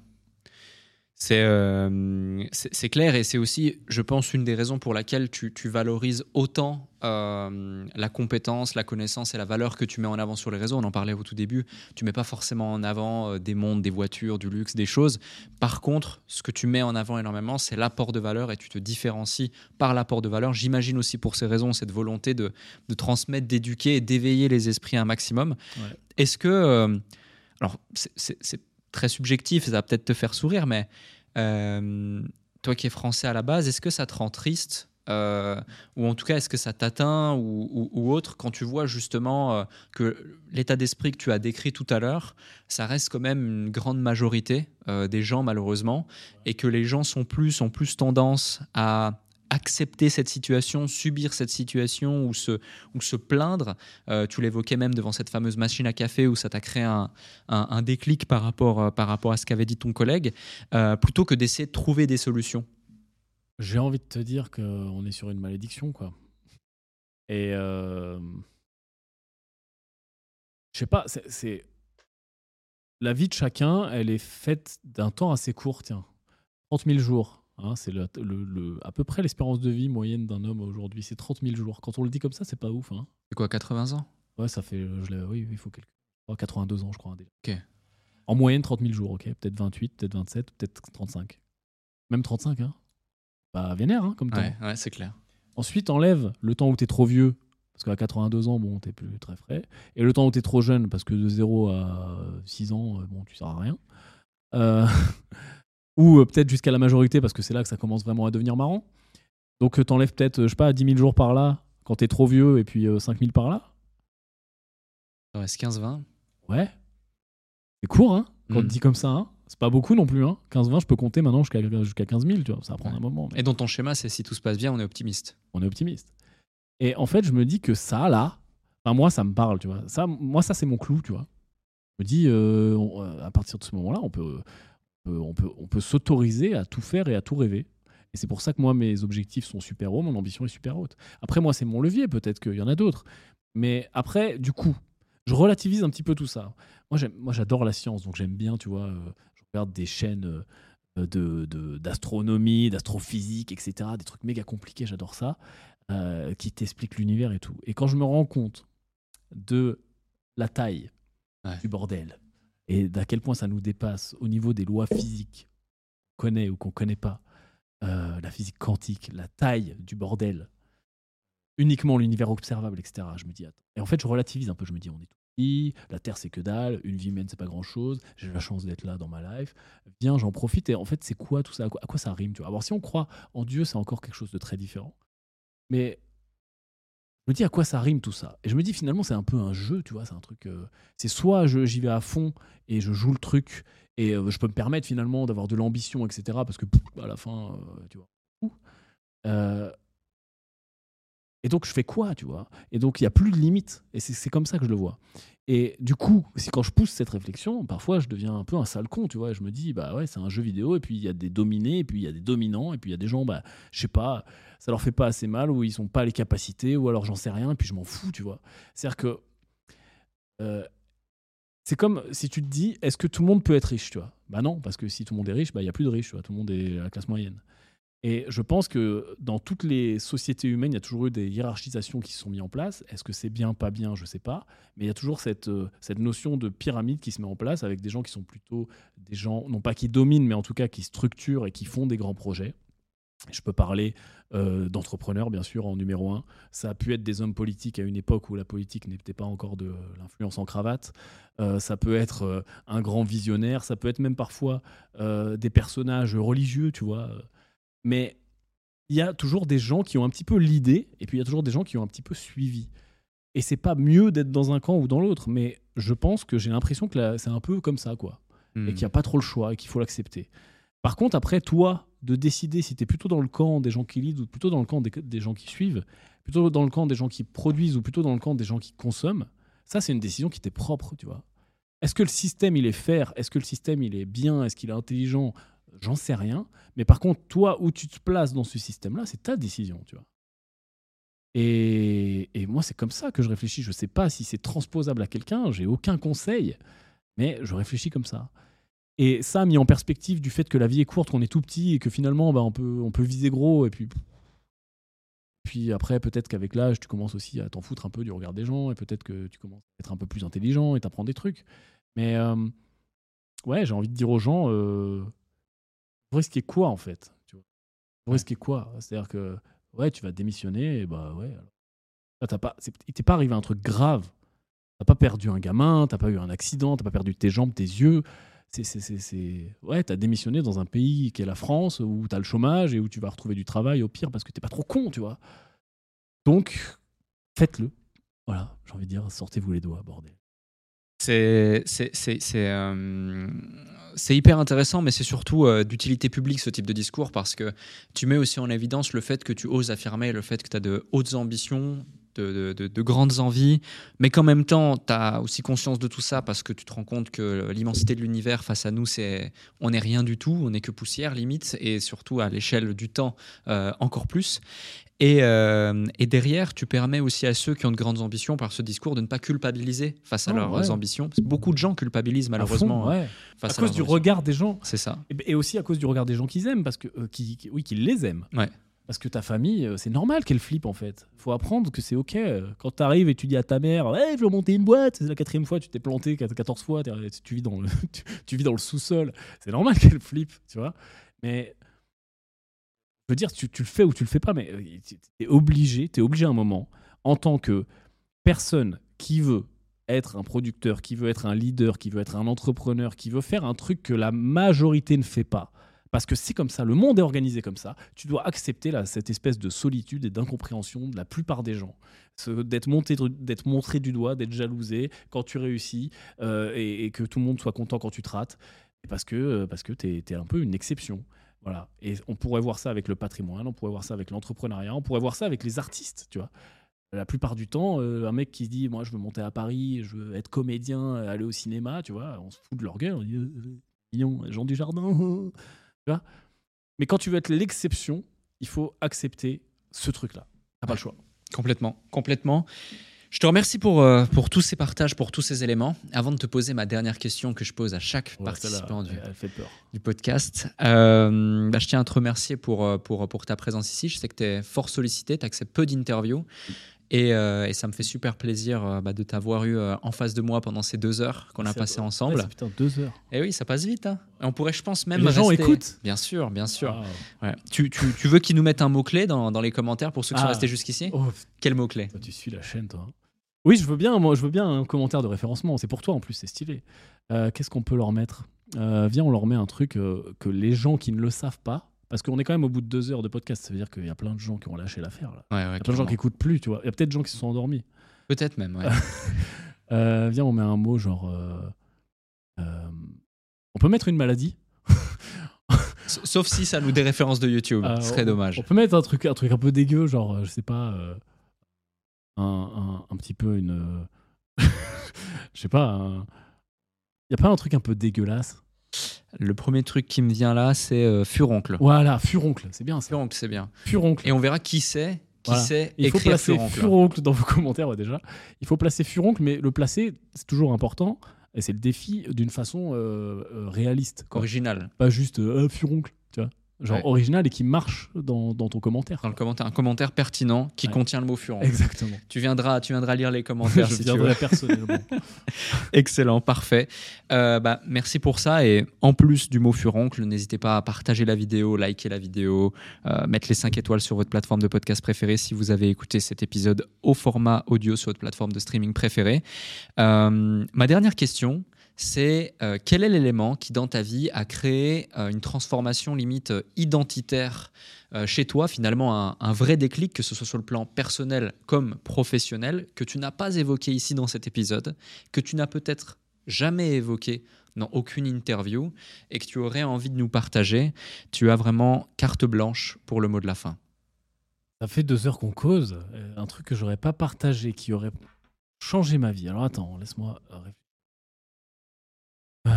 Euh, c'est clair et c'est aussi, je pense, une des raisons pour laquelle tu, valorises autant euh, la compétence, la connaissance et la valeur que tu mets en avant sur les réseaux. On en parlait au tout début. Tu mets pas forcément en avant euh, des mondes, des voitures, du luxe, des choses. Par contre, ce que tu mets en avant énormément, c'est l'apport de valeur et tu te différencies par l'apport de valeur. J'imagine aussi pour ces raisons cette volonté de, transmettre, d'éduquer et d'éveiller les esprits un maximum. Est-ce que, alors c'est très subjectif, ça va peut-être te faire sourire, mais euh, toi qui es français à la base, est-ce que ça te rend triste euh, ou en tout cas, est-ce que ça t'atteint ou, autre quand tu vois justement euh, que l'état d'esprit que tu as décrit tout à l'heure, ça reste quand même une grande majorité des gens malheureusement, et que les gens sont plus, ont plus tendance à accepter cette situation, subir cette situation ou se, ou se plaindre. Euh, tu l'évoquais même devant cette fameuse machine à café où ça t'a créé un, un, déclic par rapport, euh, par rapport à ce qu'avait dit ton collègue, euh, plutôt que d'essayer de trouver des solutions.
J'ai envie de te dire qu'on est sur une malédiction, quoi. Et euh, je sais pas, c'est- la vie de chacun, elle est faite d'un temps assez court, tiens, 30 000 jours. Hein, c'est le, le- le- à peu près l'espérance de vie moyenne d'un homme aujourd'hui, c'est 30 000 jours. Quand on le dit comme ça, c'est pas ouf. Hein.
C'est quoi, 80 ans?
Ouais, ça fait, je l'ai- oui, il faut quelque, oh, 82 ans, je crois. hein, déjà.
Ok.
En moyenne, 30 000 jours, ok. Peut-être 28, peut-être 27, peut-être 35. Même 35, hein. Bah, vénère, hein, comme temps.
Ouais, ouais c'est clair.
Ensuite, enlève le temps où t'es trop vieux, parce qu'à 82 ans, bon, t'es plus très frais. Et le temps où t'es trop jeune, parce que de 0 à 6 ans, euh, bon, tu sers à rien. Euh, ou euh, peut-être jusqu'à la majorité, parce que c'est là que ça commence vraiment à devenir marrant. Donc, euh, t'enlèves peut-être, euh, je sais pas, 10 000 jours par là, quand t'es trop vieux, et puis 5 000 par là.
Reste 15-20.
Ouais. C'est court, hein, quand on
Mm.
te dit comme ça. Hein. C'est pas beaucoup non plus. Hein. 15-20, je peux compter maintenant jusqu'à jusqu'à 15 000, tu vois. Ça va prendre
Ouais.
un moment. mais-
Et dans ton schéma, c'est si tout se passe bien, on est optimiste.
on est optimiste. Et en fait, je me dis que ça, là, enfin, moi, ça me parle, tu vois. Ça, moi, ça, c'est mon clou, tu vois. Je me dis, euh, on- euh, à partir de ce moment-là, on peut, on peut, on peut, on peut s'autoriser à tout faire et à tout rêver. Et c'est pour ça que moi, mes objectifs sont super hauts, mon ambition est super haute. Après, moi, c'est mon levier, peut-être qu'il y en a d'autres. Mais après, du coup, je relativise un petit peu tout ça. Moi, j'adore la science, donc j'aime bien, tu vois, euh, je regarde des chaînes euh, de, de- d'astronomie, d'astrophysique, etc., des trucs méga compliqués, j'adore ça, euh, qui t'expliquent l'univers et tout. Et quand je me rends compte de la taille
Ouais.
du bordel et d'à quel point ça nous dépasse au niveau des lois physiques qu'on connaît ou qu'on connaît pas, euh, la physique quantique, la taille du bordel, uniquement l'univers observable, etc. Je me dis, attends. Et en fait, je relativise un peu. Je me dis, on est tout petit, la Terre, c'est que dalle, une vie humaine, c'est pas grand chose, j'ai la chance d'être là dans ma life. Viens, j'en profite. Et en fait, c'est quoi tout ça? À quoi, à quoi ça rime? Tu vois? Alors, si on croit en Dieu, c'est encore quelque chose de très différent. Mais je me dis à quoi ça rime tout ça? Et je me dis finalement, c'est un peu un jeu, tu vois. C'est un truc. euh, c'est soit j'y vais à fond et je joue le truc et euh, je peux me permettre finalement d'avoir de l'ambition, etc. Parce que à la fin, euh, tu vois. Et donc, je fais quoi, tu vois? Et donc, il n'y a plus de limite. Et c'est comme ça que je le vois. Et du coup, si quand je pousse cette réflexion, parfois, je deviens un peu un sale con, tu vois. Et je me dis, bah ouais, c'est un jeu vidéo, et puis il y a des dominés, et puis il y a des dominants, et puis il y a des gens, bah, je sais pas, ça leur fait pas assez mal, ou ils sont pas les capacités, ou alors j'en sais rien, et puis je m'en fous, tu vois. C'est-à-dire que. euh, c'est comme si tu te dis, est-ce que tout le monde peut être riche, tu vois? Bah non, parce que si tout le monde est riche, bah il y a plus de riches, tu vois. Tout le monde est à la classe moyenne. Et je pense que dans toutes les sociétés humaines, il y a toujours eu des hiérarchisations qui se sont mises en place. Est-ce que c'est bien, pas bien, je sais pas. Mais il y a toujours cette, euh, cette notion de pyramide qui se met en place avec des gens qui sont plutôt des gens, non pas qui dominent, mais en tout cas qui structurent et qui font des grands projets. Je peux parler euh, d'entrepreneurs, bien sûr, en numéro un. Ça a pu être des hommes politiques à une époque où la politique n'était pas encore de l'influence en cravate. Euh, ça peut être un grand visionnaire. Ça peut être même parfois des personnages religieux, tu vois. Mais il y a toujours des gens qui ont un petit peu l'idée, et puis il y a toujours des gens qui ont un petit peu suivi. Et c'est pas mieux d'être dans un camp ou dans l'autre, mais je pense que j'ai l'impression que c'est un peu comme ça, quoi
Hmm.
et qu'il n'y a pas trop le choix et qu'il faut l'accepter. Par contre, après, toi, de décider si tu es plutôt dans le camp des gens qui lead ou plutôt dans le camp des, des gens qui suivent, plutôt dans le camp des gens qui produisent ou plutôt dans le camp des gens qui consomment, ça, c'est une décision qui t'est propre, tu vois. Est-ce que le système, il est fair? Est-ce que le système, il est bien? Est-ce qu'il est intelligent? J'en sais rien. Mais par contre, toi, où tu te places dans ce système-là, c'est ta décision, tu vois. Et, et moi, c'est comme ça que je réfléchis. Je sais pas si c'est transposable à quelqu'un, j'ai aucun conseil, mais je réfléchis comme ça. Et ça, mis en perspective du fait que la vie est courte, qu'on est tout petit et que finalement, bah, on, peut, on peut viser gros. Et puis, puis après, peut-être qu'avec l'âge, tu commences aussi à t'en foutre un peu du regard des gens et peut-être que tu commences à être un peu plus intelligent et t'apprends des trucs. Mais euh, ouais, j'ai envie de dire aux gens, euh, vous risquez quoi en fait tu vois? Vous risquez quoi? C'est-à-dire que ouais, tu vas démissionner et bah ouais. Là, t'as pas, il t'est pas arrivé un truc grave? T'as pas perdu un gamin, t'as pas eu un accident, t'as pas perdu tes jambes, tes yeux? C'est, c'est, c'est, c'est... Ouais, t'as démissionné dans un pays qui est la France, où t'as le chômage et où tu vas retrouver du travail au pire parce que t'es pas trop con, tu vois? Donc, faites-le. Voilà, j'ai envie de dire, sortez-vous les doigts, bordel.
Euh, c'est hyper intéressant, mais c'est surtout euh, d'utilité publique ce type de discours parce que tu mets aussi en évidence le fait que tu oses affirmer, le fait que tu as de hautes ambitions de grandes envies, mais qu'en même temps, tu as aussi conscience de tout ça parce que tu te rends compte que l'immensité de l'univers face à nous, c'est on n'est rien du tout, on n'est que poussière limite, et surtout à l'échelle du temps euh, encore plus. Et, euh, et derrière, tu permets aussi à ceux qui ont de grandes ambitions par ce discours de ne pas culpabiliser face à
Non,
leurs
ouais.
ambitions. Beaucoup de gens culpabilisent
À
malheureusement
fond, ouais.
face
à
à,
cause du regard des gens.
C'est ça.
Et, et aussi à cause du regard des gens qu'ils aiment, parce que euh, qui, qui- oui, qu'ils les aiment.
Ouais.
Parce que ta famille, euh, c'est normal qu'elle flippe en fait. Faut apprendre que c'est ok. Quand t'arrives et tu dis à ta mère, ouais, je veux monter une boîte, c'est la quatrième fois, tu t'es planté 14 fois, tu vis dans le, tu, tu vis dans le sous-sol. C'est normal qu'elle flippe, tu vois. Mais je veux dire, tu, le fais ou tu le fais pas, mais euh, tu es obligé, tu es obligé à un moment, en tant que personne qui veut être un producteur, qui veut être un leader, qui veut être un entrepreneur, qui veut faire un truc que la majorité ne fait pas. Parce que c'est comme ça, le monde est organisé comme ça. Tu dois accepter là, cette espèce de solitude et d'incompréhension de la plupart des gens. D'être d'être montré du doigt, d'être jalousé quand tu réussis euh, et, que tout le monde soit content quand tu te rates. Parce que, euh, parce que tu es, un peu une exception. Voilà. Et on pourrait voir ça avec le patrimoine, on pourrait voir ça avec l'entrepreneuriat, on pourrait voir ça avec les artistes, tu vois. La plupart du temps, euh, un mec qui se dit Moi, je veux monter à Paris, je veux être comédien, aller au cinéma, tu vois, on se fout de leur gueule, on dit Euh, euh, Mignon, Jean du Jardin. tu vois Mais quand tu veux être l'exception, il faut accepter ce truc-là. T'as pas le choix.
Complètement, complètement. Je te remercie pour, euh, pour tous ces partages, pour tous ces éléments. Avant de te poser ma dernière question que je pose à chaque
Ouais,
participant du, podcast, euh, bah, je tiens à te remercier pour, euh, pour, pour ta présence ici. Je sais que tu es fort sollicité, tu acceptes peu d'interviews. Et, euh, et ça me fait super plaisir bah, de t'avoir eu en face de moi pendant ces deux heures qu'on a passées
ouais,
ensemble.
c'est putain, deux heures.
et oui, ça passe vite. hein. Et on pourrait, je pense, même.
les gens écoutent.
Bien sûr, bien sûr.
Ah.
Ouais. Tu, tu, tu veux qu'ils nous mettent un mot-clé dans, dans les commentaires pour ceux qui sont
Ah.
restés jusqu'ici?
Oh,
Quel mot-clé?
Tu suis la chaîne, toi. Oui, je veux bien, moi, je veux bien un commentaire de référencement. C'est pour toi en plus, c'est stylé. Euh, Qu'est-ce qu'on peut leur mettre? Euh, Viens, on leur met un truc euh, que les gens qui ne le savent pas, parce qu'on est quand même au bout de deux heures de podcast, ça veut dire qu'il y a plein de gens qui ont lâché l'affaire.
Ouais, ouais,
Il y a plein de gens qui écoutent plus, tu vois. Il y a peut-être des gens qui se sont endormis.
Peut-être même, ouais.
Viens, on met un mot genre. on peut mettre une maladie?
Sauf si ça nous des références de YouTube.
Euh,
Ce serait dommage.
On peut mettre un truc, un truc un peu dégueu, genre, je sais pas, un, un, un petit peu une. euh, je sais pas, un- y a pas un truc un peu dégueulasse?
Le premier truc qui me vient là, c'est euh, Furoncle.
Voilà, furoncle, c'est bien ça.
Furoncle, c'est bien.
Furoncle.
Et on verra qui c'est, qui
Voilà.
sait
Il faut placer
Furoncle.
furoncle dans vos commentaires ouais, déjà. Il faut placer furoncle, mais le placer, c'est toujours important. Et c'est le défi d'une façon euh, réaliste. quoi.
Original.
Pas juste euh, furoncle, tu vois. Genre
Ouais.
original et qui marche dans, dans ton commentaire.
Dans le commentaire, un commentaire pertinent qui
Ouais.
contient le mot Furoncle.
Exactement.
Tu viendras, tu viendras lire les commentaires
je
si
viendrai personnellement.
Excellent, parfait. Euh, bah, merci pour ça. Et en plus du mot furoncle, n'hésitez pas à partager la vidéo, liker la vidéo, euh, mettre les 5 étoiles sur votre plateforme de podcast préférée si vous avez écouté cet épisode au format audio sur votre plateforme de streaming préférée. Euh, ma dernière question, c'est euh, quel est l'élément qui dans ta vie a créé euh, une transformation limite euh, identitaire chez toi, finalement un, vrai déclic, que ce soit sur le plan personnel comme professionnel, que tu n'as pas évoqué ici dans cet épisode, que tu n'as peut-être jamais évoqué dans aucune interview et que tu aurais envie de nous partager? Tu as vraiment carte blanche pour le mot de la fin.
Ça fait deux heures qu'on cause. un truc que j'aurais pas partagé, qui aurait changé ma vie. Alors attends, laisse-moi réfléchir. Euh,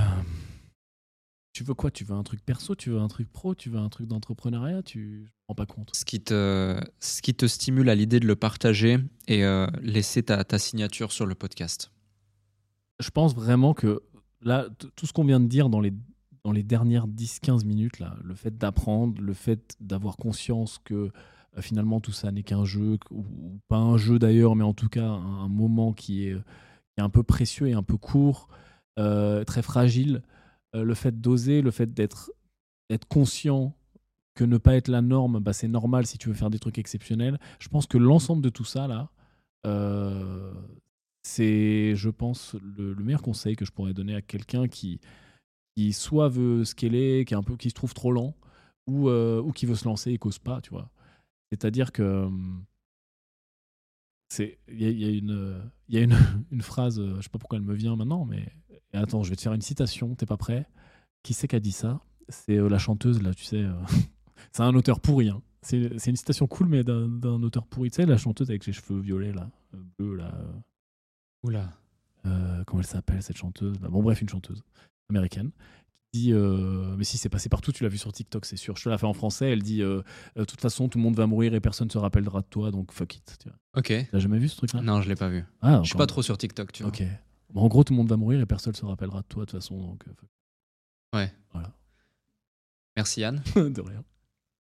Tu veux quoi? Tu veux un truc perso? Tu veux un truc pro? Tu veux un truc d'entrepreneuriat? Tu me rends pas compte.
Ce qui te, ce qui te stimule à l'idée de le partager et euh, laisser ta, ta signature sur le podcast.
Je pense vraiment que là, tout ce qu'on vient de dire dans les, dans les dernières 10-15 minutes, là, le fait d'apprendre, le fait d'avoir conscience que euh, finalement tout ça n'est qu'un jeu, ou, ou pas un jeu d'ailleurs, mais en tout cas un, un moment qui est, qui est un peu précieux et un peu court, très fragile, euh, le fait d'oser, le fait d'être conscient que ne pas être la norme, bah, c'est normal si tu veux faire des trucs exceptionnels. Je pense que l'ensemble de tout ça, là, euh, c'est, je pense, le, le meilleur conseil que je pourrais donner à quelqu'un qui, qui soit veut scaler, qui, est un peu, qui se trouve trop lent, ou, euh, ou qui veut se lancer et cause pas, tu vois. C'est-à-dire que il y a, y a une y a une, une phrase, euh, je sais pas pourquoi elle me vient maintenant, mais et attends, je vais te faire une citation. T'es pas prêt? Qui c'est qui a dit ça? C'est euh, la chanteuse là, tu sais. euh, c'est un auteur pourri. hein. C'est c'est une citation cool, mais d'un d'un auteur pourri. Tu sais, la chanteuse avec les cheveux violets, là, euh, bleus, là.
Oula.
comment elle s'appelle, cette chanteuse Bah, Bon, bref, une chanteuse américaine. qui dit euh, Mais si, c'est passé partout, tu l'as vu sur TikTok, c'est sûr. Je te la fais en français. Elle dit euh, De toute façon, tout le monde va mourir et personne ne se rappellera de toi, donc fuck it. Tu vois.
Ok.
T'as jamais vu ce truc-là?
Non, je l'ai pas vu.
Ah,
Je suis pas trop sur TikTok, tu vois.
Ok. Bon, en gros, tout le monde va mourir et personne ne se rappellera de toi, de toute façon. Donc, euh,
Ouais.
Voilà.
Merci Yann.
de rien.